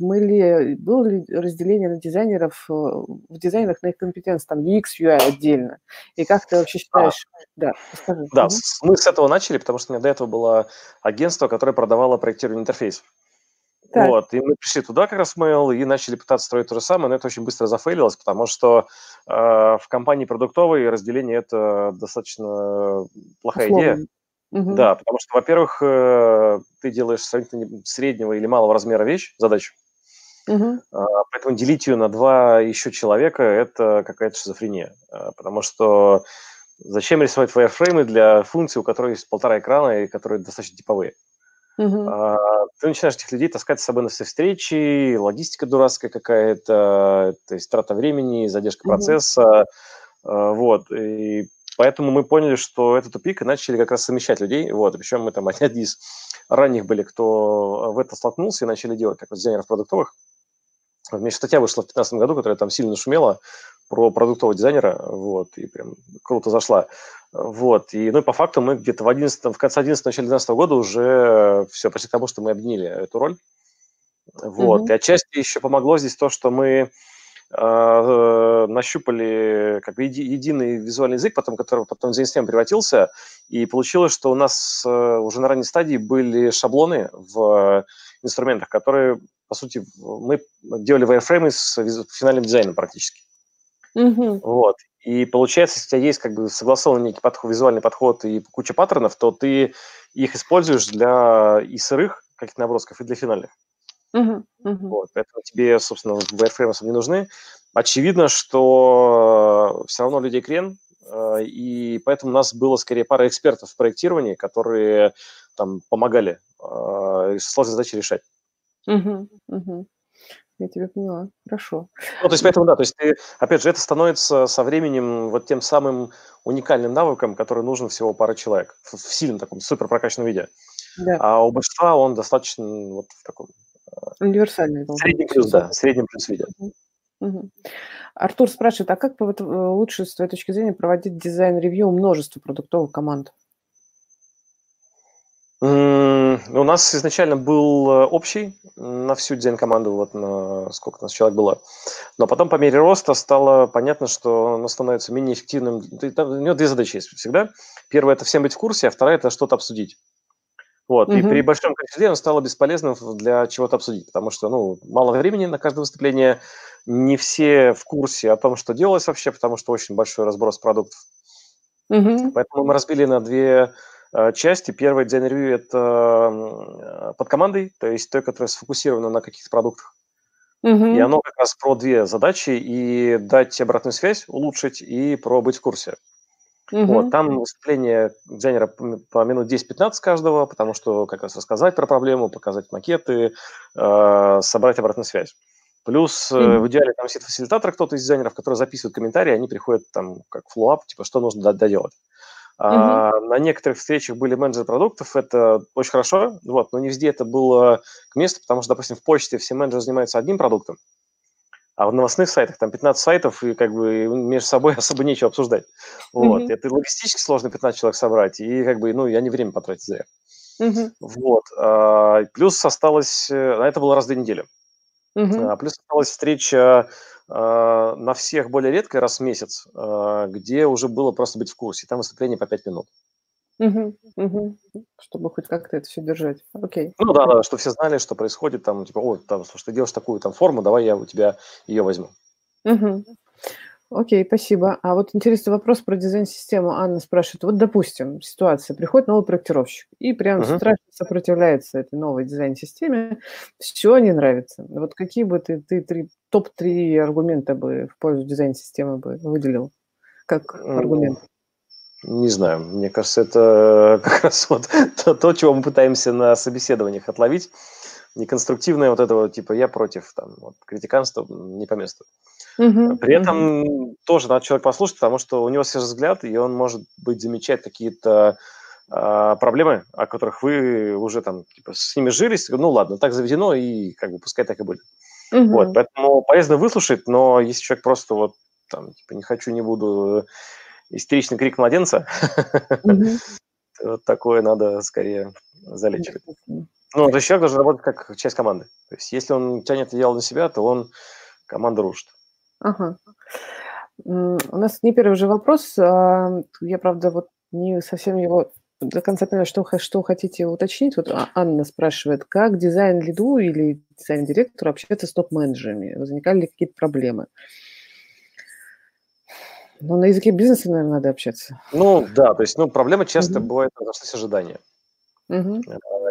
мы ли, было ли разделение на дизайнеров, э, в дизайнах на их компетенции, там UX, UI отдельно? И как ты вообще считаешь? А,
да, расскажи. Да, мы с этого начали, потому что у меня до этого было агентство агентство, которое продавало проектирование интерфейсов. Так. Вот, и мы пришли туда как раз в Mail и начали пытаться строить то же самое, но это очень быстро зафейлилось, потому что э, в компании продуктовой разделение это достаточно плохая Условно. идея. Угу. Да, потому что, во-первых, э, ты делаешь сравнительно среднего или малого размера вещь, задачу, угу. э, поэтому делить ее на два еще человека – это какая-то шизофрения, э, потому что Зачем рисовать wireframe для функций, у которых есть полтора экрана и которые достаточно типовые? Uh-huh. А, ты начинаешь этих людей таскать с собой на все встречи, логистика дурацкая какая-то, то есть трата времени, задержка uh-huh. процесса, а, вот. И поэтому мы поняли, что это тупик, и начали как раз совмещать людей, вот. Причем мы там одни из ранних были, кто в это столкнулся и начали делать, как вот дизайнеров продуктовых. У меня статья вышла в 2015 году, которая там сильно шумела, про продуктового дизайнера, вот, и прям круто зашла. Вот, и, ну, и по факту мы где-то в, 11, в конце 11 начале 12 года уже все, почти к тому, что мы объединили эту роль. Вот, mm-hmm. и отчасти еще помогло здесь то, что мы э, нащупали как бы еди, единый визуальный язык, потом, который потом в систем превратился, и получилось, что у нас э, уже на ранней стадии были шаблоны в инструментах, которые, по сути, мы делали wireframe с финальным дизайном практически. Mm-hmm. Вот. И получается, если у тебя есть как бы согласованный некий подход, визуальный подход и куча паттернов, то ты их используешь для и сырых каких-то набросков, и для финальных. Uh-huh, uh-huh. Вот, поэтому тебе, собственно, wireframe не нужны. Очевидно, что все равно людей крен, э, и поэтому у нас было скорее пара экспертов в проектировании, которые там помогали э, сложные задачи решать.
Uh-huh, uh-huh. Я тебя поняла. Хорошо.
Ну, то есть, поэтому, да, то есть, ты, опять же, это становится со временем вот тем самым уникальным навыком, который нужен всего пара человек в, в сильном таком супер прокачанном виде. Да. А у большинства он достаточно вот в таком...
Э, Универсальный.
Средний плюс, да, средний плюс виде.
Угу. Артур спрашивает, а как э, лучше, с твоей точки зрения, проводить дизайн-ревью множества продуктовых команд?
У нас изначально был э, общий на всю дизайн-команду, вот на сколько у нас человек было. Но потом по мере роста стало понятно, что он становится менее эффективным. У него две задачи есть всегда. Первая – это всем быть в курсе, а вторая – это что-то обсудить. Вот. Угу. И при большом количестве он стало бесполезным для чего-то обсудить, потому что ну, мало времени на каждое выступление, не все в курсе о том, что делалось вообще, потому что очень большой разброс продуктов. Угу. Поэтому мы разбили на две части. Первая дизайн ревью – это под командой, то есть той, которая сфокусирована на каких-то продуктах. Uh-huh. И оно как раз про две задачи, и дать обратную связь, улучшить, и про быть в курсе. Uh-huh. Вот, там выступление дизайнера по минут 10-15 каждого, потому что как раз рассказать про проблему, показать макеты, э, собрать обратную связь. Плюс uh-huh. в идеале там сидит фасилитатор, кто-то из дизайнеров, который записывает комментарии, они приходят там как follow-up, типа, что нужно доделать. А, мм На некоторых встречах были менеджеры продуктов, это очень хорошо, вот, но не везде это было к месту, потому что, допустим, в почте все менеджеры занимаются одним продуктом, а в новостных сайтах там 15 сайтов, и как бы между собой особо нечего обсуждать. Вот. Mm-hmm. Это логистически сложно 15 человек собрать, и как бы, ну, я не время потратить зря. Mm-hmm. Вот. А, плюс осталось, а это было раз в две недели. Mm-hmm. А, плюс осталась встреча на всех более редко, раз в месяц, а, где уже было просто быть в курсе. Там выступление по 5 минут.
Угу, угу. Чтобы хоть как-то это все держать. Окей.
Ну да, да, что все знали, что происходит, там, типа, о, там, слушай, ты делаешь такую там форму, давай я у тебя ее возьму.
Угу. Окей, спасибо. А вот интересный вопрос про дизайн-систему. Анна спрашивает, вот, допустим, ситуация, приходит новый проектировщик и прям uh-huh. страшно сопротивляется этой новой дизайн-системе, все не нравится. Вот какие бы ты, ты три, топ-3 аргумента бы в пользу дизайн-системы бы выделил как аргумент?
Не знаю, мне кажется, это как раз вот то, то, чего мы пытаемся на собеседованиях отловить. Неконструктивное вот это вот, типа, я против, там, вот, критиканства не по месту. Угу, При этом угу. тоже надо человек послушать, потому что у него свежий взгляд, и он, может быть, замечает какие-то э, проблемы, о которых вы уже там типа, с ними жились. Ну ладно, так заведено, и как бы пускай так и будет. Угу. Вот, поэтому полезно выслушать, но если человек просто вот там, типа, не хочу, не буду, истеричный крик младенца, такое надо скорее залечивать. Ну, то есть человек должен работать как часть команды. То есть если он тянет одеяло на себя, то он команда рушит.
Ага. У нас не первый же вопрос. А, я, правда, вот не совсем его до конца поняла, что, что хотите уточнить. Вот а, Анна спрашивает, как дизайн-лиду или дизайн-директору общаться с топ-менеджерами? Возникали ли какие-то проблемы? Ну, на языке бизнеса, наверное, надо общаться.
Ну, да, то есть, ну, проблема часто угу. бывает, разошлись ожидания. Угу.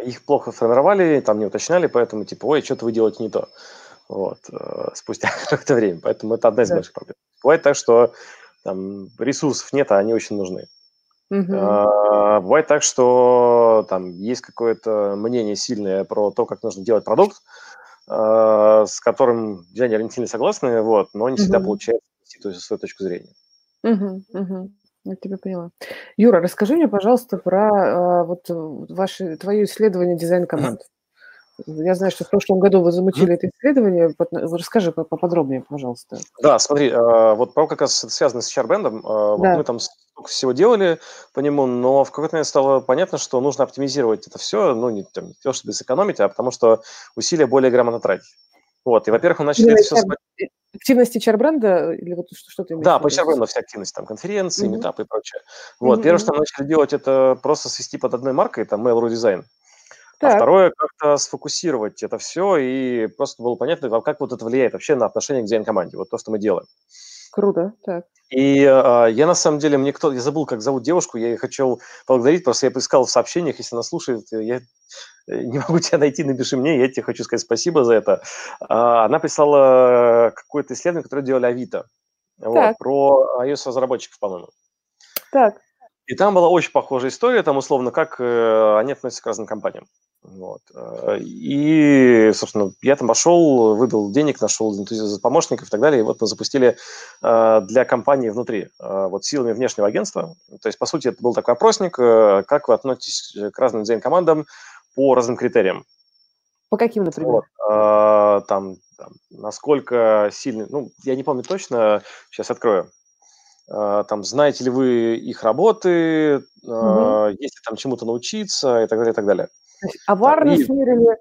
Их плохо формировали, там не уточняли, поэтому, типа, ой, что-то вы делаете не то вот, э, спустя какое-то время. Поэтому это одна из да. больших проблем. Бывает так, что там, ресурсов нет, а они очень нужны. Угу. А, бывает так, что там есть какое-то мнение сильное про то, как нужно делать продукт, а, с которым дизайнеры не сильно согласны, вот, но не угу. всегда получается то есть, свою точку зрения.
Угу, угу. Я тебя поняла. Юра, расскажи мне, пожалуйста, про а, вот ваши, твое исследование дизайн-команд. Я знаю, что в прошлом году вы замутили это исследование. Расскажи поподробнее, пожалуйста.
Да, смотри, а, вот про как раз связано с HR-бендом. А, да. Вот мы там столько всего делали по нему, но в какой-то момент стало понятно, что нужно оптимизировать это все, ну, не, там, не то, чтобы сэкономить, а потому что усилия более грамотно тратить. Вот, и, во-первых, мы начали это все...
Активности HR-бренда или вот что, что ты
имеешь Да, по HR-бренду все активности, там, конференции, mm-hmm. метапы и прочее. Вот, mm-hmm. первое, что мы начали делать, это просто свести под одной маркой, там, Mail.ru Design. А так. А второе, как-то сфокусировать это все, и просто было понятно, как вот это влияет вообще на отношение к дизайн-команде, вот то, что мы делаем.
Круто, так.
И э, я на самом деле, мне кто, я забыл, как зовут девушку, я ее хочу поблагодарить, просто я поискал в сообщениях, если она слушает, я э, не могу тебя найти, напиши мне, я тебе хочу сказать спасибо за это. А, она прислала какое-то исследование, которое делали Авито, вот, про iOS-разработчиков, по-моему.
Так.
И там была очень похожая история, там условно, как э, они относятся к разным компаниям. Вот. Э, и, собственно, я там пошел, выдал денег, нашел помощников и так далее. И вот мы запустили э, для компании внутри, вот силами внешнего агентства. То есть, по сути, это был такой опросник, как вы относитесь к разным дизайн-командам по разным критериям.
По каким, например?
Вот. Там, там, насколько сильный, ну, я не помню точно, сейчас открою. А, там, знаете ли вы их работы, угу. есть ли там чему-то научиться и так далее, и так далее.
А Аварность и... мерили,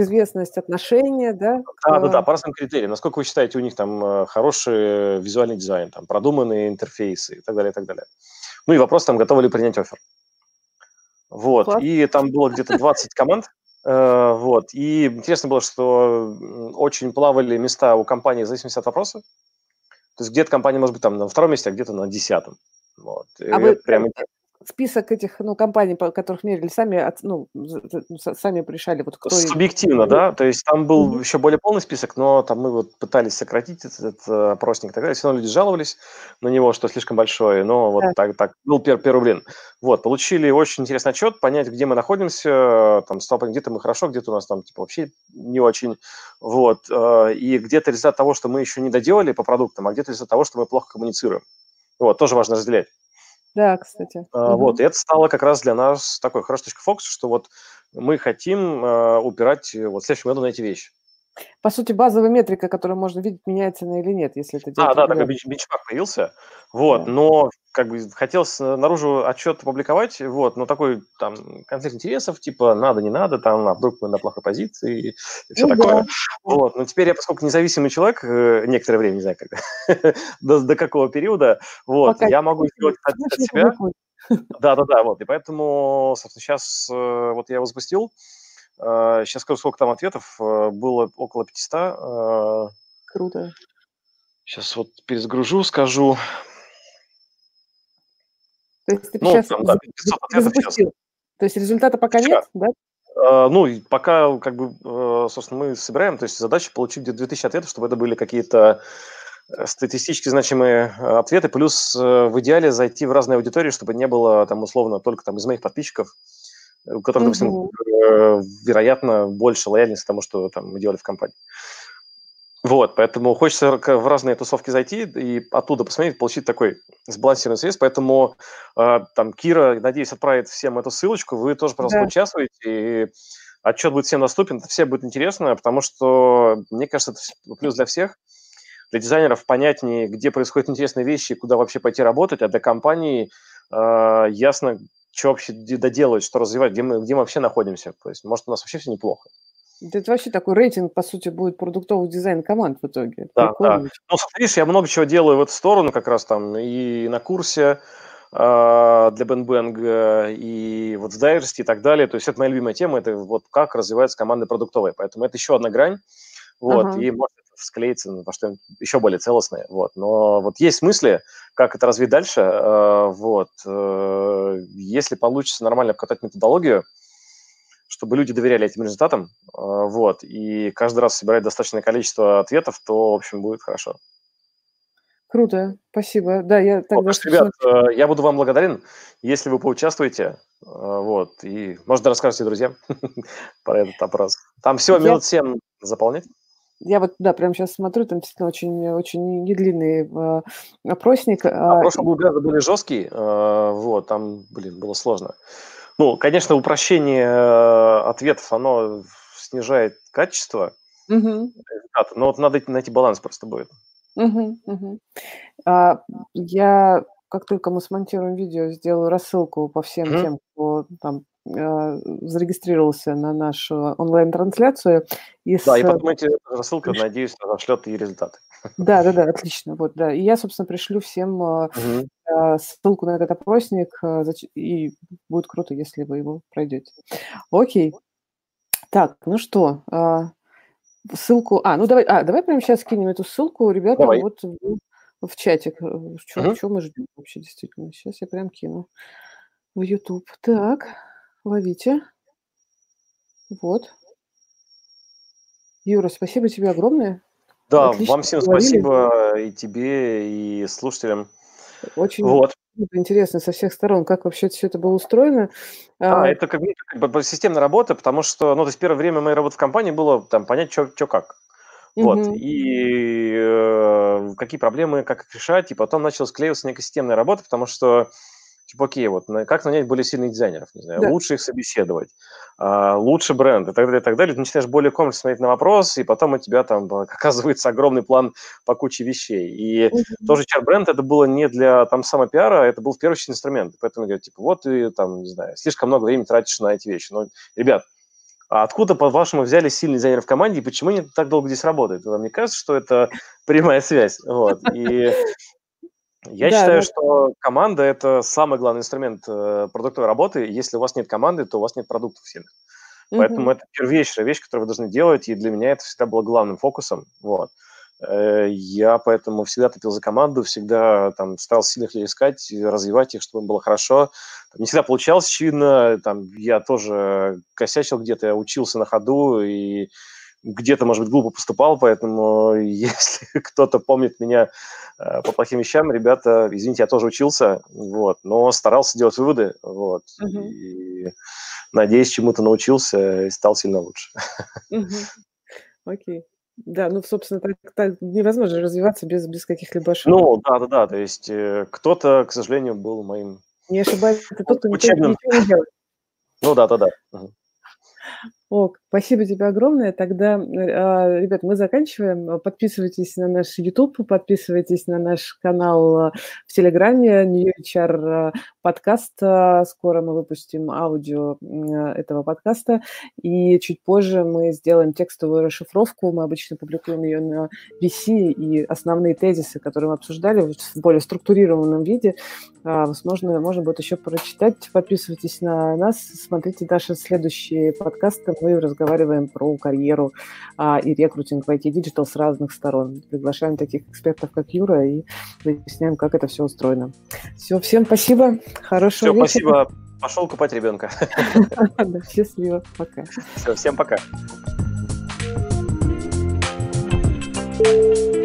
известность, отношения, да?
Да, да, да, по разным критериям. Насколько вы считаете, у них там хороший визуальный дизайн, там, продуманные интерфейсы и так далее, и так далее. Ну и вопрос, там, готовы ли принять офер. Вот, Класс. и там было где-то 20 команд, э, вот, и интересно было, что очень плавали места у компании в зависимости от вопроса. То есть где-то компания может быть там на втором месте, а где-то на десятом. Вот.
А вы прям... список этих ну, компаний, по которых мерили, сами, ну, сами решали, вот кто...
Субъективно, да, то есть там был mm-hmm. еще более полный список, но там мы вот пытались сократить этот, этот опросник и так далее, все равно люди жаловались на него, что слишком большой, но вот да. так, так, был первый, первый блин. Вот, получили очень интересный отчет, понять, где мы находимся, там, стало где-то мы хорошо, где-то у нас там, типа, вообще не очень, вот, э, и где-то результат того, что мы еще не доделали по продуктам, а где-то результат того, что мы плохо коммуницируем. Вот, тоже важно разделять.
Да, кстати.
Uh, угу. Вот, и это стало как раз для нас такой хорошей точкой фокуса, что вот мы хотим uh, упирать вот в следующем году на эти вещи.
По сути, базовая метрика, которую можно видеть, меняется она или нет, если это
делать. А, да, такой бенчмарк появился. Вот, да. но как бы хотелось наружу отчет опубликовать, вот, но такой там конфликт интересов, типа надо, не надо, там, а вдруг мы на плохой позиции и, все ну, такое. Да. Вот, но теперь я, поскольку независимый человек, э, некоторое время, не знаю, когда, до, до какого периода, вот, Пока я могу сделать от, от себя. Да-да-да, вот, и поэтому, собственно, сейчас э, вот я его запустил, Сейчас э, скажу, сколько там ответов. Э, было около 500. Э.
Круто.
Сейчас вот перезагружу, скажу.
То есть ты ну, сейчас там, да, 500 ответов запустил. То есть результата пока Вчера. нет, да?
Ну, пока, как бы, собственно, мы собираем, то есть задача получить где-то 2000 ответов, чтобы это были какие-то статистически значимые ответы, плюс в идеале зайти в разные аудитории, чтобы не было, там, условно, только там из моих подписчиков, у которых, допустим, mm-hmm. вероятно, больше лояльности тому, что там мы делали в компании. Вот, поэтому хочется в разные тусовки зайти и оттуда посмотреть, получить такой сбалансированный срез. Поэтому э, там Кира, надеюсь, отправит всем эту ссылочку. Вы тоже, пожалуйста, да. участвуете. И отчет будет всем доступен. Это все будет интересно, потому что, мне кажется, это плюс для всех. Для дизайнеров понятнее, где происходят интересные вещи, куда вообще пойти работать, а для компании э, ясно, что вообще доделать, что развивать, где мы, где мы вообще находимся. То есть, может, у нас вообще все неплохо.
Это вообще такой рейтинг, по сути, будет продуктовый дизайн команд в итоге.
Да, Прикольно. да. Ну, видишь, я много чего делаю в эту сторону как раз там и на курсе э, для Бенбэнг, и вот в Дайверсти и так далее. То есть это моя любимая тема, это вот как развивается команда продуктовая. Поэтому это еще одна грань. Вот, ага. и может склеится во что еще более целостное. Вот. Но вот есть мысли, как это развить дальше. Э, вот. Э, если получится нормально обкатать методологию, чтобы люди доверяли этим результатам, э, вот, и каждый раз собирать достаточное количество ответов, то, в общем, будет хорошо.
Круто, спасибо. Да, я
тогда... Вот, ребят, я буду вам благодарен, если вы поучаствуете, вот, и, может, расскажете друзьям про этот опрос. Там всего минут 7 заполнять.
Я вот, да, прямо сейчас смотрю, там действительно очень, очень недлинный э, опросник.
А, а прошлый был гораздо более жесткий, э, вот, там, блин, было сложно. Ну, конечно, упрощение э, ответов, оно снижает качество угу. но вот надо найти баланс просто будет.
Угу, угу. А, я, как только мы смонтируем видео, сделаю рассылку по всем угу. тем, кто там зарегистрировался на нашу онлайн-трансляцию.
И да, и потом эти рассылка, надеюсь, зашлет и результаты.
Да, да, да, отлично. Вот, да. И я, собственно, пришлю всем угу. ссылку на этот опросник, и будет круто, если вы его пройдете. Окей. Так, ну что, ссылку... А, ну давай, а, давай прямо сейчас скинем эту ссылку, ребята, давай. вот в, в чатик. Что, угу. что мы ждем вообще, действительно? Сейчас я прям кину в YouTube. Так, ловите. Вот. Юра, спасибо тебе огромное.
Да, Отлично вам всем поговорили. спасибо и тебе, и слушателям.
Очень вот. интересно со всех сторон, как вообще все это было устроено.
Да, а, это как, как бы системная работа, потому что, ну, то есть первое время моей работы в компании было там понять, что как. Вот, угу. и э, какие проблемы, как их решать, и потом начала склеиваться некая системная работа, потому что типа, окей, вот как нанять более сильных дизайнеров, не знаю, да. лучше их собеседовать, а, лучше бренд и так далее, и так далее. Ты начинаешь более комплексно смотреть на вопрос, и потом у тебя там оказывается огромный план по куче вещей. И mm-hmm. тоже чар-бренд это было не для там самопиара, это был в первую очередь инструмент. Поэтому говорят, типа, вот ты там, не знаю, слишком много времени тратишь на эти вещи. Но, ребят, а откуда, по-вашему, взяли сильный дизайнер в команде, и почему они так долго здесь работают? Вам не кажется, что это прямая связь? Вот. И я да, считаю, да. что команда – это самый главный инструмент э, продуктовой работы. Если у вас нет команды, то у вас нет продуктов сильных. Поэтому это первейшая вещь, которую вы должны делать, и для меня это всегда было главным фокусом. Вот. Э, я поэтому всегда топил за команду, всегда там старался сильных людей искать, развивать их, чтобы им было хорошо. Не всегда получалось, очевидно. Там, я тоже косячил где-то, я учился на ходу, и где-то, может быть, глупо поступал, поэтому если кто-то помнит меня э, по плохим вещам, ребята, извините, я тоже учился, вот, но старался делать выводы, вот, uh-huh. и надеюсь, чему-то научился и стал сильно лучше.
Окей. Uh-huh. Okay. Да, ну, собственно, так, так невозможно развиваться без, без каких-либо ошибок.
Ну, да-да-да, то есть э, кто-то, к сожалению, был моим...
Не ошибается тот, кто ничего не делает.
Ну, да-да-да. Угу.
Ок, спасибо тебе огромное. Тогда, э, ребят, мы заканчиваем. Подписывайтесь на наш YouTube, подписывайтесь на наш канал э, в Телеграме, New HR э, подкаст. Скоро мы выпустим аудио этого подкаста. И чуть позже мы сделаем текстовую расшифровку. Мы обычно публикуем ее на VC, и основные тезисы, которые мы обсуждали в более структурированном виде, возможно, можно будет еще прочитать. Подписывайтесь на нас, смотрите наши следующие подкасты мы разговариваем про карьеру а, и рекрутинг в IT-digital с разных сторон. Приглашаем таких экспертов, как Юра, и выясняем, как это все устроено. Все, всем спасибо, хорошего
все, вечера. спасибо. Пошел купать ребенка.
Счастливо, пока.
Все, всем пока. thank you